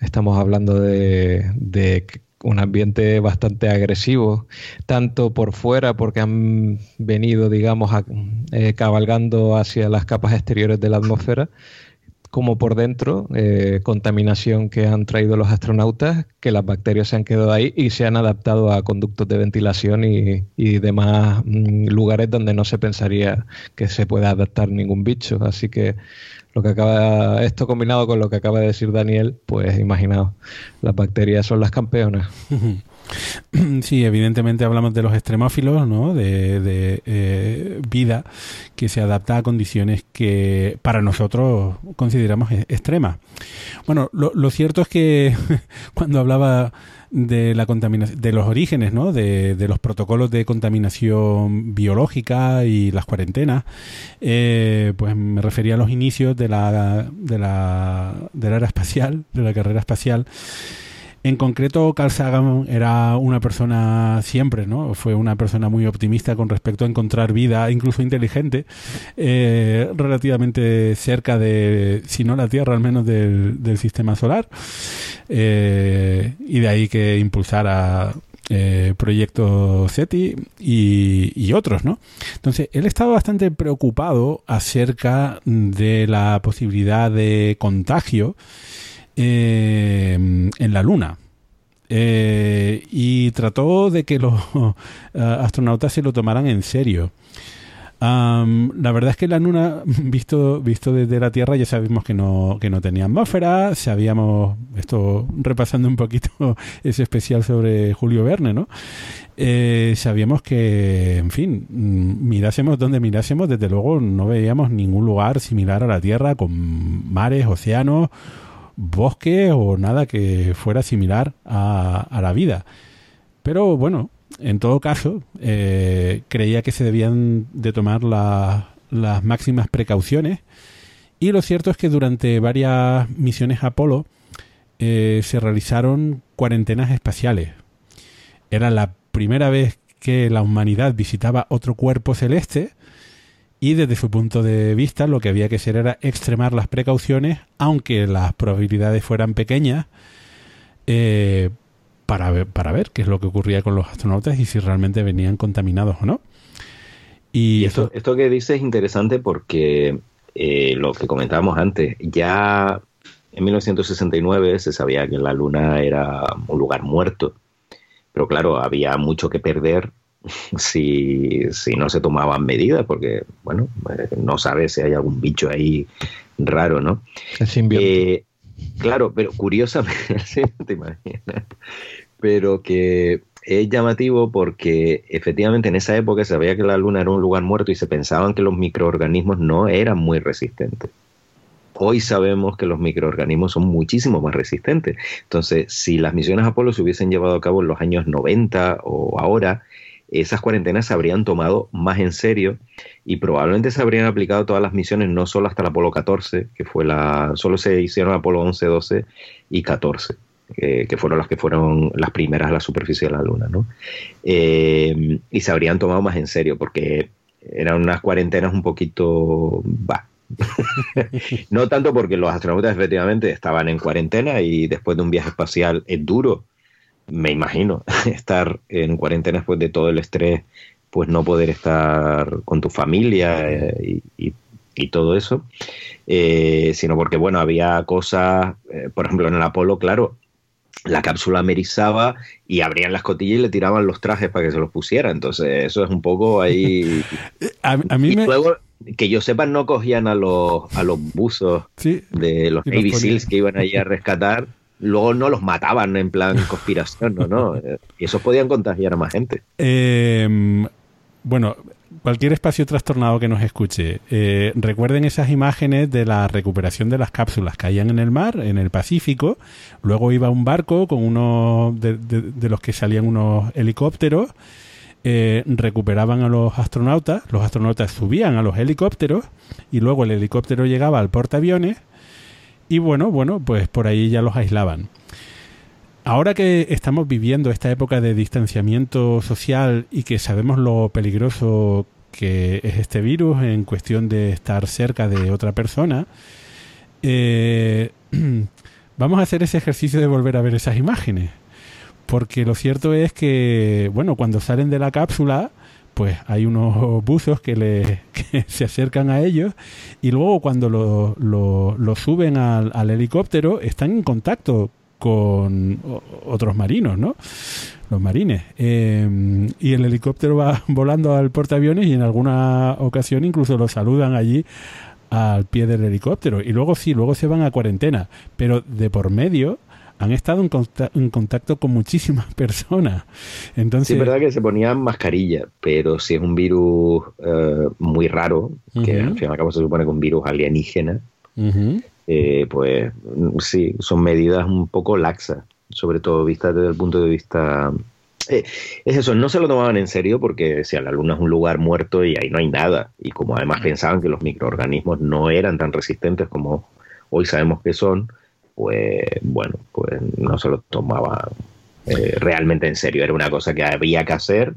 Estamos hablando de, un ambiente bastante agresivo, tanto por fuera porque han venido, digamos, eh, cabalgando hacia las capas exteriores de la atmósfera, como por dentro, eh, contaminación que han traído los astronautas, que las bacterias se han quedado ahí y se han adaptado a conductos de ventilación y, y demás mm, lugares donde no se pensaría que se pueda adaptar ningún bicho. Así que lo que acaba esto combinado con lo que acaba de decir Daniel, pues imaginaos, las bacterias son las campeonas. Sí, evidentemente hablamos de los extremófilos, ¿no? De, eh, vida que se adapta a condiciones que para nosotros consideramos e-, extremas. Bueno, lo, lo cierto es que cuando hablaba de la contaminación, de los orígenes, ¿no? De, de, los protocolos de contaminación biológica y las cuarentenas, eh, pues me refería a los inicios de la, de la, de la era espacial, de la carrera espacial. En concreto, Carl Sagan era una persona siempre, ¿no? Fue una persona muy optimista con respecto a encontrar vida, incluso inteligente, eh, relativamente cerca de, si no la Tierra, al menos del, sistema solar. Eh, y de ahí que impulsara eh, proyectos SETI y, otros, ¿no? Entonces, él estaba bastante preocupado acerca de la posibilidad de contagio eh, en la Luna. Eh, y trató de que los astronautas se lo tomaran en serio. la verdad es que la Luna, visto, visto desde la Tierra, ya sabemos que no, que no tenía atmósfera, sabíamos, esto repasando un poquito ese especial sobre Julio Verne, ¿no? Eh, sabíamos que, en fin, mm, mirásemos donde mirásemos, desde luego no veíamos ningún lugar similar a la Tierra con mares, océanos, bosques o nada que fuera similar a, la vida. Pero bueno, en todo caso, eh, creía que se debían de tomar las máximas precauciones y lo cierto es que durante varias misiones Apolo eh, se realizaron cuarentenas espaciales. Era la primera vez que la humanidad visitaba otro cuerpo celeste y desde su punto de vista lo que había que hacer era extremar las precauciones, aunque las probabilidades fueran pequeñas, eh, para ver, para ver qué es lo que ocurría con los astronautas y si realmente venían contaminados o no. Y, esto, esto que dices es interesante porque eh, lo que comentábamos antes, ya en 1969 se sabía que la Luna era un lugar muerto, pero claro, había mucho que perder si, si no se tomaban medidas, porque, bueno, eh, no sabes si hay algún bicho ahí raro, ¿no? Eh, claro, pero curiosamente, te imaginas, pero que es llamativo porque efectivamente en esa época se sabía que la Luna era un lugar muerto y se pensaban que los microorganismos no eran muy resistentes. Hoy sabemos que los microorganismos son muchísimo más resistentes. Entonces, si las misiones Apolo se hubiesen llevado a cabo en los años 90 o ahora, esas cuarentenas se habrían tomado más en serio y probablemente se habrían aplicado todas las misiones, no solo hasta el Apolo 14, que fue la. solo se hicieron Apolo 11, 12 y 14 que fueron las que fueron las primeras a la superficie de la Luna, ¿no? Eh, y se habrían tomado más en serio, porque eran unas cuarentenas un poquito... Bah. no tanto porque los astronautas efectivamente estaban en cuarentena y después de un viaje espacial es duro, me imagino, estar en cuarentena después de todo el estrés, pues no poder estar con tu familia eh, y, todo eso, eh, sino porque, bueno, había cosas, por ejemplo, en el Apolo, claro, la cápsula amerizaba y abrían las cotillas y le tiraban los trajes para que se los pusiera. Entonces, eso es un poco ahí. a, mí y luego, que yo sepa, no cogían a los, a los buzos de los Navy Seals que iban allí a rescatar. Luego no los mataban en plan conspiración, ¿no? no y esos podían contagiar a más gente. Eh, bueno, cualquier espacio trastornado que nos escuche, eh, recuerden esas imágenes de la recuperación de las cápsulas. Caían en el mar, en el Pacífico, luego iba un barco con uno de, los que salían unos helicópteros, eh, recuperaban a los astronautas, los astronautas subían a los helicópteros y luego el helicóptero llegaba al portaaviones y bueno, bueno, pues por ahí ya los aislaban. Ahora que estamos viviendo esta época de distanciamiento social y que sabemos lo peligroso que es este virus en cuestión de estar cerca de otra persona, eh, vamos a hacer ese ejercicio de volver a ver esas imágenes. Porque lo cierto es que, bueno, cuando salen de la cápsula, pues hay unos buzos que, le, se acercan a ellos y luego cuando lo, lo, suben al, al, helicóptero están en contacto con otros marinos, ¿no? Los marines. Eh, y el helicóptero va volando al portaaviones y en alguna ocasión incluso lo saludan allí al pie del helicóptero. Y luego sí, luego se van a cuarentena. Pero de por medio han estado en, contacto, con muchísimas personas. Entonces, sí, es verdad que se ponían mascarilla, pero si es un virus eh, muy raro, que al fin y al cabo se supone que es un virus alienígena, eh, pues sí, son medidas un poco laxas, sobre todo vistas desde el punto de vista... Eh, es eso, no se lo tomaban en serio porque si la Luna es un lugar muerto y ahí no hay nada. Y como además pensaban que los microorganismos no eran tan resistentes como hoy sabemos que son, pues bueno, pues no se lo tomaban eh, realmente en serio. Era una cosa que había que hacer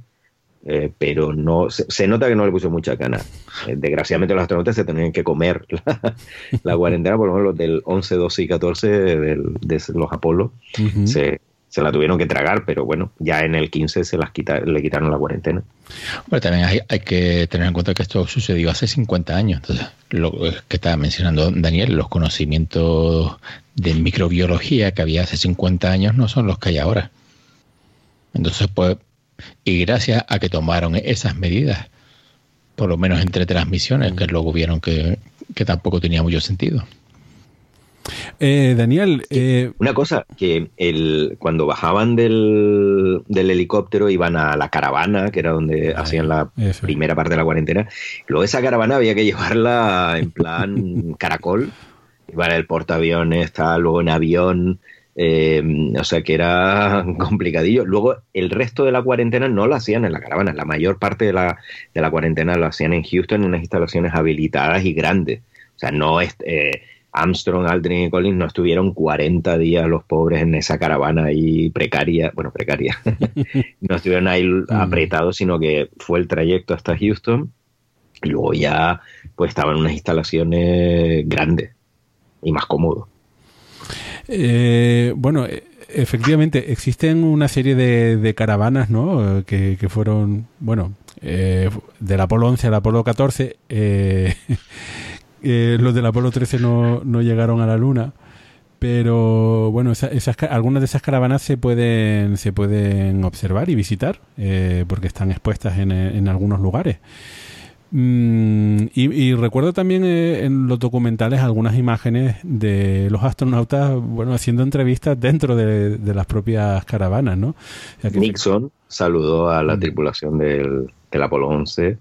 eh, pero no se, nota que no le puso mucha gana. Eh, desgraciadamente los astronautas se tenían que comer la, cuarentena, por lo menos los del 11, 12 y 14 de los Apolo se, la tuvieron que tragar, pero bueno, ya en el 15 se las quita, le quitaron la cuarentena. Bueno, también hay, hay, que tener en cuenta que esto sucedió hace 50 años. Entonces, lo que estaba mencionando Daniel, los conocimientos de microbiología que había hace 50 años no son los que hay ahora. Entonces, pues y gracias a que tomaron esas medidas Por lo menos entre transmisiones, que luego vieron que, que tampoco tenía mucho sentido. Eh, Daniel, eh, una cosa, que el, cuando bajaban del, del, helicóptero iban a la caravana, que era donde hacían la primera parte de la cuarentena. Luego esa caravana había que llevarla en plan caracol. Iban el portaaviones, tal, luego en avión. Eh, o sea que era complicadillo. Luego el resto de la cuarentena no lo hacían en la caravana. La mayor parte de la, de la cuarentena lo hacían en Houston en unas instalaciones habilitadas y grandes. O sea, no es... Eh, Armstrong, Aldrin y Collins no estuvieron 40 días los pobres en esa caravana ahí precaria, bueno, precaria, no estuvieron ahí mm. apretados, sino que fue el trayecto hasta Houston y luego ya pues estaban en unas instalaciones grandes y más cómodos. Eh, bueno, e, efectivamente, existen una serie de, caravanas, ¿no? Que, fueron, bueno, eh, del Apolo 11 al Apolo 14. Eh, Eh, los del Apolo 13 no, no, llegaron a la Luna. Pero bueno, esas, algunas de esas caravanas se pueden, se pueden observar y visitar eh, porque están expuestas en, en algunos lugares. Mm, y, recuerdo también eh, en los documentales algunas imágenes de los astronautas bueno haciendo entrevistas dentro de, las propias caravanas, ¿no? Nixon saludó a la mm. tripulación del, del Apolo 11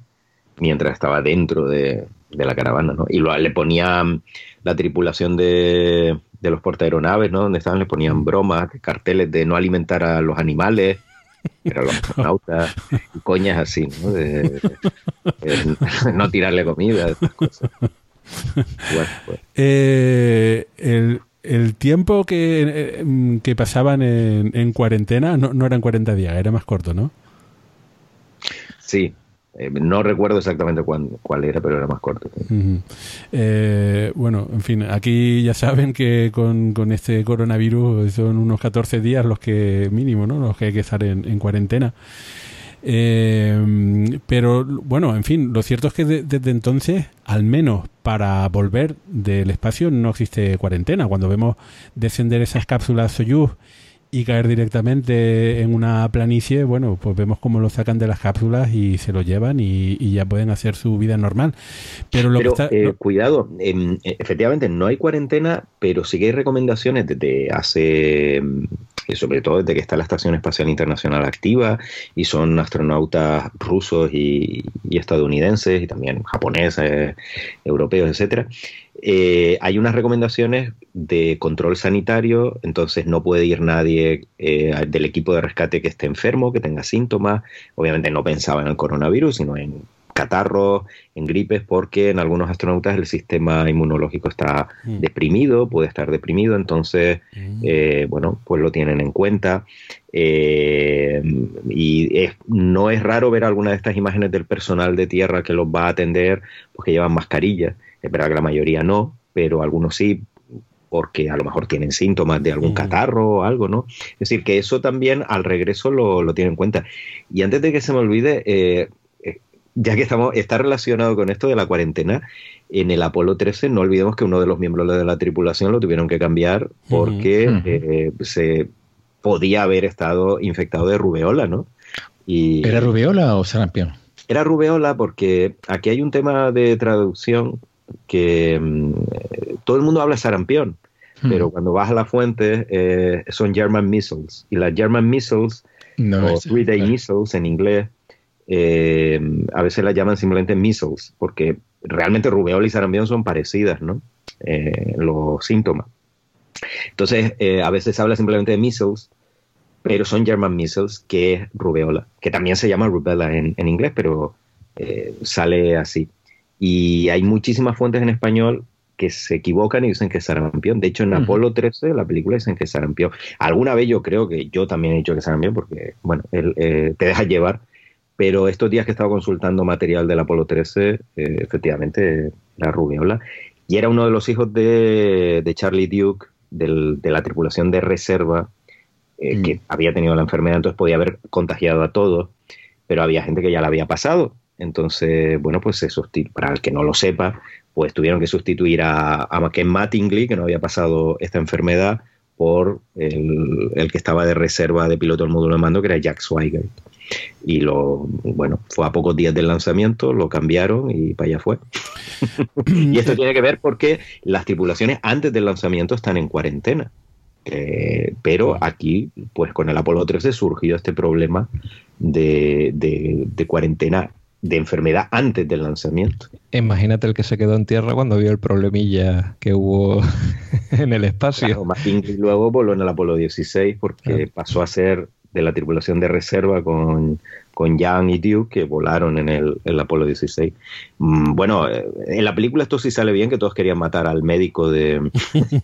mientras estaba dentro de, de la caravana, ¿no? Y lo, le ponían la tripulación de, de los portaeronaves, ¿no? Donde estaban, le ponían bromas, carteles de no alimentar a los animales, pero los astronautas, y coñas así, ¿no? De, no tirarle comida, estas cosas. Pues. Eh, el, el, tiempo que, eh, que pasaban en, en cuarentena no, no eran 40 días, era más corto, ¿no? Sí, eh, no recuerdo exactamente cuál era, pero era más corto. Eh, bueno, en fin, aquí ya saben que con, este coronavirus son unos 14 días los que mínimo, ¿no? Los que hay que estar en, cuarentena. Eh, pero bueno, en fin, lo cierto es que desde entonces, al menos para volver del espacio, no existe cuarentena. Cuando vemos descender esas cápsulas Soyuz y caer directamente en una planicie, bueno, pues vemos cómo lo sacan de las cápsulas y se lo llevan y, ya pueden hacer su vida normal. Pero, lo que está, eh, cuidado, eh, efectivamente no hay cuarentena, pero sí que hay recomendaciones desde hace, mm, sobre todo desde que está la Estación Espacial Internacional activa y son astronautas rusos y, y estadounidenses y también japoneses, europeos, etcétera eh, hay unas recomendaciones de control sanitario, entonces no puede ir nadie eh, del equipo de rescate que esté enfermo, que tenga síntomas. Obviamente no pensaba en el coronavirus, sino en catarros, en gripes, porque en algunos astronautas el sistema inmunológico está mm. deprimido, puede estar deprimido, entonces, mm. eh, bueno, pues lo tienen en cuenta. y no es raro ver alguna de estas imágenes del personal de tierra que los va a atender, porque llevan mascarillas. Es verdad que la mayoría no, pero algunos sí, porque a lo mejor tienen síntomas de algún mm. catarro o algo, ¿no? Es decir, que eso también al regreso lo, lo tienen en cuenta. Y antes de que se me olvide, eh, eh, ya que estamos, está relacionado con esto de la cuarentena, en el Apolo 13 no olvidemos que uno de los miembros de la tripulación lo tuvieron que cambiar porque eh, se podía haber estado infectado de rubeola, ¿no? Y, ¿Era rubeola o sarampión? Era rubeola porque aquí hay un tema de traducción que mm, todo el mundo habla sarampión, hmm. pero cuando vas a la fuente eh, son German missiles. Y las German missiles, o three-day missiles en inglés, eh, a veces las llaman simplemente missiles, porque realmente rubeola y sarampión son parecidas, ¿no? Eh, los síntomas. Entonces, a veces se habla simplemente de missiles, pero son German missiles, que es rubeola, que también se llama rubella en, en inglés, pero sale así. Y hay muchísimas fuentes en español que se equivocan y dicen que es sarampión. De hecho, en Apolo 13, la película, dicen que es sarampión. Alguna vez yo creo que yo también he dicho que es sarampión porque, bueno, eh, te deja llevar. Pero estos días que he estado consultando material del Apolo 13, eh, efectivamente, la rubiola. Y era uno de los hijos de, Charlie Duke, de la tripulación de reserva, eh, mm. que había tenido la enfermedad, entonces podía haber contagiado a todos, pero había gente que ya la había pasado entonces, bueno, pues se para el que no lo sepa, pues tuvieron que sustituir a, a Ken Mattingly, que no había pasado esta enfermedad, por el, que estaba de reserva de piloto del módulo de mando, que era Jack Swigert. Y lo, bueno, fue a pocos días del lanzamiento, lo cambiaron y para allá fue. y esto tiene que ver porque las tripulaciones antes del lanzamiento están en cuarentena. Eh, pero aquí, pues con el Apolo 13 surgió este problema de, de cuarentena de enfermedad antes del lanzamiento. Imagínate el que se quedó en tierra cuando vio el problemilla que hubo en el espacio. Claro, luego voló en el Apolo 16 porque pasó a ser de la tripulación de reserva con, con Jan y Duke que volaron en el, Apolo 16. Mm, bueno, eh, en la película esto sí sale bien, que todos querían matar al médico de...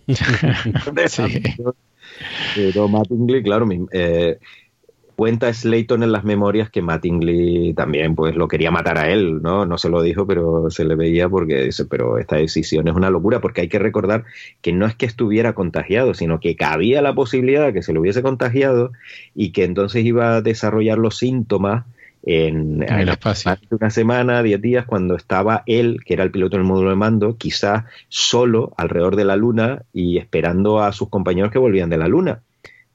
de, sí. de claro, eh, Cuenta Slayton en las memorias que Mattingly también pues lo quería matar a él, ¿no? No se lo dijo, pero se le veía porque dice, pero esta decisión es una locura porque hay que recordar que no es que estuviera contagiado, sino que cabía la posibilidad de que se lo hubiese contagiado y que entonces iba a desarrollar los síntomas en, el espacio. una semana, diez días, cuando estaba él, que era el piloto del módulo de mando, quizás solo alrededor de la Luna y esperando a sus compañeros que volvían de la Luna.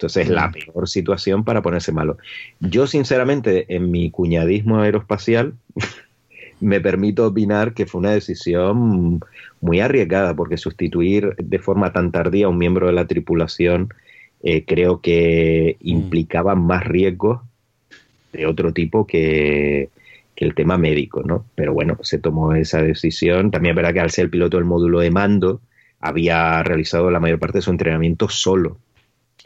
Entonces es la peor situación para ponerse malo. Yo, sinceramente, en mi cuñadismo aeroespacial, me permito opinar que fue una decisión muy arriesgada, porque sustituir de forma tan tardía a un miembro de la tripulación eh, creo que mm. implicaba más riesgos de otro tipo que, que, el tema médico, ¿no? Pero bueno, se tomó esa decisión. También es verdad que al ser el piloto del módulo de mando, había realizado la mayor parte de su entrenamiento solo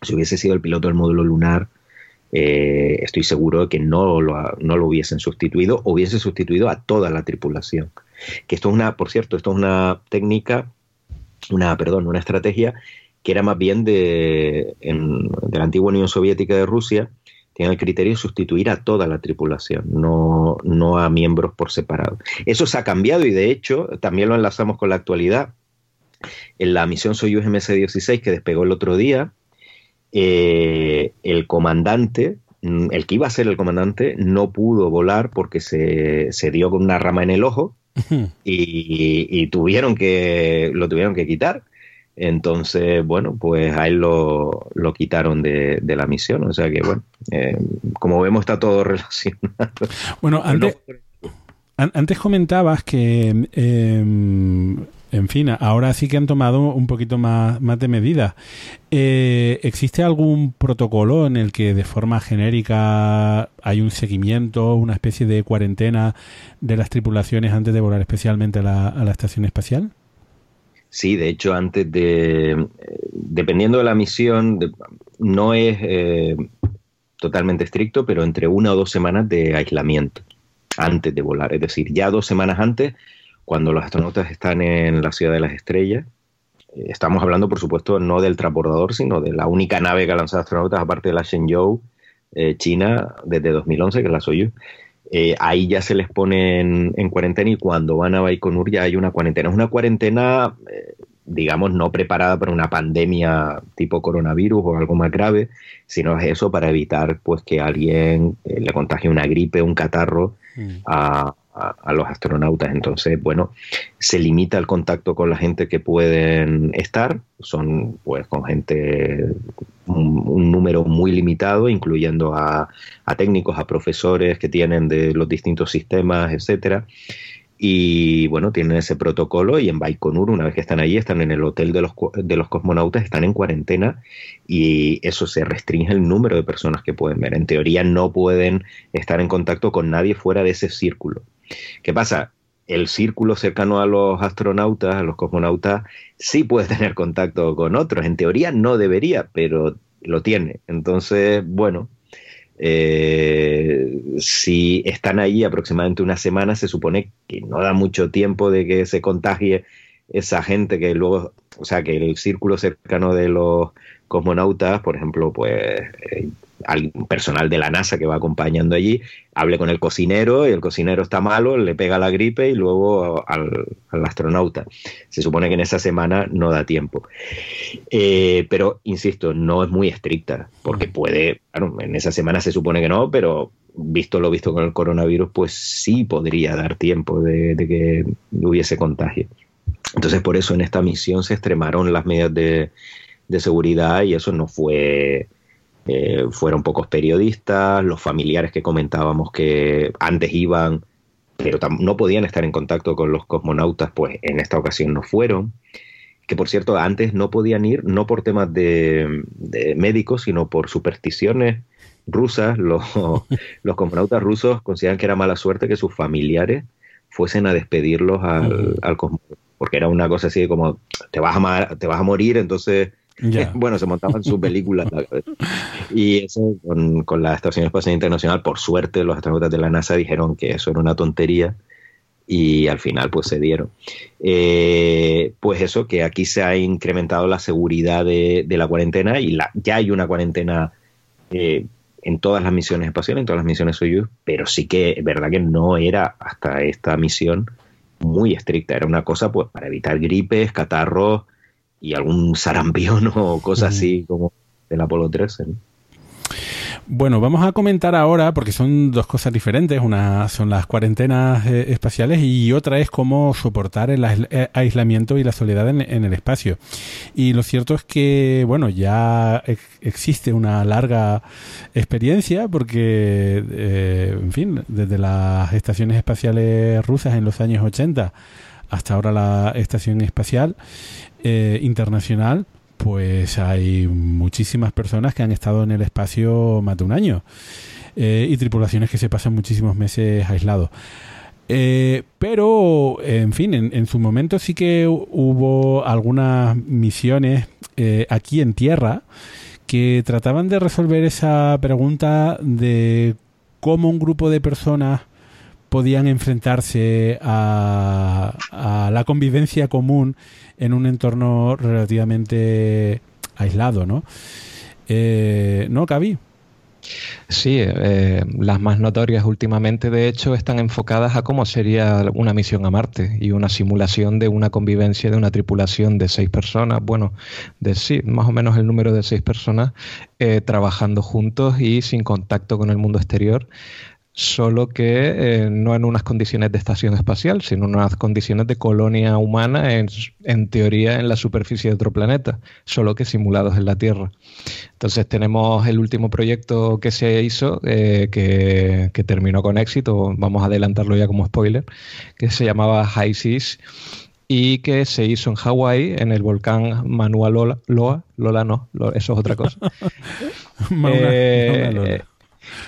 si hubiese sido el piloto del módulo lunar, eh, estoy seguro de que no lo, no lo hubiesen sustituido, o hubiese sustituido a toda la tripulación. Que esto es una, por cierto, esto es una técnica, una, perdón, una estrategia que era más bien de, de la antigua Unión Soviética de Rusia, tiene el criterio de sustituir a toda la tripulación, no, no a miembros por separado. Eso se ha cambiado y de hecho también lo enlazamos con la actualidad. En la misión Soyuz MS-16 que despegó el otro día, eh, el comandante, mm, el que iba a ser el comandante, no pudo volar porque se, dio con una rama en el ojo y, tuvieron que, lo tuvieron que quitar. Entonces, bueno, pues a él lo, quitaron de, la misión. O sea que, bueno, eh, como vemos, está todo relacionado. Bueno, antes, antes comentabas que em, en fin, ahora sí que han tomado un poquito más, de medidas. Eh, ¿Existe algún protocolo en el que de forma genérica hay un seguimiento, una especie de cuarentena de las tripulaciones antes de volar especialmente a la, estación espacial? Sí, de hecho, antes de, dependiendo de la misión, no es eh, totalmente estricto, pero entre una o dos semanas de aislamiento antes de volar. Es decir, ya dos semanas antes cuando los astronautas están en la ciudad de las estrellas. Eh, estamos hablando, por supuesto, no del transbordador, sino de la única nave que ha lanzado astronautas, aparte de la Shenzhou, eh, China, desde 2011, que es la Soyuz. Eh, ahí ya se les pone en, cuarentena y cuando van a Baikonur ya hay una cuarentena. Es una cuarentena, digamos, no preparada para una pandemia tipo coronavirus o algo más grave, sino es eso para evitar pues que alguien le contagie una gripe, un catarro mm. a, a, los astronautas. Entonces, bueno, se limita el contacto con la gente que pueden estar, son pues con gente, un, número muy limitado, incluyendo a, a, técnicos, a profesores que tienen de los distintos sistemas, etcétera. Y bueno, tienen ese protocolo y en Baikonur, una vez que están allí, están en el hotel de los, de los cosmonautas, están en cuarentena y eso se restringe el número de personas que pueden ver. En teoría no pueden estar en contacto con nadie fuera de ese círculo. ¿Qué pasa? El círculo cercano a los astronautas, a los cosmonautas, sí puede tener contacto con otros. En teoría no debería, pero lo tiene. Entonces, bueno, eh, si están ahí aproximadamente una semana, se supone que no da mucho tiempo de que se contagie esa gente que luego, o sea, que el círculo cercano de los cosmonautas, por ejemplo, pues eh, al personal de la NASA que va acompañando allí, hable con el cocinero y el cocinero está malo, le pega la gripe y luego al, astronauta. Se supone que en esa semana no da tiempo. Eh, pero, insisto, no es muy estricta, porque puede, claro, en esa semana se supone que no, pero visto lo visto con el coronavirus, pues sí podría dar tiempo de, que hubiese contagio. Entonces, por eso en esta misión se extremaron las medidas de, de seguridad y eso no fue eh, fueron pocos periodistas, los familiares que comentábamos que antes iban, pero no podían estar en contacto con los cosmonautas, pues en esta ocasión no fueron. Que por cierto, antes no podían ir, no por temas de, médicos, sino por supersticiones rusas. Los, los cosmonautas rusos consideran que era mala suerte que sus familiares fuesen a despedirlos al, al cosmonauta, porque era una cosa así como te vas a, te vas a morir, entonces bueno, se montaban sus películas. y eso con, la Estación Espacial Internacional, por suerte, los astronautas de la NASA dijeron que eso era una tontería y al final pues se dieron. Eh, pues eso, que aquí se ha incrementado la seguridad de, la cuarentena y la, ya hay una cuarentena eh, en todas las misiones espaciales, en todas las misiones Soyuz, pero sí que es verdad que no era hasta esta misión muy estricta, era una cosa pues para evitar gripes, catarros, y algún sarampión o cosas así como el Apolo 13. Bueno, vamos a comentar ahora, porque son dos cosas diferentes. Una son las cuarentenas eh, espaciales y otra es cómo soportar el eh, aislamiento y la soledad en, el espacio. Y lo cierto es que, bueno, ya existe una larga experiencia porque, eh, en fin, desde las estaciones espaciales rusas en los años 80 hasta ahora la estación espacial eh, internacional, pues hay muchísimas personas que han estado en el espacio más de un año eh, y tripulaciones que se pasan muchísimos meses aislados. Eh, pero, en fin, en, su momento sí que hubo algunas misiones aquí en tierra que trataban de resolver esa pregunta de cómo un grupo de personas podían enfrentarse a, a la convivencia común en un entorno relativamente aislado, ¿no? Eh, ¿No, Cavi? Sí, eh, las más notorias últimamente, de hecho, están enfocadas a cómo sería una misión a Marte y una simulación de una convivencia de una tripulación de seis personas, bueno, de sí, más o menos el número de seis personas eh, trabajando juntos y sin contacto con el mundo exterior solo que eh, no en unas condiciones de estación espacial, sino en unas condiciones de colonia humana, en, en, teoría en la superficie de otro planeta, solo que simulados en la Tierra. Entonces tenemos el último proyecto que se hizo, eh, que, terminó con éxito, vamos a adelantarlo ya como spoiler, que se llamaba High Seas y que se hizo en Hawái, en el volcán Manu'a Lola, Lola, no, eso es otra cosa. Eh,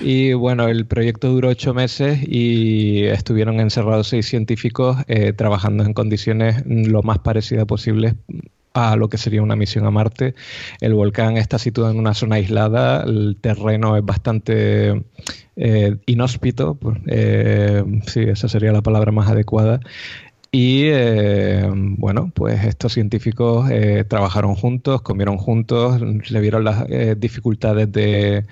y bueno, el proyecto duró ocho meses y estuvieron encerrados seis científicos eh, trabajando en condiciones lo más parecidas posibles a lo que sería una misión a Marte. El volcán está situado en una zona aislada, el terreno es bastante eh, inhóspito, pues, eh, sí, esa sería la palabra más adecuada, y eh, bueno, pues estos científicos eh, trabajaron juntos, comieron juntos, le vieron las eh, dificultades de,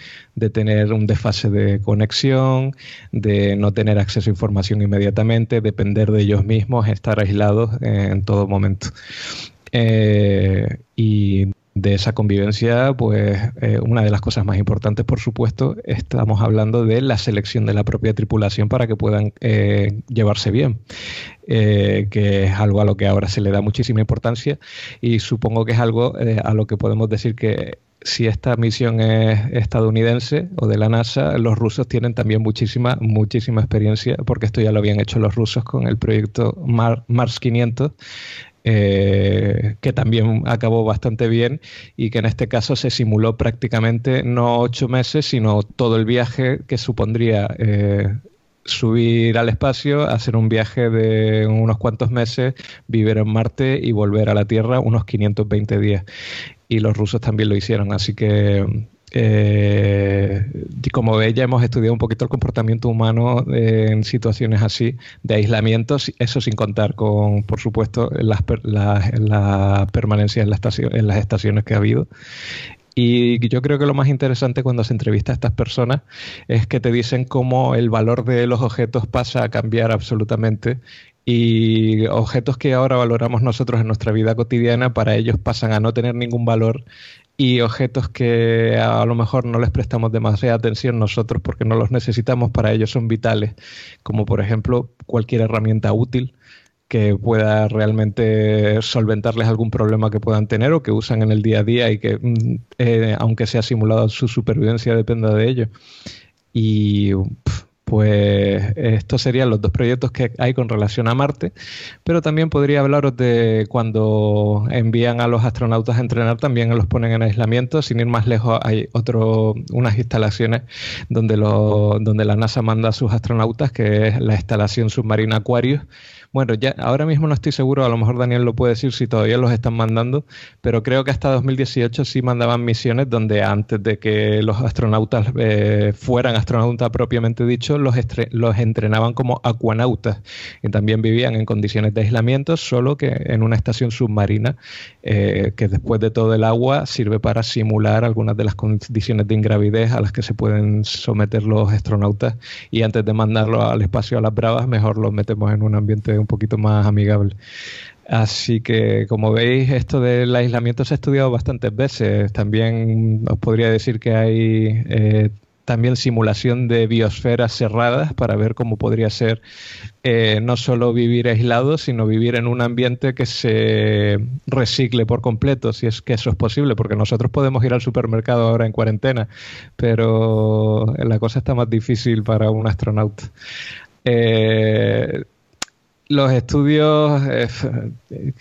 tener un desfase de conexión, de no tener acceso a información inmediatamente, depender de ellos mismos, estar aislados en todo momento. y de esa convivencia, pues eh, una de las cosas más importantes, por supuesto, estamos hablando de la selección de la propia tripulación para que puedan eh, llevarse bien, eh, que es algo a lo que ahora se le da muchísima importancia y supongo que es algo a lo que podemos decir que si esta misión es estadounidense o de la NASA, los rusos tienen también muchísima, muchísima experiencia, porque esto ya lo habían hecho los rusos con el proyecto Mars 500, eh, que también acabó bastante bien y que en este caso se simuló prácticamente no ocho meses, sino todo el viaje que supondría eh, subir al espacio, hacer un viaje de unos cuantos meses, vivir en Marte y volver a la Tierra unos 520 días. Y los rusos también lo hicieron, así que eh, como veis, ya hemos estudiado un poquito el comportamiento humano en situaciones así de aislamiento, eso sin contar con, por supuesto, la, permanencia en, la estación, en las estaciones que ha habido. Y yo creo que lo más interesante cuando se entrevista a estas personas es que te dicen cómo el valor de los objetos pasa a cambiar absolutamente y objetos que ahora valoramos nosotros en nuestra vida cotidiana para ellos pasan a no tener ningún valor y objetos que a lo mejor no les prestamos demasiada atención nosotros porque no los necesitamos, para ellos son vitales, como por ejemplo cualquier herramienta útil que pueda realmente solventarles algún problema que puedan tener o que usan en el día a día y que, mm, eh, aunque sea simulado, su supervivencia dependa de ello. Y pues estos serían los dos proyectos que hay con relación a Marte, pero también podría hablaros de cuando envían a los astronautas a entrenar, también los ponen en aislamiento. Sin ir más lejos, hay otro, unas instalaciones donde, lo, donde la NASA manda a sus astronautas, que es la instalación submarina Aquarius, bueno, ya ahora mismo no estoy seguro, a lo mejor Daniel lo puede decir si todavía los están mandando, pero creo que hasta 2018 sí mandaban misiones donde antes de que los astronautas eh, fueran astronautas propiamente dicho, los, los entrenaban como acuanautas y también vivían en condiciones de aislamiento, solo que en una estación submarina eh, que después de todo el agua sirve para simular algunas de las condiciones de ingravidez a las que se pueden someter los astronautas y antes de mandarlos al espacio a las bravas, mejor los metemos en un ambiente un poquito más amigable. Así que, como veis, esto del aislamiento se ha estudiado bastantes veces. También os podría decir que hay eh, también simulación de biosferas cerradas para ver cómo podría ser eh, no solo vivir aislado, sino vivir en un ambiente que se recicle por completo, si es que eso es posible, porque nosotros podemos ir al supermercado ahora en cuarentena, pero la cosa está más difícil para un astronauta. Eh, los estudios, eh,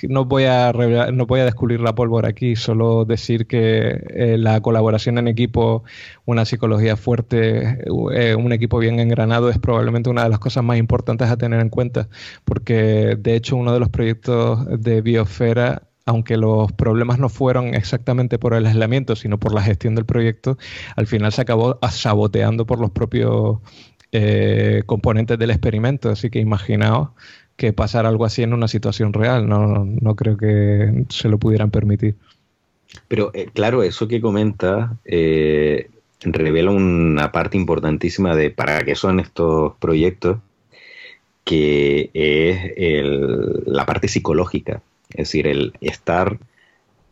no, voy a no voy a descubrir la pólvora aquí, solo decir que eh, la colaboración en equipo, una psicología fuerte, eh, un equipo bien engranado es probablemente una de las cosas más importantes a tener en cuenta, porque de hecho uno de los proyectos de Biosfera aunque los problemas no fueron exactamente por el aislamiento, sino por la gestión del proyecto, al final se acabó saboteando por los propios componentes del experimento. Así que imaginaos que pasar algo así en una situación real. No, no creo que se lo pudieran permitir. Pero eh, claro, eso que comenta eh, revela una parte importantísima de para qué son estos proyectos, que es la parte psicológica. Es decir, el estar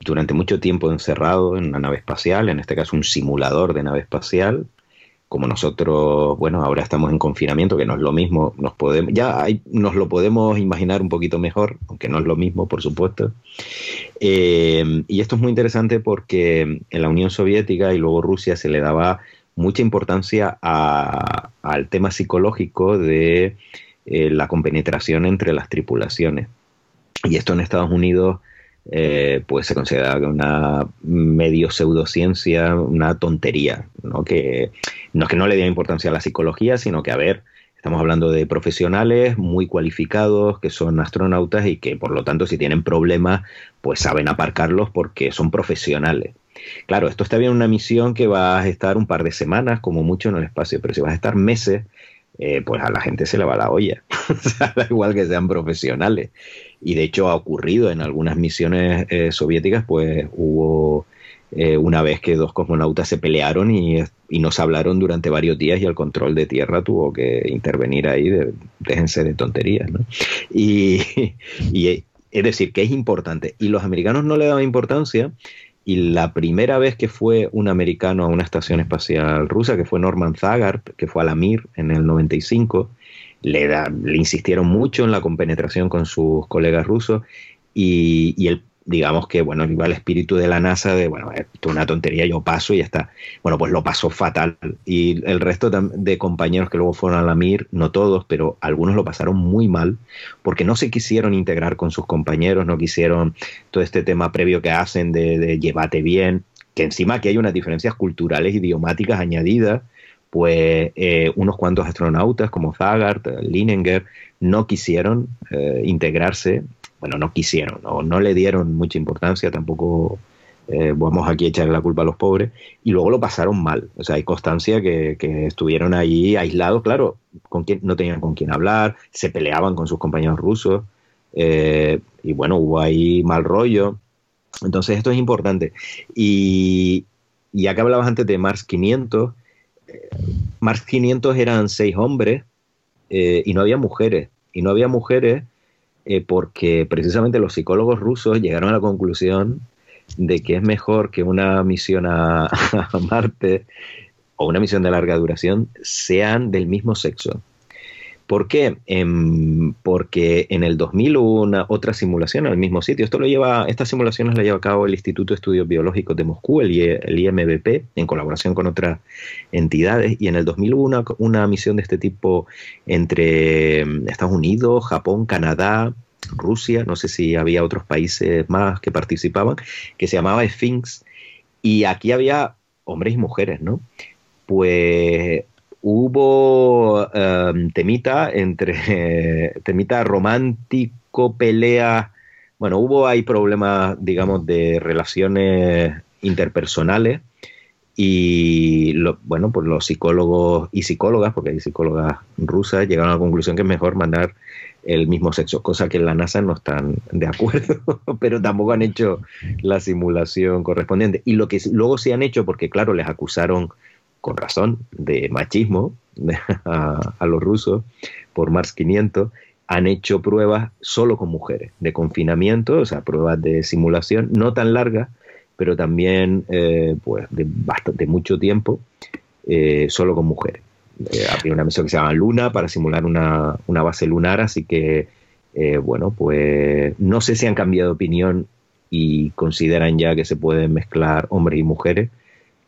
durante mucho tiempo encerrado en una nave espacial, en este caso un simulador de nave espacial, como nosotros, bueno, ahora estamos en confinamiento, que no es lo mismo, nos podemos, ya nos lo podemos imaginar un poquito mejor, aunque no es lo mismo, por supuesto. Eh, y esto es muy interesante porque en la Unión Soviética y luego Rusia se le daba mucha importancia al tema psicológico de eh, la compenetración entre las tripulaciones. Y esto en Estados Unidos eh, pues se considera una medio pseudociencia, una tontería, ¿no? Que no es que no le dé importancia a la psicología, sino que, a ver, estamos hablando de profesionales muy cualificados, que son astronautas y que, por lo tanto, si tienen problemas, pues saben aparcarlos porque son profesionales. Claro, esto está bien una misión que va a estar un par de semanas, como mucho en el espacio, pero si vas a estar meses, eh, pues a la gente se le va la olla. da igual que sean profesionales. Y de hecho ha ocurrido en algunas misiones eh, soviéticas, pues hubo eh, una vez que dos cosmonautas se pelearon y, y, no se hablaron durante varios días y el control de tierra tuvo que intervenir ahí, de, déjense de tonterías. ¿no? Y, y es decir, que es importante. Y los americanos no le daban importancia y la primera vez que fue un americano a una estación espacial rusa, que fue Norman Zagar, que fue a la Mir en el 95, le, le insistieron mucho en la compenetración con sus colegas rusos y, y el digamos que, bueno, iba el espíritu de la NASA de, bueno, esto es una tontería, yo paso y ya está. Bueno, pues lo pasó fatal. Y el resto de compañeros que luego fueron a la MIR, no todos, pero algunos lo pasaron muy mal, porque no se quisieron integrar con sus compañeros, no quisieron todo este tema previo que hacen de, de llévate bien, que encima aquí hay unas diferencias culturales, idiomáticas añadidas, pues eh, unos cuantos astronautas como Zagart, Linenger, no quisieron eh, integrarse bueno, no quisieron, no, no le dieron mucha importancia, tampoco eh, vamos aquí a echarle la culpa a los pobres, y luego lo pasaron mal. O sea, hay constancia que, estuvieron ahí aislados, claro, con quien, no tenían con quién hablar, se peleaban con sus compañeros rusos, eh, y bueno, hubo ahí mal rollo. Entonces, esto es importante. Y ya que hablabas antes de Mars 500, eh, Mars 500 eran seis hombres y no había mujeres. Y no había mujeres eh, porque precisamente los psicólogos rusos llegaron a la conclusión de que es mejor que una misión a, Marte o una misión de larga duración sean del mismo sexo. ¿Por qué? Em, porque en el 2001 otra simulación al mismo sitio. Esto lo lleva, estas simulaciones las lleva a cabo el Instituto de Estudios Biológicos de Moscú, el, el IMBP, en colaboración con otras entidades. Y en el 2001 una misión de este tipo entre em, Estados Unidos, Japón, Canadá, Rusia, no sé si había otros países más que participaban, que se llamaba Sphinx. Y aquí había hombres y mujeres, ¿no? Pues hubo em, temita entre temita romántico, pelea. Bueno, hubo ahí problemas, digamos, de relaciones interpersonales. Y bueno, pues los psicólogos y psicólogas, porque hay psicólogas rusas, llegaron a la conclusión que es mejor mandar el mismo sexo, cosa que en la NASA no están de acuerdo, pero tampoco han hecho la simulación correspondiente. Y lo que luego se han hecho, porque claro, les acusaron con razón, de machismo a, los rusos por Mars 500, han hecho pruebas solo con mujeres, de confinamiento, o sea, pruebas de simulación, no tan largas, pero también eh, pues de, mucho tiempo, eh, solo con mujeres. Eh, había una misión que se llama Luna para simular una, una base lunar, así que, bueno, pues no sé si han cambiado de opinión y consideran ya que se pueden mezclar hombres y mujeres,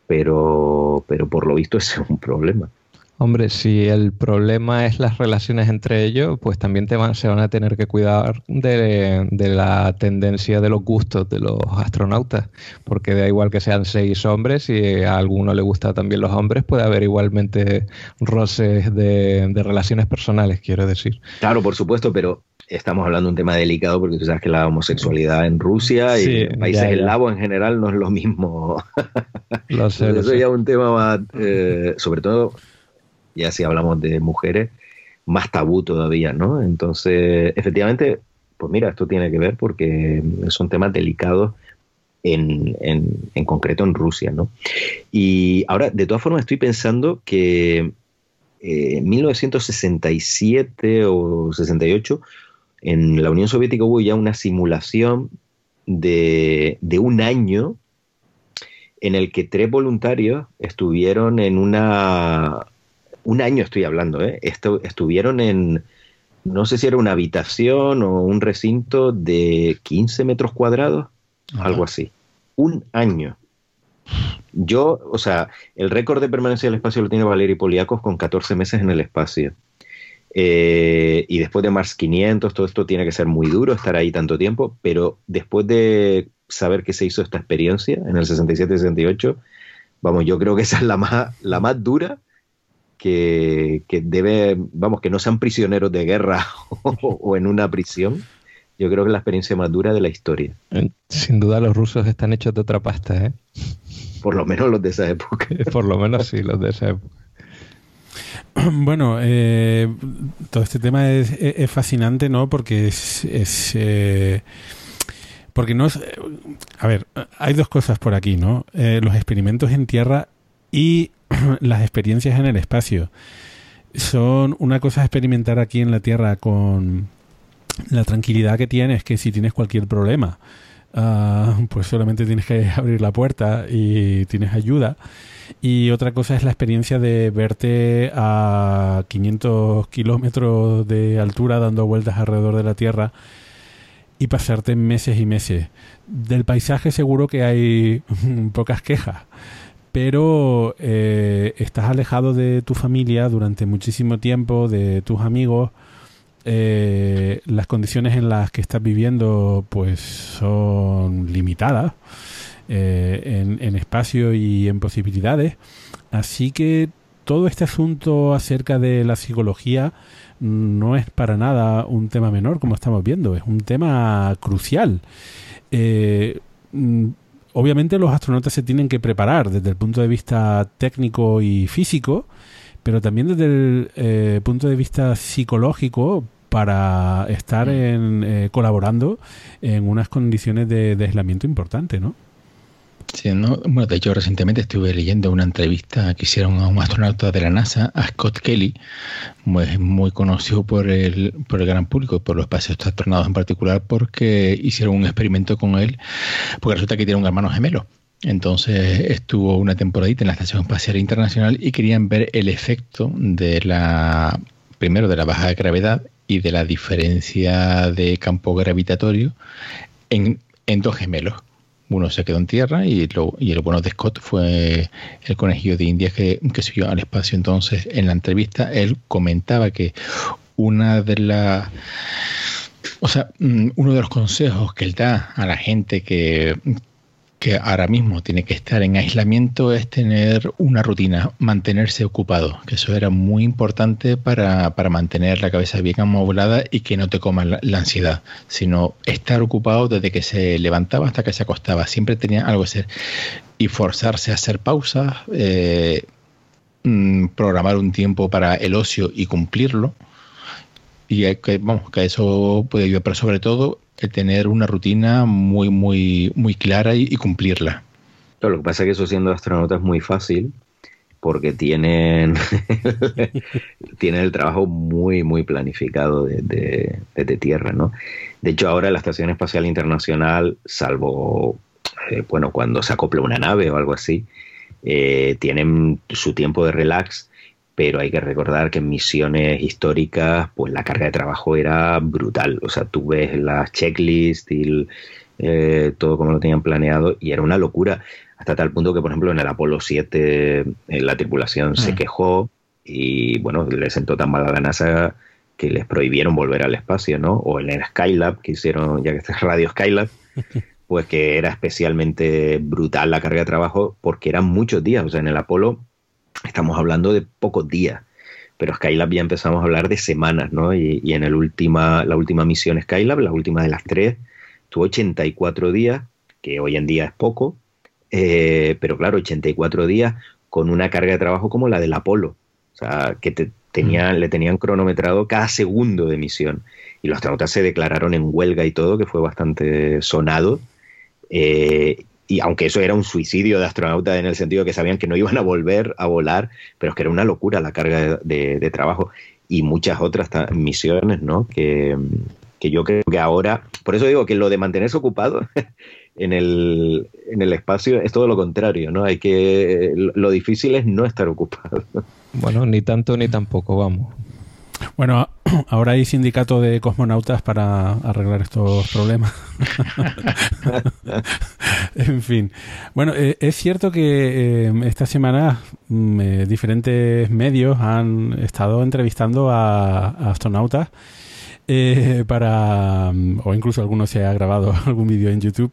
pero, pero por lo visto ese es un problema. Hombre, si el problema es las relaciones entre ellos, pues también te van, se van a tener que cuidar de, la tendencia de los gustos de los astronautas, porque da igual que sean seis hombres, y a alguno le gustan también los hombres, puede haber igualmente roces de, de relaciones personales, quiero decir. Claro, por supuesto, pero estamos hablando de un tema delicado porque tú sabes que la homosexualidad en Rusia y en países eslavos en general no es lo mismo. Lo sé, Eso ya es un tema más, eh, sobre todo, ya si hablamos de mujeres, más tabú todavía, ¿no? Entonces, efectivamente, pues mira, esto tiene que ver porque son temas delicados en, en, concreto en Rusia, ¿no? Y ahora, de todas formas, estoy pensando que eh, en 1967 o 68 en la Unión Soviética hubo ya una simulación de, un año en el que tres voluntarios estuvieron en una... Un año estoy hablando, ¿eh? estuvieron en, no sé si era una habitación o un recinto de 15 metros cuadrados, algo así. Un año. Yo, o sea, el récord de permanencia del espacio lo tiene Valery Poliakov con 14 meses en el espacio. Eh, y después de Mars 500, todo esto tiene que ser muy duro estar ahí tanto tiempo, pero después de saber que se hizo esta experiencia en el 67-68, vamos, yo creo que esa es la más, la más dura que, debe, vamos, que no sean prisioneros de guerra o, en una prisión. Yo creo que es la experiencia más dura de la historia. Sin duda los rusos están hechos de otra pasta, ¿eh? Por lo menos los de esa época. Por lo menos sí, los de esa época. Bueno, eh, todo este tema es, fascinante, ¿no? Porque es... Eh, porque no es... A ver, hay dos cosas por aquí, ¿no? Eh, los experimentos en tierra y las experiencias en el espacio. Son una cosa experimentar aquí en la Tierra con la tranquilidad que tienes, que si tienes cualquier problema, ah, pues solamente tienes que abrir la puerta y tienes ayuda. Y otra cosa es la experiencia de verte a 500 kilómetros de altura dando vueltas alrededor de la Tierra y pasarte meses y meses. Del paisaje seguro que hay pocas quejas, pero eh, estás alejado de tu familia durante muchísimo tiempo, de tus amigos. Eh, las condiciones en las que estás viviendo pues son limitadas eh, en, espacio y en posibilidades. Así que todo este asunto acerca de la psicología no es para nada un tema menor, como estamos viendo, es un tema crucial. Eh, mm, obviamente los astronautas se tienen que preparar desde el punto de vista técnico y físico, pero también desde el punto de vista psicológico para estar mm. en, colaborando en unas condiciones de, de aislamiento importante, ¿no? Sí, bueno, de hecho recientemente estuve leyendo una entrevista que hicieron a un astronauta de la NASA, a Scott Kelly, muy, muy conocido por el, por el gran público, por los espacios astronautas en particular, porque hicieron un experimento con él, porque resulta que tiene un hermano gemelo. Entonces estuvo una temporadita en la Estación Espacial Internacional y querían ver el efecto de la primero de la baja gravedad y de la diferencia de campo gravitatorio en, dos gemelos. Uno se quedó en tierra y, lo, y el bueno de Scott fue el conejillo de India que, que subió al espacio. Entonces, en la entrevista, él comentaba que una de las o sea, mm, uno de los consejos que él da a la gente que, que ahora mismo tiene que estar en aislamiento es tener una rutina, mantenerse ocupado, que eso era muy importante para, mantener la cabeza bien amoblada y que no te coma la, ansiedad, sino estar ocupado desde que se levantaba hasta que se acostaba, siempre tenía algo que hacer. Y forzarse a hacer pausas, eh, mm, programar un tiempo para el ocio y cumplirlo. Y que, vamos, que eso puede ayudar, pero sobre todo el tener una rutina muy, muy, muy clara y, cumplirla. lo que pasa es que eso siendo astronauta es muy fácil porque tienen, tienen el trabajo muy, muy planificado desde, tierra, ¿no? De hecho, ahora la Estación Espacial Internacional, salvo, eh, bueno, cuando se acopla una nave o algo así, eh, tienen su tiempo de relax pero hay que recordar que en misiones históricas, pues la carga de trabajo era brutal. O sea, tú ves las checklists y eh, todo como lo tenían planeado y era una locura. Hasta tal punto que, por ejemplo, en el Apolo 7 eh, la tripulación se mm. quejó y, bueno, le sentó tan mal a la NASA que les prohibieron volver al espacio, ¿no? O en el Skylab, que hicieron, ya que este es Radio Skylab, pues que era especialmente brutal la carga de trabajo porque eran muchos días. O sea, en el Apolo estamos hablando de pocos días, pero Skylab ya empezamos a hablar de semanas, ¿no? Y, en el última, la última misión Skylab, la última de las tres, tuvo 84 días, que hoy en día es poco, eh, pero claro, 84 días con una carga de trabajo como la del Apolo, o sea, que te, tenían, mm. le tenían cronometrado cada segundo de misión. Y los astronautas se declararon en huelga y todo, que fue bastante sonado. Eh, y aunque eso era un suicidio de astronauta en el sentido de que sabían que no iban a volver a volar, pero es que era una locura la carga de, trabajo y muchas otras misiones, ¿no? Que, yo creo que ahora, por eso digo que lo de mantenerse ocupado en el, en el espacio es todo lo contrario, ¿no? Hay que, lo difícil es no estar ocupado. Bueno, ni tanto ni tampoco, vamos. Bueno, ahora hay sindicato de cosmonautas para arreglar estos problemas. en fin. Bueno, eh, es cierto que eh, esta semana mm, eh, diferentes medios han estado entrevistando a astronautas eh, para, mm, o incluso algunos se ha grabado algún vídeo en YouTube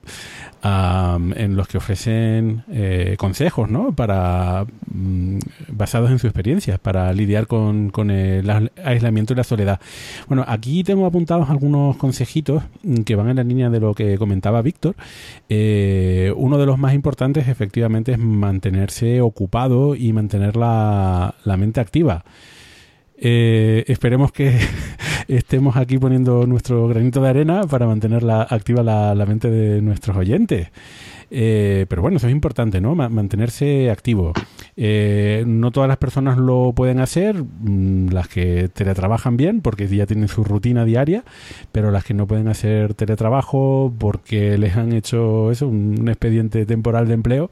en los que ofrecen eh, consejos, ¿no? Para, mm, basados en su experiencia, para lidiar con, con, el aislamiento y la soledad. Bueno, aquí tengo apuntados algunos consejitos mm, que van en la línea de lo que comentaba Víctor. Eh, uno de los más importantes, efectivamente, es mantenerse ocupado y mantener la, la mente activa. Eh, esperemos que estemos aquí poniendo nuestro granito de arena para mantener activa la, mente de nuestros oyentes. Eh, pero bueno, eso es importante, ¿no? mantenerse activo. Eh, no todas las personas lo pueden hacer, mm, las que teletrabajan bien, porque ya tienen su rutina diaria, pero las que no pueden hacer teletrabajo porque les han hecho eso, un expediente temporal de empleo,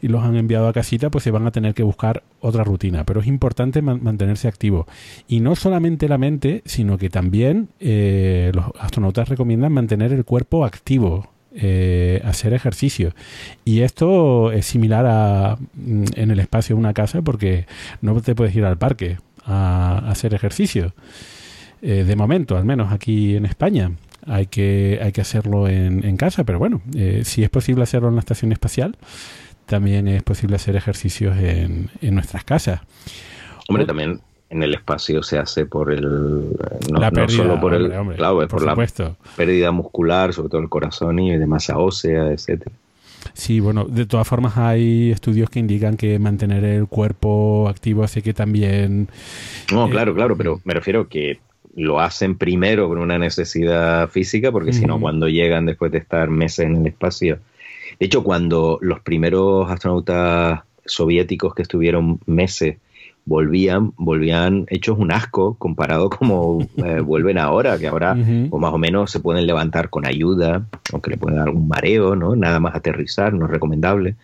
y los han enviado a casita, pues se van a tener que buscar otra rutina. Pero es importante mantenerse activo. Y no solamente la mente, sino que también eh, los astronautas recomiendan mantener el cuerpo activo. Eh, hacer ejercicio y esto es similar a mm, en el espacio de una casa porque no te puedes ir al parque a, hacer ejercicio eh, de momento al menos aquí en España hay que hay que hacerlo en, en casa pero bueno si es posible hacerlo en la estación espacial también es posible hacer ejercicios en, nuestras casas. Hombre, también en el espacio se hace por el no, solo por el claro, por, la pérdida muscular, sobre todo el corazón y de masa ósea, etcétera. Sí, bueno, de todas formas hay estudios que indican que mantener el cuerpo activo hace que también No, eh, claro, claro, pero me refiero que lo hacen primero por una necesidad física, porque si no, cuando llegan después de estar meses en el espacio de hecho, cuando los primeros astronautas soviéticos que estuvieron meses volvían, volvían hechos un asco comparado como eh, vuelven ahora, que ahora o más o menos se pueden levantar con ayuda, aunque le pueden dar un mareo, ¿no? Nada más aterrizar, no es recomendable.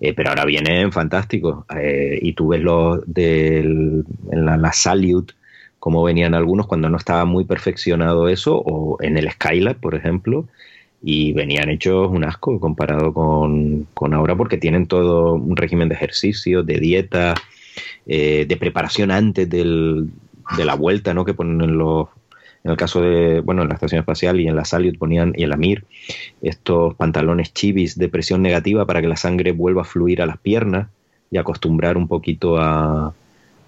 Eh, pero ahora vienen fantásticos. Eh, y tú ves los de la, la Salute, cómo venían algunos cuando no estaba muy perfeccionado eso, o en el Skylab, por ejemplo, y venían hechos un asco comparado con, ahora porque tienen todo un régimen de ejercicio, de dieta, eh, de preparación antes del, de la vuelta, ¿no? Que ponen en los en el caso de, bueno, en la estación espacial y en la Salyut ponían, y en la Mir, estos pantalones chivis de presión negativa para que la sangre vuelva a fluir a las piernas y acostumbrar un poquito a,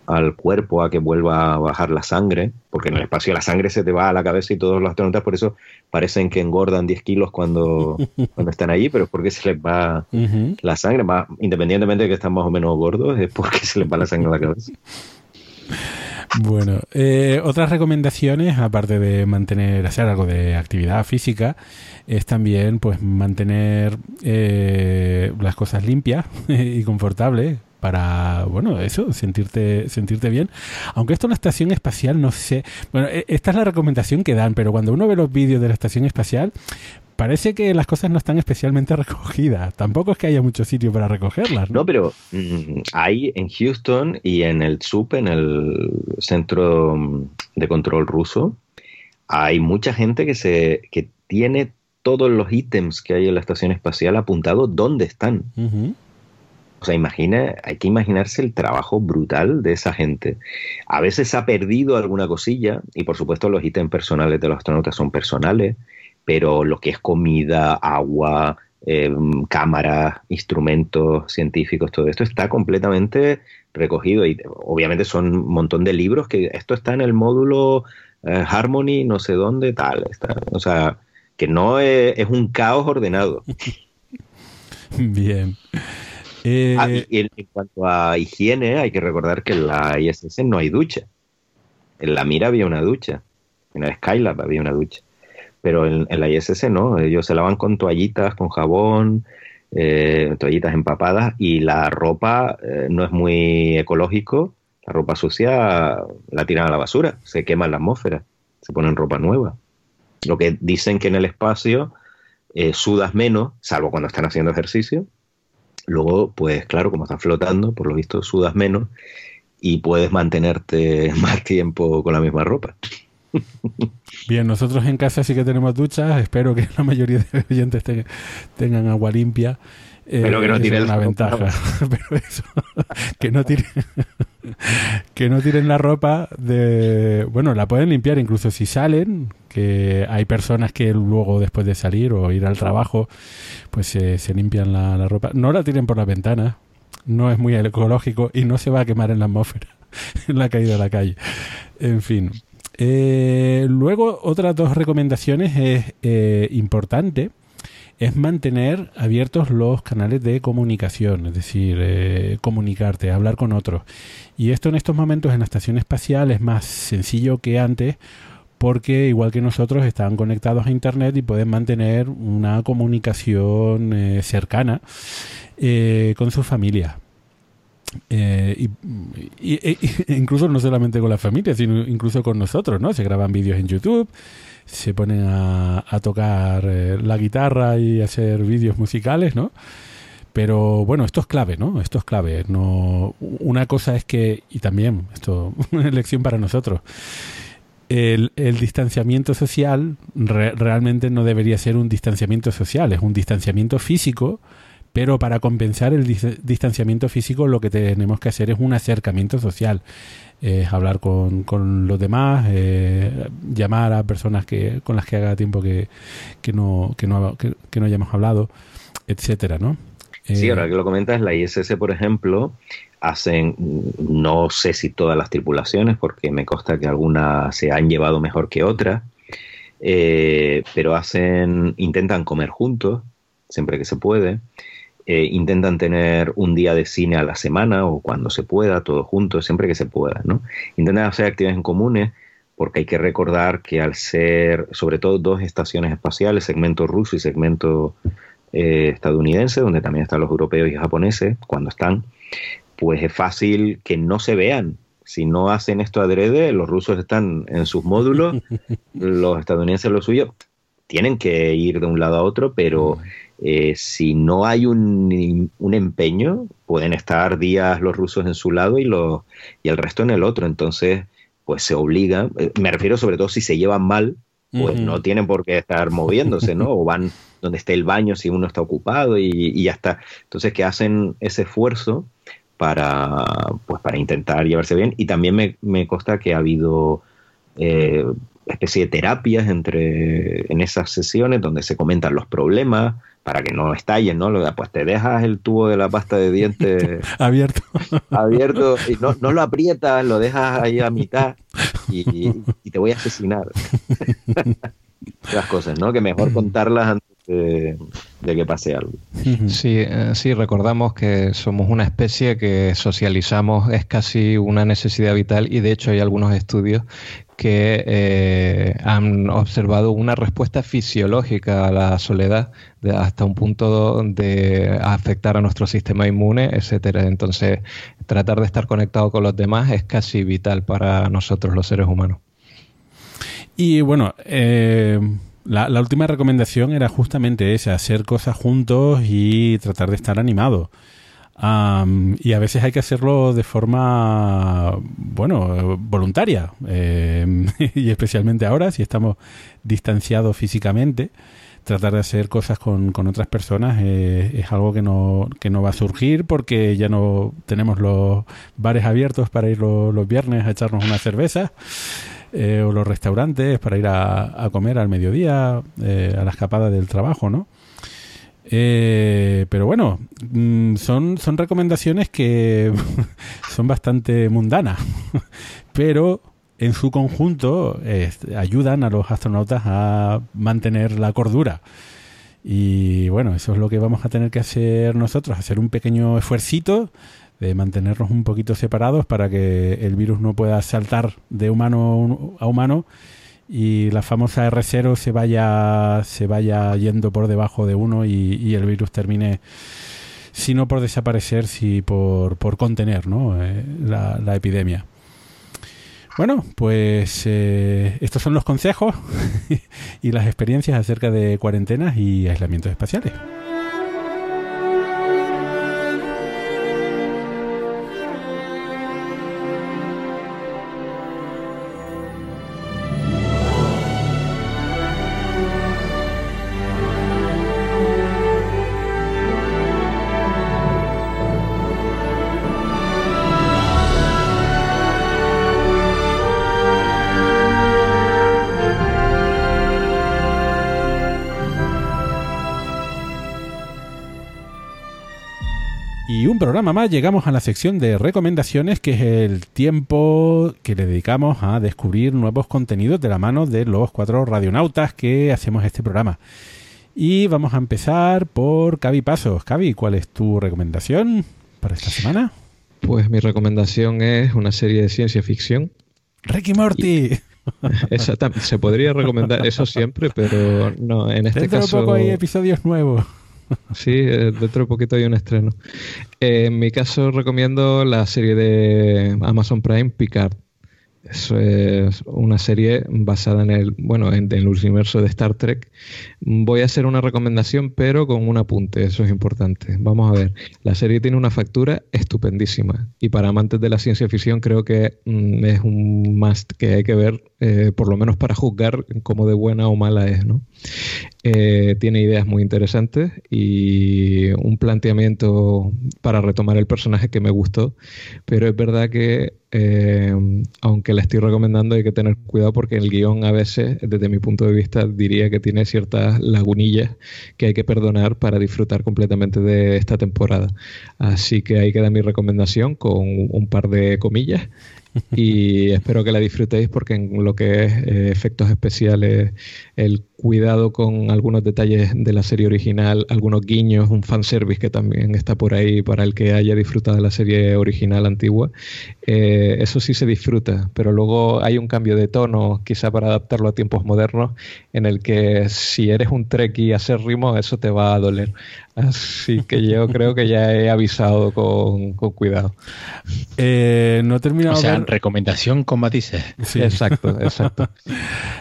al cuerpo a que vuelva a bajar la sangre, porque en el espacio la sangre se te va a la cabeza y todos los astronautas por eso parecen que engordan 10 kilos cuando, cuando están allí, pero es porque se les va la sangre, más, independientemente de que están más o menos gordos, es porque se les va la sangre a la cabeza. Bueno, eh, otras recomendaciones, aparte de mantener, hacer algo de actividad física, es también pues mantener eh, las cosas limpias y confortables para, bueno, eso, sentirte, sentirte bien. Aunque esto en la estación espacial, no sé. Bueno, e, esta es la recomendación que dan, pero cuando uno ve los vídeos de la estación espacial, parece que las cosas no están especialmente recogidas. Tampoco es que haya mucho sitio para recogerlas. No, pero mm, hay en Houston y en el SUP, en el Centro de Control Ruso, hay mucha gente que, se, que tiene todos los ítems que hay en la estación espacial apuntados dónde están. O sea, imagina, hay que imaginarse el trabajo brutal de esa gente. A veces ha perdido alguna cosilla, y por supuesto los ítems personales de los astronautas son personales, pero lo que es comida, agua, eh, cámaras, instrumentos científicos, todo esto está completamente recogido. Y obviamente son un montón de libros que esto está en el módulo eh, Harmony, no sé dónde, tal. O sea, que no es un caos ordenado. Bien. Ah, eh, en, cuanto a higiene, hay que recordar que en la ISS no hay ducha. En la Mira había una ducha. En el Skylab había una ducha. Pero en, la ISS no. Ellos se lavan con toallitas, con jabón, eh, toallitas empapadas y la ropa eh, no es muy ecológico. La ropa sucia la tiran a la basura, se quema en la atmósfera, se ponen ropa nueva. Lo que dicen que en el espacio sudas menos, salvo cuando están haciendo ejercicio, Luego, pues claro, como estás flotando, por lo visto sudas menos y puedes mantenerte más tiempo con la misma ropa. Bien, nosotros en casa sí que tenemos duchas. Espero que la mayoría de oyentes tengan agua limpia. Pero que no eh, tiren una ventaja. Pero eso, que no tiren, que no tiren la ropa de, bueno, la pueden limpiar incluso si salen, que hay personas que luego después de salir o ir al trabajo, pues se limpian la, ropa. No la tiren por la ventana, no es muy ecológico y no se va a quemar en la atmósfera, en la caída de la calle. En fin. Eh, luego, otras dos recomendaciones es eh, importante es mantener abiertos los canales de comunicación, es decir, eh, comunicarte, hablar con otros. Y esto en estos momentos en la estación espacial es más sencillo que antes porque igual que nosotros están conectados a Internet y pueden mantener una comunicación eh, cercana eh, con su familia. y, incluso no solamente con la familia, sino incluso con nosotros, ¿no? Se graban vídeos en YouTube, se ponen a, tocar eh, la guitarra y hacer vídeos musicales, ¿no? Pero bueno, esto es clave, ¿no? Esto es clave. No, una cosa es que, y también, esto es una lección para nosotros, el, distanciamiento social realmente no debería ser un distanciamiento social, es un distanciamiento físico, pero para compensar el distanciamiento físico lo que tenemos que hacer es un acercamiento social es hablar con, con los demás, eh, llamar a personas que con las que haga tiempo que, que, no, que, no, que, no hayamos hablado, etcétera, ¿no? sí, eh, ahora que lo comentas, la ISS, por ejemplo, hacen, no sé si todas las tripulaciones, porque me consta que algunas se han llevado mejor que otras, eh, pero hacen, intentan comer juntos, siempre que se puede. Eh, intentan tener un día de cine a la semana o cuando se pueda, todos juntos, siempre que se pueda, ¿no? Intentan hacer actividades en comunes porque hay que recordar que al ser, sobre todo, dos estaciones espaciales, segmento ruso y segmento eh, estadounidense, donde también están los europeos y japoneses, cuando están, pues es fácil que no se vean. Si no hacen esto adrede, los rusos están en sus módulos, los estadounidenses lo suyo, tienen que ir de un lado a otro, pero eh, si no hay un, empeño, pueden estar días los rusos en su lado y, los, y el resto en el otro. Entonces, pues se obliga, eh, me refiero sobre todo si se llevan mal, pues no tienen por qué estar moviéndose, ¿no? O van donde esté el baño si uno está ocupado y, ya está. Entonces que hacen ese esfuerzo para, pues, para intentar llevarse bien. Y también me, me consta que ha habido eh, especie de terapias entre, en esas sesiones donde se comentan los problemas para que no estallen, ¿no? Pues te dejas el tubo de la pasta de dientes abierto. abierto y no, no, lo aprietas, lo dejas ahí a mitad y, te voy a asesinar. Las cosas, ¿no? Que mejor contarlas antes de, que pase algo. Sí, eh, sí, recordamos que somos una especie que socializamos, es casi una necesidad vital y de hecho hay algunos estudios que eh, han observado una respuesta fisiológica a la soledad hasta un punto de afectar a nuestro sistema inmune, etcétera. Entonces, tratar de estar conectado con los demás es casi vital para nosotros los seres humanos. Y bueno, eh, la, la, última recomendación era justamente esa, hacer cosas juntos y tratar de estar animado y a veces hay que hacerlo de forma, bueno, voluntaria. Em, y especialmente ahora, si estamos distanciados físicamente, tratar de hacer cosas con, con otras personas es algo que no, que no va a surgir porque ya no tenemos los bares abiertos para ir los, viernes a echarnos una cerveza. Eh, o los restaurantes para ir a, a comer al mediodía, eh, a la escapada del trabajo, ¿no? Eh, pero bueno, mm, son, son recomendaciones que son bastante mundanas, pero en su conjunto ayudan a los astronautas a mantener la cordura. Y bueno, eso es lo que vamos a tener que hacer nosotros, hacer un pequeño esfuercito de mantenernos un poquito separados para que el virus no pueda saltar de humano a humano y la famosa R0 se vaya, se vaya yendo por debajo de uno y, el virus termine, si no por desaparecer, si por, por contener ¿no? Eh, la, epidemia. Bueno, pues eh, estos son los consejos y las experiencias acerca de cuarentenas y aislamientos espaciales. Programa más llegamos a la sección de recomendaciones, que es el tiempo que le dedicamos a descubrir nuevos contenidos de la mano de los cuatro radionautas que hacemos este programa. Y vamos a empezar por Cavi Pasos. Cavi, ¿cuál es tu recomendación para esta semana? Pues mi recomendación es una serie de ciencia ficción. Ricky Morty. Exactamente, se podría recomendar eso siempre, pero no, en este Dentro caso. poco hay episodios nuevos. Sí, eh, dentro de poquito hay un estreno. Eh, en mi caso recomiendo la serie de Amazon Prime Picard. Es una serie basada en el, bueno, en, el universo de Star Trek. Voy a hacer una recomendación, pero con un apunte, eso es importante. Vamos a ver, la serie tiene una factura estupendísima y para amantes de la ciencia ficción creo que mm, es un must que hay que ver, eh, por lo menos para juzgar cómo de buena o mala es, ¿no? Eh, tiene ideas muy interesantes y un planteamiento para retomar el personaje que me gustó, pero es verdad que eh, aunque la estoy recomendando hay que tener cuidado porque el guion a veces, desde mi punto de vista, diría que tiene ciertas lagunillas que hay que perdonar para disfrutar completamente de esta temporada. Así que ahí queda mi recomendación con un par de comillas y espero que la disfrutéis porque en lo que es eh, efectos especiales, el cuidado con algunos detalles de la serie original, algunos guiños, un fanservice que también está por ahí para el que haya disfrutado de la serie original antigua, eh, eso sí se disfruta, pero luego hay un cambio de tono, quizá para adaptarlo a tiempos modernos, en el que si eres un trek y hacer ritmo, eso te va a doler. Así que yo creo que ya he avisado con, cuidado. Eh, no he terminado. O sea, recomendación con matices. Sí. Exacto, exacto.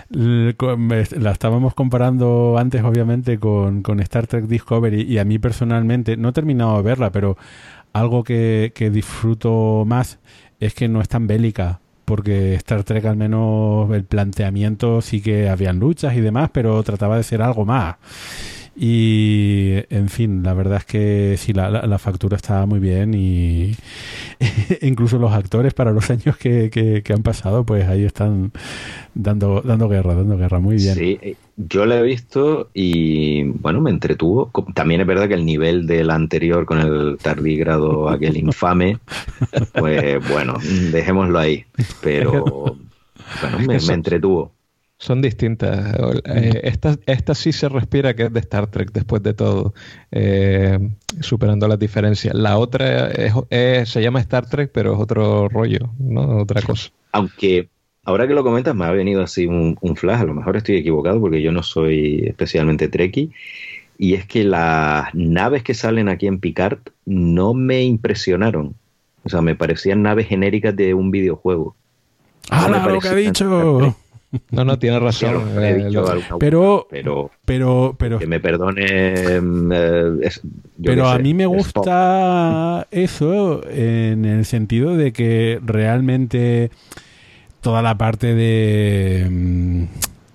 La estábamos comparando antes, obviamente, con, Star Trek Discovery y a mí personalmente, no he terminado de verla, pero algo que, disfruto más es que no es tan bélica. porque Star Trek al menos el planteamiento sí que habían luchas y demás, pero trataba de ser algo más. Y, en fin, la verdad es que sí, la, la, factura está muy bien y incluso los actores para los años que, que, han pasado, pues ahí están dando, dando guerra, dando guerra, muy bien. Sí, eh, yo la he visto y bueno, me entretuvo. También es verdad que el nivel del anterior con el tardígrado, aquel infame, pues bueno, dejémoslo ahí. Pero bueno, me entretuvo. Son distintas. Eh, esta, esta, sí se respira que es de Star Trek después de todo, eh, superando las diferencias. La otra se llama Star Trek, pero es otro rollo, ¿no? Otra cosa. Aunque ahora que lo comentas me ha venido así un, flash, a lo mejor estoy equivocado porque yo no soy especialmente trekkie, y es que las naves que salen aquí en Picard no me impresionaron. O sea, me parecían naves genéricas de un videojuego. ¡Ah, lo que ha dicho! No, no, tiene razón. Eh, pero, pero, pero, pero, que me perdone. Mm, eh, pero a mí me gusta eso en el sentido de que realmente toda la parte de, mm,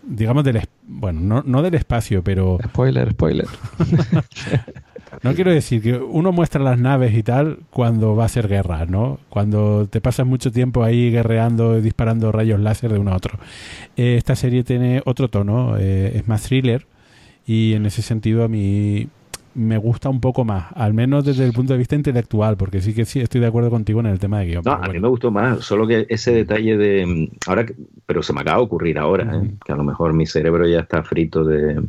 digamos, del, bueno, no, no del espacio, pero... Spoiler, spoiler. No quiero decir que uno muestra las naves y tal cuando va a ser guerra, ¿no? Cuando te pasas mucho tiempo ahí guerreando, disparando rayos láser de uno a otro. Eh, esta serie tiene otro tono, eh, es más thriller y en ese sentido a mí me gusta un poco más, al menos desde el punto de vista intelectual, porque sí que sí estoy de acuerdo contigo en el tema de guion. No, a mí me gustó más, solo que ese detalle de ahora, pero se me acaba de ocurrir ahora, ¿eh? que a lo mejor mi cerebro ya está frito de,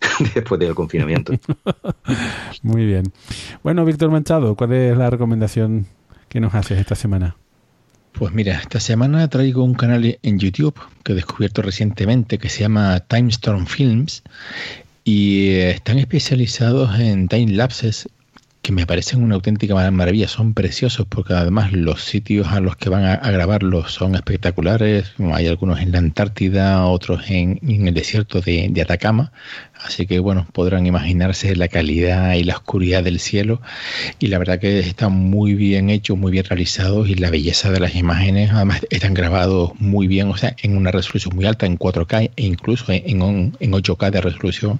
después del confinamiento. Muy bien. Bueno, Víctor Manchado, ¿cuál es la recomendación que nos haces esta semana? Pues mira, esta semana traigo un canal en YouTube que he descubierto recientemente que se llama Timestorm Films y eh, están especializados en time lapses que me parecen una auténtica maravilla, son preciosos porque además los sitios a los que van a, grabarlos son espectaculares, hay algunos en la Antártida, otros en, el desierto de, Atacama, así que bueno, podrán imaginarse la calidad y la oscuridad del cielo. Y la verdad que están muy bien hechos, muy bien realizados y la belleza de las imágenes además están grabados muy bien, o sea, en una resolución muy alta, en 4K e incluso en, en 8K de resolución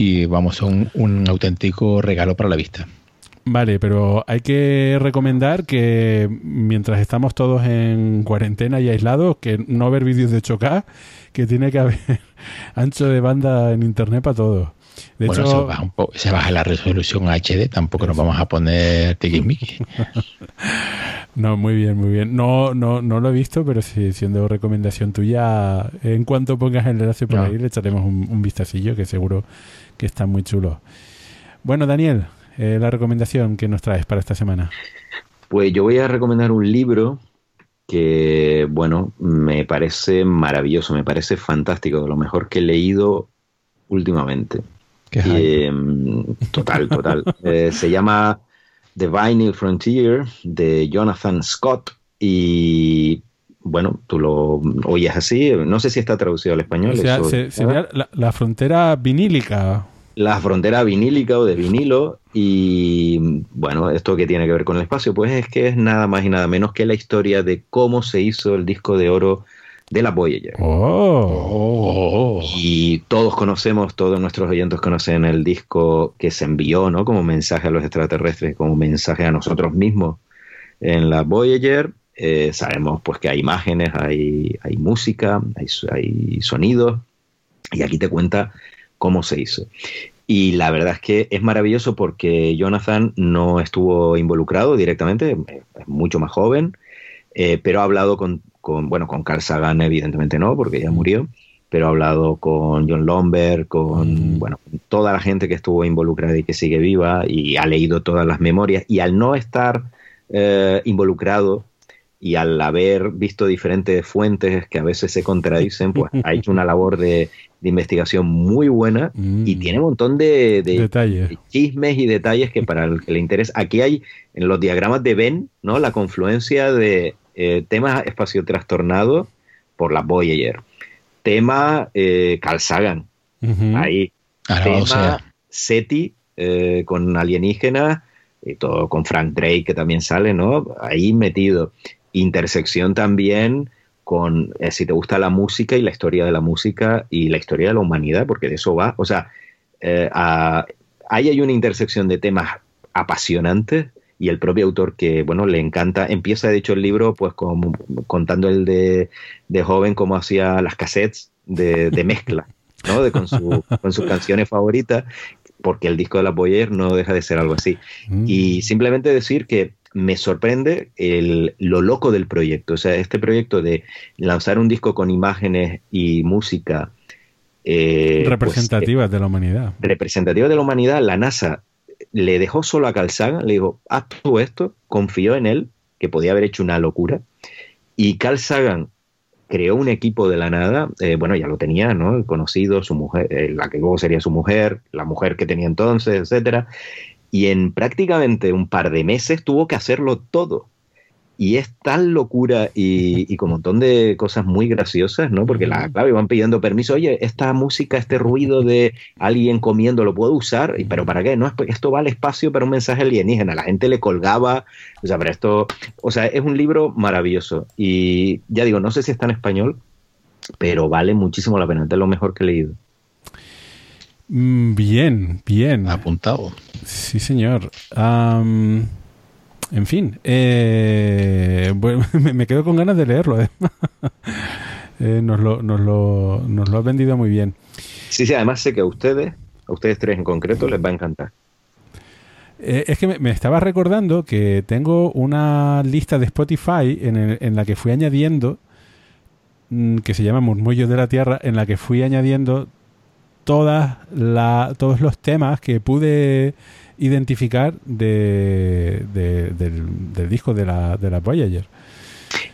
y vamos, son un auténtico regalo para la vista. Vale, pero hay que recomendar que mientras estamos todos en cuarentena y aislados, que no ver vídeos de chocar, que tiene que haber ancho de banda en internet para todos. De bueno, hecho, se baja, la resolución HD, tampoco nos vamos a poner tiquismiqui. no, muy bien, muy bien. No, no, no lo he visto, pero sí, siendo recomendación tuya, en cuanto pongas el enlace por ahí, le echaremos un, un vistacillo que seguro que está muy chulo. Bueno, Daniel, eh, la recomendación que nos traes para esta semana. Pues yo voy a recomendar un libro que, bueno, me parece maravilloso, me parece fantástico, de lo mejor que he leído últimamente. Em, total, total. Eh, se llama The Vinyl Frontier de Jonathan Scott y bueno, tú lo oyes así, no sé si está traducido al español. sería la, frontera vinílica. La frontera vinílica o de vinilo y bueno, esto que tiene que ver con el espacio, pues es que es nada más y nada menos que la historia de cómo se hizo el disco de oro de la Voyager. Oh. Y todos conocemos, todos nuestros oyentes conocen el disco que se envió, ¿no? Como mensaje a los extraterrestres, como mensaje a nosotros mismos en la Voyager eh, sabemos pues que hay imágenes, hay, hay música, hay, hay sonidos, y aquí te cuenta cómo se hizo. Y la verdad es que es maravilloso porque Jonathan no estuvo involucrado directamente, es mucho más joven, eh, pero ha hablado con, con, bueno, con Carl Sagan evidentemente no, porque ya murió, pero ha hablado con John Lomberg, con, bueno, toda la gente que estuvo involucrada y que sigue viva, y ha leído todas las memorias, y al no estar eh, involucrado, y al haber visto diferentes fuentes que a veces se contradicen, pues ha hecho una labor de, investigación muy buena y mm. tiene un montón de, chismes y detalles que para el que le interesa. Aquí hay en los diagramas de Venn, ¿no? La confluencia de eh, temas espacio trastornado por la Voyager, tema eh, Carl Sagan, ahí, tema SETI eh, con alienígenas y todo con Frank Drake que también sale, ¿no? Ahí metido intersección también con eh, si te gusta la música y la historia de la música y la historia de la humanidad, porque de eso va. O sea, eh, ahí hay una intersección de temas apasionantes y el propio autor que, bueno, le encanta, empieza de hecho el libro pues como, contando el de, de joven cómo hacía las cassettes de, de mezcla, ¿no? De, con, su, con sus canciones favoritas, porque el disco de la Boyer no deja de ser algo así. Mm. Y simplemente decir que me sorprende el, lo loco del proyecto. O sea, este proyecto de lanzar un disco con imágenes y música. eh, Representativas de la humanidad. pues, representativa de la humanidad, la NASA le dejó solo a Carl Sagan, le dijo, haz tú esto, confió en él, que podía haber hecho una locura, y Carl Sagan creó un equipo de la nada, eh, bueno, ya lo tenía, ¿no? El conocido, su mujer, eh, la que luego sería su mujer, la mujer que tenía entonces, etcétera, y en prácticamente un par de meses tuvo que hacerlo todo. Y es tal locura y, y con un montón de cosas muy graciosas, ¿no? Porque, la, claro, iban pidiendo permiso, oye, esta música, este ruido de alguien comiendo, ¿lo puedo usar? Y, ¿Pero para qué? No, esto va al espacio para un mensaje alienígena. La gente le colgaba, o sea, pero esto, o sea, es un libro maravilloso. Y ya digo, no sé si está en español, pero vale muchísimo la pena, es lo mejor que he leído. Mm, Bien, bien. Apuntado. Sí, señor. En fin, eh, bueno, me, me quedo con ganas de leerlo. ¿eh? Eh, nos, lo, nos, lo, nos lo has vendido muy bien. Sí, sí, además sé que a ustedes, a ustedes tres en concreto, les va a encantar. Eh, es que me, me estaba recordando que tengo una lista de Spotify en, el- en la que fui añadiendo, mm, que se llama Murmullos de la Tierra, en la que fui añadiendo todas la, todos los temas que pude identificar de, de- del, del disco de la, de la Voyager.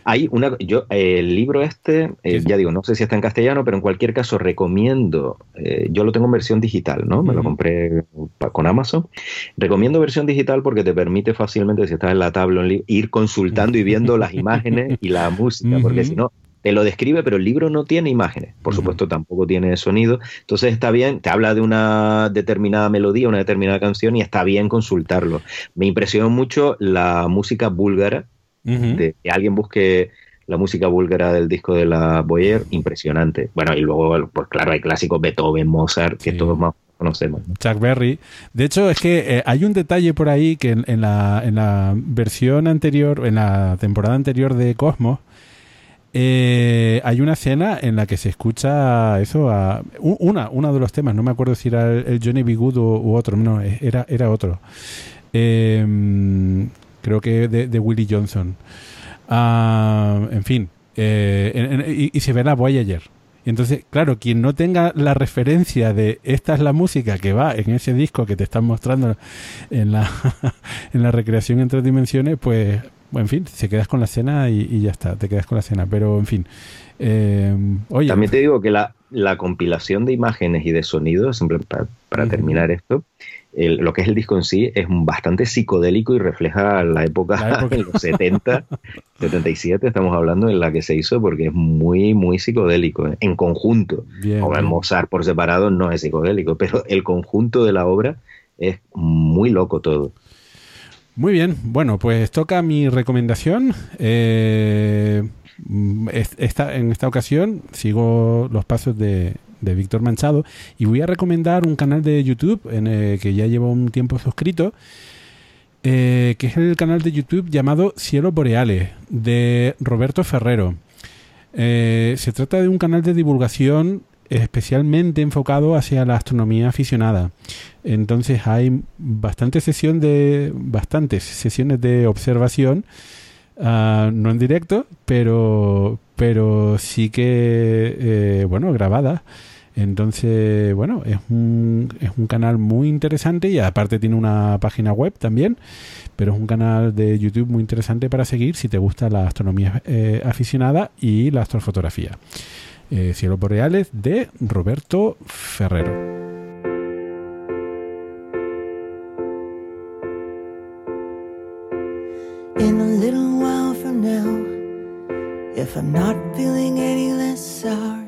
Hay una, yo, eh, el libro este, eh, ya digo, no sé si está en castellano, pero en cualquier caso recomiendo, eh, yo lo tengo en versión digital, ¿no? Me lo compré con Amazon. Recomiendo versión digital porque te permite fácilmente, si estás en la tabla, ir consultando y viendo las imágenes y la música, porque si no, te lo describe, pero el libro no tiene imágenes. Por supuesto, tampoco tiene sonido. Entonces está bien, te habla de una determinada melodía, una determinada canción y está bien consultarlo. Me impresionó mucho la música búlgara Ujú. de que alguien busque la música búlgara del disco de la Boyer, impresionante. Bueno, y luego, pues claro, hay clásicos Beethoven, Mozart, que Sí. todos más conocemos. ¿no? Chuck Berry. De hecho, es que eh, hay un detalle por ahí que en, en la, en la versión anterior, en la temporada anterior de Cosmos, eh, hay una escena en la que se escucha eso a una, uno de los temas, no me acuerdo si era el, Johnny B. Good u otro, no, era, era otro. Eh, creo que de, de Willie Johnson. Ah, en fin, eh, y, se ve la Voyager. Entonces, claro, quien no tenga la referencia de esta es la música que va en ese disco que te están mostrando en la, en la recreación en tres dimensiones, pues, en fin, se quedas con la escena y, y ya está, te quedas con la escena. Pero, en fin, eh, oye, También te digo que la, la compilación de imágenes y de sonidos, para, Ujú. terminar esto, el- lo que es el disco en sí es bastante psicodélico y refleja la época, La época. en los 70, 77, estamos hablando en la que se hizo, porque es muy, muy psicodélico, en conjunto. bien, en bien. Mozart por separado no es psicodélico, pero el conjunto de la obra es muy loco todo. Muy bien, bueno, pues toca mi recomendación. Eh, es- esta, en esta ocasión sigo los pasos de, de Víctor Manchado y voy a recomendar un canal de YouTube en el que ya llevo un tiempo suscrito, eh, que es el canal de YouTube llamado Cielo Boreales, de Roberto Ferrero. Eh, se trata de un canal de divulgación especialmente enfocado hacia la astronomía aficionada. Entonces hay de, bastantes sesiones de observación, ah, no en directo, pero, pero sí que, eh, bueno, grabadas. Entonces, bueno, es un, es un canal muy interesante y aparte tiene una página web también, pero es un canal de YouTube muy interesante para seguir si te gusta la astronomía eh, aficionada y la astrofotografía. Eh, Cielos Boreales de Roberto Ferrero. In a little while from now, if I'm not feeling any less sour,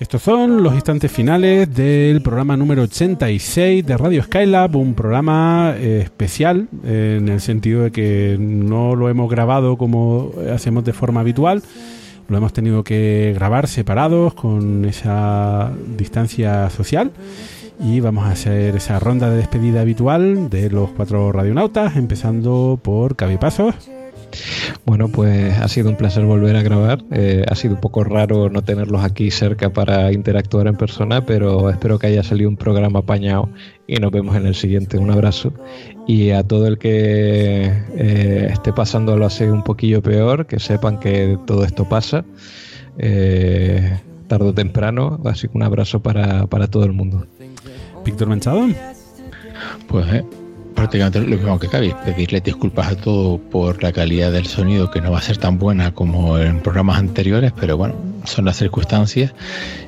Estos son los instantes finales del programa número 86 de Radio Skylab, un programa eh, especial eh, en el sentido de que no lo hemos grabado como hacemos de forma habitual, lo hemos tenido que grabar separados con esa distancia social y vamos a hacer esa ronda de despedida habitual de los cuatro radionautas, empezando por Cabipasos. Bueno, pues ha sido un placer volver a grabar. Eh, ha sido un poco raro no tenerlos aquí cerca para interactuar en persona, pero espero que haya salido un programa apañado y nos vemos en el siguiente. Un abrazo. Y a todo el que eh, esté pasándolo así un poquillo peor, que sepan que todo esto pasa. Eh, tarde o temprano, así que un abrazo para, para todo el mundo. Víctor Manchado. Pues eh, prácticamente lo mismo que cabe, pedirle disculpas a todos por la calidad del sonido que no va a ser tan buena como en programas anteriores, pero bueno, son las circunstancias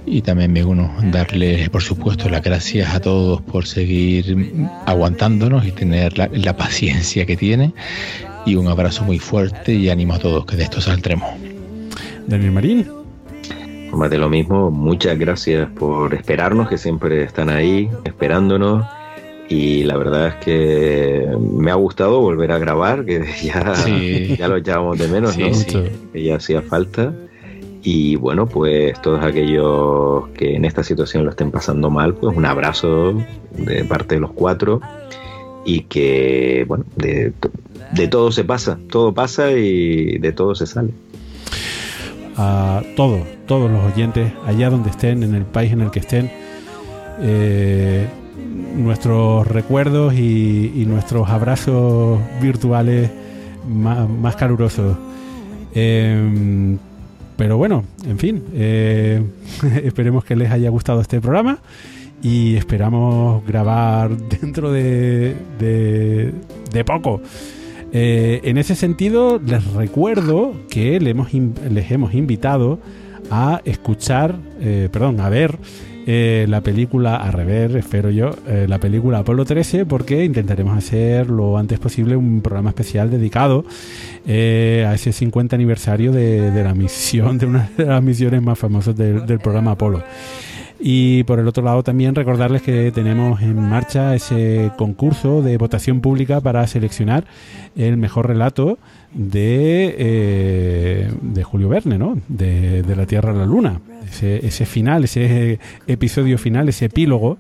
y también me uno darle, por supuesto, las gracias a todos por seguir aguantándonos y tener la, la paciencia que tienen y un abrazo muy fuerte y ánimo a todos que de esto saldremos. Daniel Marín. Más de lo mismo, muchas gracias por esperarnos, que siempre están ahí esperándonos y la verdad es que me ha gustado volver a grabar, que ya, Sí. ya lo echábamos de menos, Sí, ¿no? sí. Que ya hacía falta. Y bueno, pues todos aquellos que en esta situación lo estén pasando mal, pues un abrazo de parte de los cuatro y que, bueno, de, de todo se pasa, todo pasa y de todo se sale. a todos, todos los oyentes, allá donde estén, en el país en el que estén, eh, nuestros recuerdos y, y nuestros abrazos virtuales más, calurosos. Eh, pero bueno, en fin, eh, esperemos que les haya gustado este programa y esperamos grabar dentro de, de, de poco. Eh, en ese sentido, les recuerdo que hemos les hemos invitado a escuchar, eh, perdón, a ver eh, la película, a rever, espero yo, eh, la película Apolo 13, porque intentaremos hacer lo antes posible un programa especial dedicado eh, a ese 50 aniversario de, de la misión, de una de las misiones más famosas del, del programa Apolo. Y por el otro lado también recordarles que tenemos en marcha ese concurso de votación pública para seleccionar el mejor relato de, eh, de Julio Verne, ¿no? De, de la Tierra a la Luna. Ese, ese final, ese episodio final, ese epílogo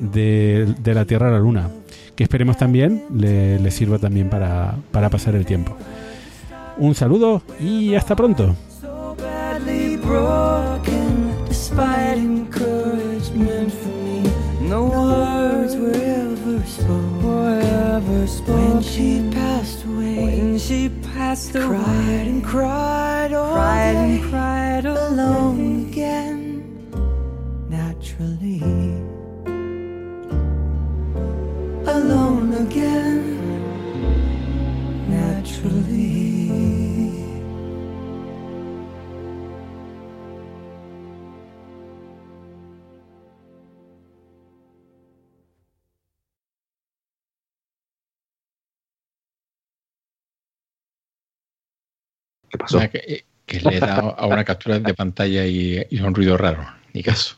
de, de la Tierra a la Luna. Que esperemos también le, sirva también para, para pasar el tiempo. Un saludo y hasta pronto. Passed away. Cried and cried all cried day, and cried alone again. Naturally. Alone again. Naturally pasó? Ah, que, que le he dado a una captura de pantalla y, y un ruido raro. Ni caso.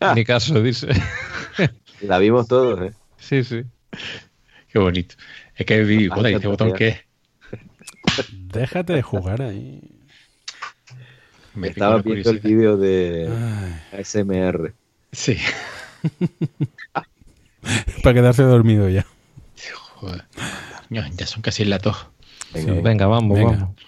Ah. Ni caso, dice. La vimos todos, ¿eh? sí, sí. Qué bonito. Es que vi, joder, este te botón es. Déjate de jugar ahí. Me Estaba viendo el vídeo de Ay, ASMR. Sí. para quedarse dormido ya. Joder. Ya son casi en la tos. Venga, Sí. Venga, vamos, Venga. vamos.